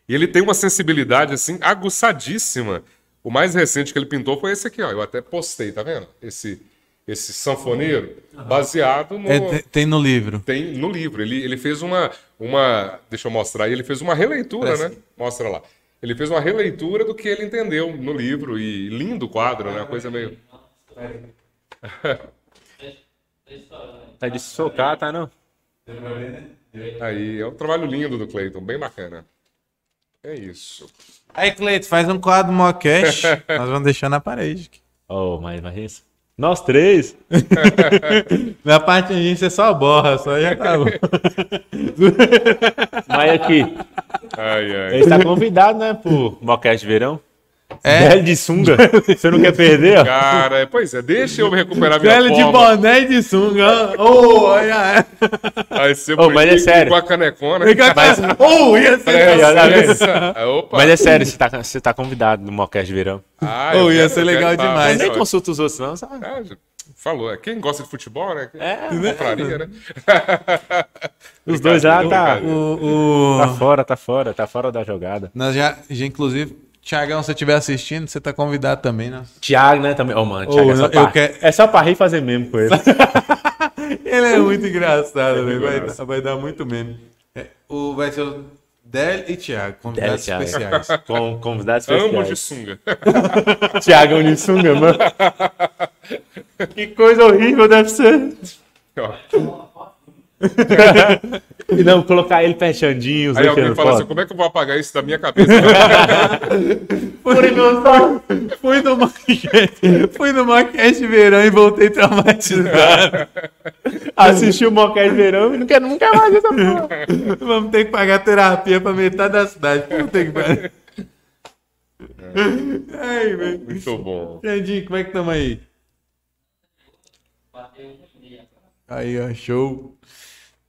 E ele tem uma sensibilidade, assim, aguçadíssima. O mais recente que ele pintou foi esse aqui, ó. Eu até postei, tá vendo? Esse, esse sanfoneiro, baseado no... É, tem- tem no livro. Tem no livro. Ele, ele fez uma, uma. Deixa eu mostrar aí. Ele fez uma releitura, Presta. né? Mostra lá. Ele fez uma releitura do que ele entendeu no livro. E lindo o quadro, né? Uma coisa meio. Tá de socar, tá não? Aí, é um trabalho lindo do Clayton, bem bacana. É isso. Aí, Cleito, faz um quadro mocash. Nós vamos deixar na parede. Oh, mas, mas isso. Nós três. Na parte de você só borra, só já tá bom. Mas aqui, Ai, ai. ele está convidado, né, pro Mocast de Verão. É? Velho de sunga. Você não quer perder, ó? Cara, pois é, deixa eu recuperar minha Velho de boné e de sunga. Ô, olha. Aí você Ô, mas é sério. Com a canecona. Mas, ô, ia ser. Mas é sério, você tá, você tá convidado no Mocast de Verão. Ah, Ô, eu ia quero- ser legal quero demais. mas Nem consulta os outros, não, sabe? Ah, já falou. é, Quem gosta de futebol, né? É, Compraria, né? Os dois lá tá. O, o- tá fora, tá fora, tá fora da jogada. Nós já, já, inclusive, Tiagão, se você estiver assistindo, você tá convidado também, né? Thiago, né, também. Ô, mano, Ô, Thiago, é, só eu pra, quero- é só pra rir e fazer mesmo com ele. Ele é muito engraçado, velho. Vai, vai dar muito meme. É, o, vai ser o Del e Thiago, convidados Thiago. especiais. Com convidados Ambos de especiais. sunga. Thiago Unissunga, mano. que coisa horrível deve ser. Ó. E não, colocar ele fechandinho, os Aí alguém fala assim, como é que eu vou apagar isso da minha cabeça? Fui no maquete, fui no maquete verão e voltei traumatizado. Assistir o Mocast de Verão e não quero nunca mais essa porra. Vamos ter que pagar terapia pra metade da cidade. Puta que pariu. Ai, velho. Muito bom. Xandinho, como é que tamo aí? Aí, ó, show.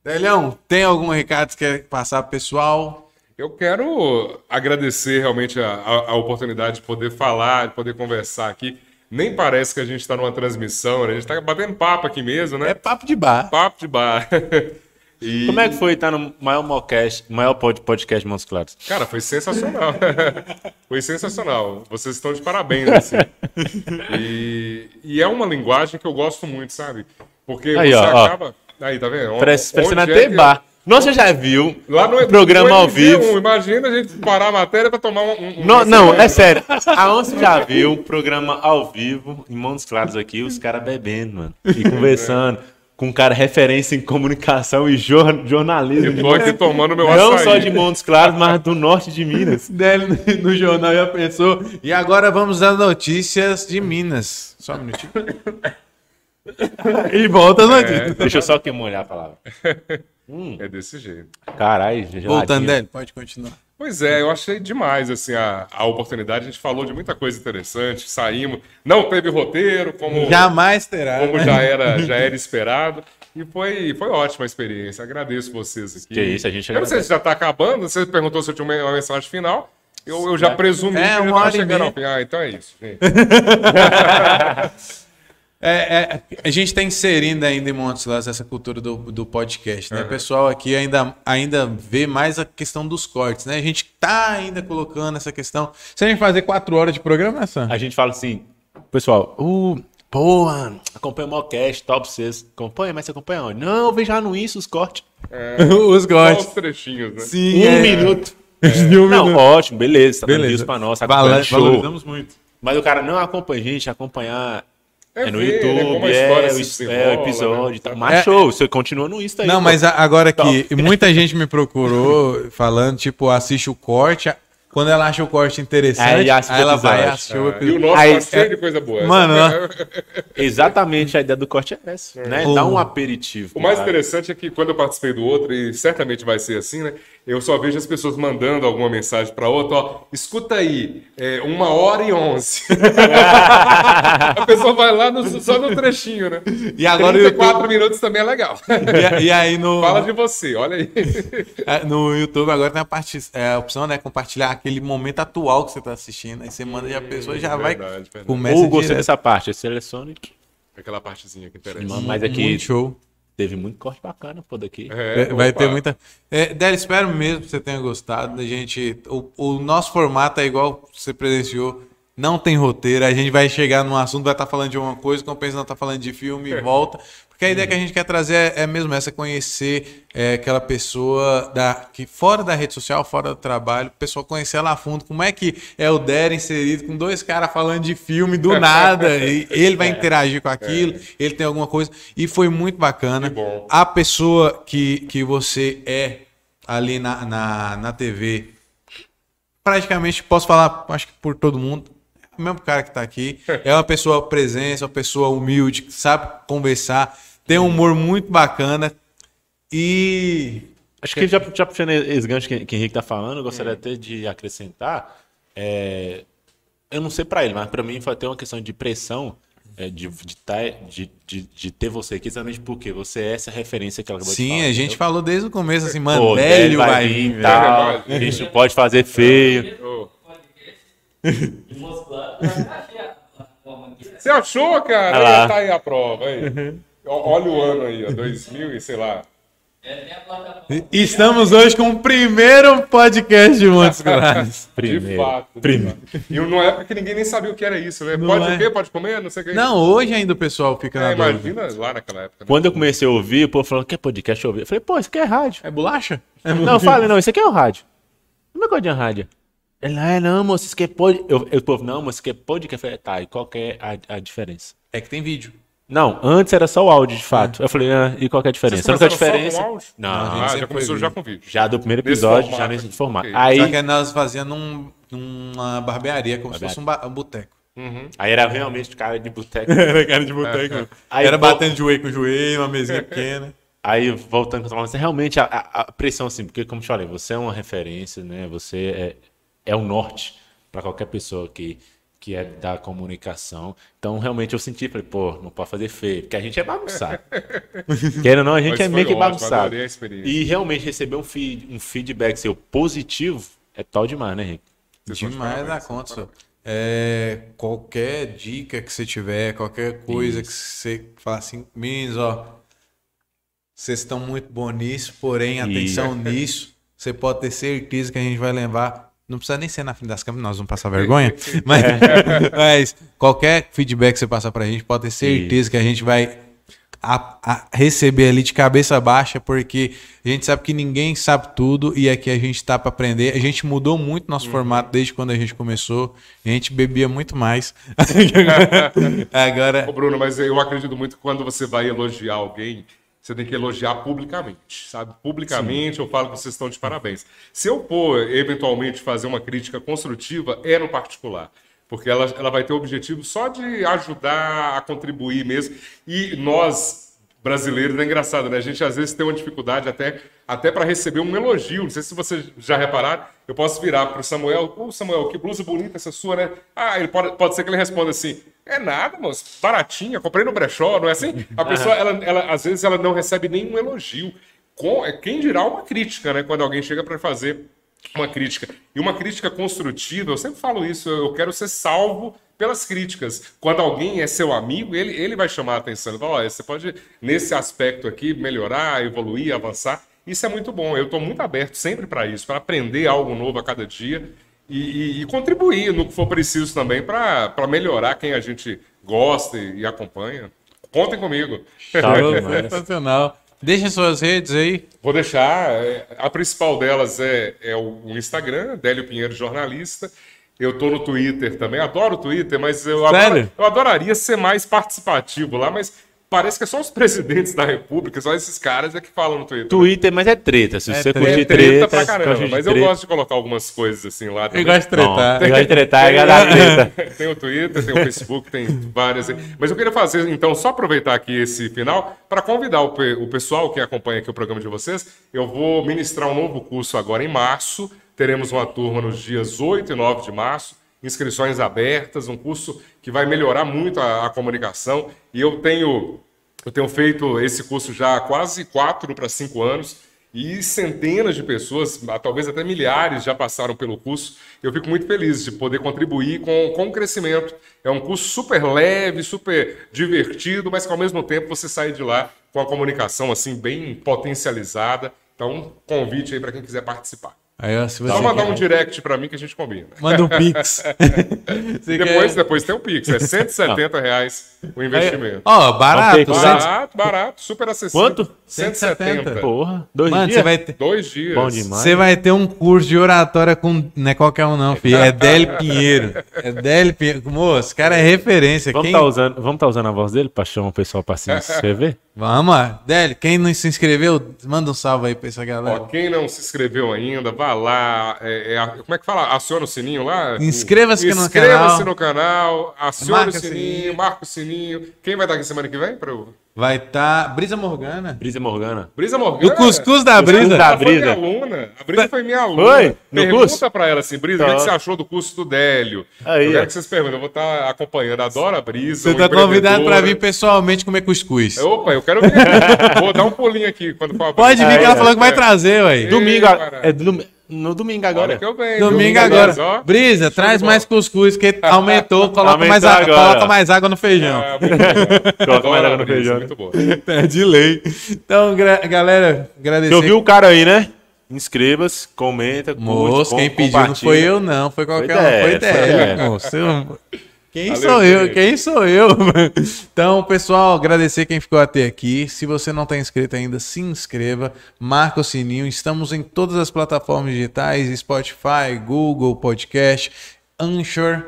Delhão, tem algum recado que você quer passar pro pessoal? Eu quero agradecer realmente a, a- a oportunidade de poder falar, de poder conversar aqui. Nem parece que a gente está numa transmissão, né? A gente está batendo papo aqui mesmo, né? É papo de bar. Papo de bar. E, Como é que foi estar no maior Mocast, maior pod- podcast de Montes Claros? Cara, foi sensacional. foi sensacional. Vocês estão de parabéns, assim. E, e é uma linguagem que eu gosto muito, sabe? Porque Aí, você ó, ó. Aí, tá vendo? Parece, parece na Onde é bar. Nossa, já viu? Lá no Programa no ao MV1, vivo. Imagina a gente parar a matéria pra tomar um. um- Não, não, é sério. Aonde você já viu um programa ao vivo, em Montes Claros aqui, os caras bebendo, mano. E conversando. Com um cara referência em comunicação e jor- jornalismo. de Tô aqui tomando meu Não açaí. só de Montes Claros, mas do norte de Minas. Dele no jornal já pensou. E agora vamos às notícias de Minas. Só um minutinho. E volta as notícias. Deixa eu só aqui molhar a palavra. É desse jeito. Caralho, geladinho. Voltando, Délio, pode continuar. Pois é, eu achei demais assim a, a oportunidade. A gente falou de muita coisa interessante, saímos. Não teve roteiro, como, Jamais terá. como né? já era, já era esperado. E foi, foi ótima a experiência. Agradeço vocês aqui. Que isso, a gente Eu não sei se já está acabando. Você perguntou se eu tinha uma mensagem final. Eu, eu já presumi É, que já estava chegando ao fim. Ah, então é isso, gente. É, é, a gente está inserindo ainda em Montes Claros essa cultura do, do podcast, né? O pessoal aqui ainda, ainda vê mais a questão dos cortes, né? A gente tá ainda colocando essa questão. Se a gente fazer quatro horas de programa, Sam? A gente fala assim, pessoal, uh, pô, mano, acompanha o Mocast, top 6. Acompanha, mas você acompanha onde? Não, eu vejo lá no isso os cortes. Os Só cortes. os trechinhos, né? Sim, Um é. minuto. De um Não, minuto. ótimo, beleza, tá dando Beleza. views pra nós, tá show. Valorizamos muito. Mas o cara não acompanha a gente, acompanhar É É, no ver, né, YouTube, é, o, desenrola, é o episódio né? e tal. Mas show, você continua no Insta aí. Não, pô. mas a- agora que muita gente me procurou falando, tipo, assiste o corte. Quando ela acha o corte interessante, Aí aí, assiste o ela vai episódio. assistir o E o episódio. nosso Aí, tá cheio de coisa boa. Mano, Essa- Exatamente a ideia do corte é essa, né? O- Dá um aperitivo. O mais cara. interessante é que quando eu participei do outro, e certamente vai ser assim, né? Eu só vejo as pessoas mandando alguma mensagem para outra, ó, escuta aí, é, uma hora e onze. a pessoa vai lá no- só no trechinho, né? E agora o 34 YouTube- minutos também é legal. E, e aí no, Fala de você, olha aí. é, no YouTube agora tem a, parte, é, a opção, né? Compartilhar aquele momento atual que você tá assistindo. Aí você manda e a pessoa já vai. verdade, verdade. Começa Ou gostei dessa parte, selecione. Aquela partezinha que interessa. Mas aqui Muito show. Teve muito corte bacana, pô, daqui. É, É, vai opa. ter muita. É, Délio, espero mesmo que você tenha gostado. Da gente, o, o nosso formato é igual você presenciou. Não tem roteiro. A gente vai chegar num assunto, vai estar falando de uma coisa, compensa não estar falando de filme e volta. Porque a ideia que a gente quer trazer é, é mesmo essa: conhecer é, aquela pessoa da, que fora da rede social, fora do trabalho, pessoa conhecer ela a fundo. Como é que é o Der inserido com dois caras falando de filme do nada? e ele vai interagir com aquilo, ele tem alguma coisa. E foi muito bacana a pessoa que, que você é ali na, na, na TV, praticamente posso falar, acho que por todo mundo, é o mesmo cara que tá aqui, é uma pessoa presença, uma pessoa humilde, que sabe conversar, tem um humor muito bacana e Acho que já, já puxando esse gancho que, que o Henrique tá falando, eu gostaria até de acrescentar. é, eu não sei pra ele, mas pra mim foi até uma questão de pressão é, de, de, tá- de, de, de ter você aqui, exatamente porque você é essa referência que ela acabou de sim, falar. a gente entendeu? falou desde o começo assim, mano, velho Délio vai vir, tal, a gente não pode fazer feio. Ô, E mostrar. Achei a plataforma aqui. Você achou, cara? Ah lá. Tá aí a prova, aí. Olha o ano aí, ó, 2000 e sei lá. É. Estamos hoje com o primeiro podcast de Montes Claros. De Primeiro. fato. de Primeiro. fato. E numa época que ninguém nem sabia o que era isso, né? Não pode é. quê? Pode comer? Não sei o que. Não, hoje ainda o pessoal fica É, na dúvida. imagina lá naquela época. Né? Quando eu comecei a ouvir, o povo falou, quer podcast? Eu ouvi. Eu falei, pô, isso aqui é rádio. É bolacha? Não, eu falei, não, isso aqui é o rádio. Como é que é de rádio? Ele, ah, não, moço, isso aqui é pod... Eu, eu, o povo, não, moço, isso aqui é podcast. Falei, tá, e qual que é a, a diferença? É que tem vídeo. Não, antes era só o áudio, de fato. Eu falei, ah, e qual que é a diferença? Vocês A única começaram só diferença... com áudio? Não, a Ah, já começou já com vídeo. já do primeiro Nesse episódio, formato já nesse formato. Ok. Aí, Só que nós fazíamos num, numa barbearia, como se Barbearia. fosse um, ba- um boteco. aí era realmente cara de boteco. Era cara de boteco. Aí Era vol- batendo joelho com joelho, uma mesinha pequena. Aí, voltando para você realmente a, a- a pressão, assim, porque, como eu te falei, você é uma referência, né? Você é, é o norte para qualquer pessoa que, que é da comunicação. Então, realmente, eu senti, falei, pô, não pode fazer feio, porque a gente é bagunçado. Querendo ou não, a gente Mas é meio que bagunçado. E realmente receber um, feed, um feedback seu positivo é tal demais, né, Henrique? Demais da conta, só. É, qualquer dica que você tiver, qualquer coisa que você falar assim, meninos, ó, vocês estão muito bons nisso, porém, atenção nisso, você pode ter certeza que a gente vai levar. Não precisa nem ser na frente das câmeras, nós vamos passar vergonha, mas, mas qualquer feedback que você passar pra gente, pode ter certeza que a gente vai a- a receber ali de cabeça baixa, porque a gente sabe que ninguém sabe tudo e aqui a gente tá para aprender. A gente mudou muito nosso formato desde quando a gente começou. A gente bebia muito mais. Agora, Ô, Bruno, mas eu acredito muito que quando você vai elogiar alguém, você tem que elogiar publicamente, sabe? Publicamente eu falo que vocês estão de parabéns. Se eu for, eventualmente, fazer uma crítica construtiva, é no particular. Porque ela, ela vai ter o objetivo só de ajudar a contribuir mesmo. E nós, brasileiros, é engraçado, né? A gente às vezes tem uma dificuldade até, até para receber um elogio. Não sei se vocês já repararam, eu posso virar para o Samuel, ô Samuel, que blusa bonita essa sua, né? Ah, ele pode, pode ser que ele responda assim, é nada, moço, baratinha, comprei no brechó, não é assim? A pessoa, ela, ela, às vezes, ela não recebe nenhum elogio. Com, é, quem dirá uma crítica, né? Quando alguém chega para fazer uma crítica. E uma crítica construtiva, eu sempre falo isso, eu quero ser salvo pelas críticas. Quando alguém é seu amigo, ele, ele vai chamar a atenção. Ele fala, olha, você pode, nesse aspecto aqui, melhorar, evoluir, avançar. Isso é muito bom. Eu estou muito aberto sempre para isso, para aprender algo novo a cada dia e, e- e contribuir no que for preciso também para melhorar quem a gente gosta e, e acompanha. Contem comigo. Sensacional. Deixa suas redes aí. Vou deixar. é, A principal delas é, é o Instagram, Délio Pinheiro Jornalista. Eu tô no Twitter também, adoro o Twitter, mas eu, Sério? adoro- eu adoraria ser mais participativo lá, mas parece que é só os presidentes da República, só esses caras é que falam no Twitter. Twitter, mas é treta. Se É você treta. curtir É treta treta, pra caramba, mas eu treta- gosto de colocar algumas coisas assim lá Eu gosto de tretar. Não, eu gosto de tretar, eu gosto da treta. Tem o Twitter, tem o Facebook, tem várias. Mas eu queria fazer, então, só aproveitar aqui esse final para convidar o, o pessoal que acompanha aqui o programa de vocês. Eu vou ministrar um novo curso agora em março. Teremos uma turma nos dias 8 e 9 de março. Inscrições abertas, um curso que vai melhorar muito a, a comunicação. E eu tenho, eu tenho feito esse curso já há quase 4 para 5 anos. E centenas de pessoas, ah, talvez até milhares, já passaram pelo curso. Eu fico muito feliz de poder contribuir com, com o crescimento. É um curso super leve, super divertido, mas que ao mesmo tempo você sai de lá com a comunicação assim bem potencializada. Então, convite aí para quem quiser participar. Aí, se você Só mandar quer- um direct para mim que a gente combina. Manda um pix. Depois, quer- depois tem o Pix, é 170 reais o investimento. Ó, barato. Não, cento- Barato, barato, super acessível. Quanto? 170. Porra, dois Mano, dias. você vai ter... Dois dias. Bom demais. Você vai ter um curso de oratória com. Não é qualquer um, não, filho. É Délio Pinheiro. É Délio Pinheiro. Moço, esse cara é referência. Vamos Quem... estar usando, vamos tá usando a voz dele pra chamar o pessoal pra se inscrever? Vamos. Délio, quem não se inscreveu, manda um salve aí pra essa galera. Ó, quem não se inscreveu ainda, vá lá. é, é, como é que fala? Aciona o sininho lá? Inscreva-se no Inscreva-se canal. no canal, acione Marca o sininho, sininho. marca o sininho. Quem vai estar aqui semana que vem? Eu... Vai estar Brisa Morgana. Brisa Morgana. Brisa Morgana. O cuscuz da Brisa. da Ela foi Brisa. minha aluna. A Brisa foi minha aluna. Foi? No Pergunta curso? pra ela assim, Brisa, o que, Tá. você achou do curso do Délio? Aí, eu quero ó. que vocês perguntem. Eu vou estar acompanhando. Adoro a Brisa. Você tá convidado pra vir pessoalmente comer cuscuz. Opa, eu quero ver. vou dar um pulinho aqui quando for a Pode Brisa. vir que ela é, falou que vai é. trazer, ué. Domingo, é dom- no domingo agora. que eu venho. Domingo às agora. 10, ó. Brisa, traz de mais cuscuz, que aumentou. Coloca, Aumentou mais, a- agora. coloca mais água no feijão. Bom. Coloca mais água no Brisa, feijão. Muito bom. É de lei. Então, galera, agradecer. Você ouviu o cara aí, né? Inscreva-se, comenta, curte, Moço, quem pediu não foi eu, não. Foi qualquer Foi um. Foi Délio, Délio. moço. Eu- Quem Valeu, sou eu? Quem sou eu? Então, pessoal, agradecer quem ficou até aqui. Se você não está inscrito ainda, se inscreva, marca o sininho. Estamos em todas as plataformas digitais: Spotify, Google Podcast, Anchor,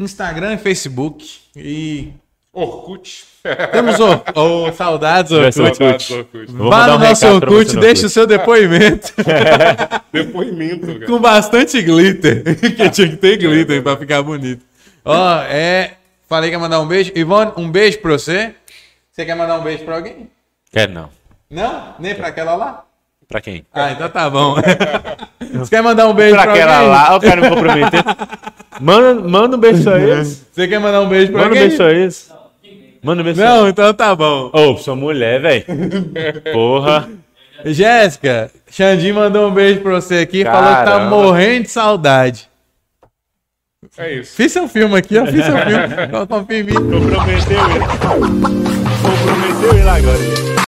Instagram e Facebook. E Orkut. temos o, o saudades, Orkut. Saudades Orkut. Vá no um nosso Orkut, deixa o seu depoimento. Depoimento, cara. com bastante glitter. que tinha que ter glitter pra ficar bonito. Ó, é. Falei que ia mandar um beijo. Ivone, um beijo pra você. Você quer mandar um beijo pra alguém? Quero não. Não? Nem pra aquela lá? Pra quem? Ah, então tá bom. você quer mandar um beijo Pra pra, aquela alguém? lá, eu quero me comprometer. Manda, manda um beijo pra eles. Você quer mandar um beijo pra Manda um alguém? beijo pra eles. Manda um beijo pra Não, então tá bom. Ô, sua mulher, velho. Porra. Jéssica, Xandinho mandou um beijo pra você aqui. Falou que tá Caramba. morrendo de saudade. É isso. Fiz seu filme aqui, ó. Fiz seu filme. Confia em mim. Comprometeu ele. Comprometeu ele agora.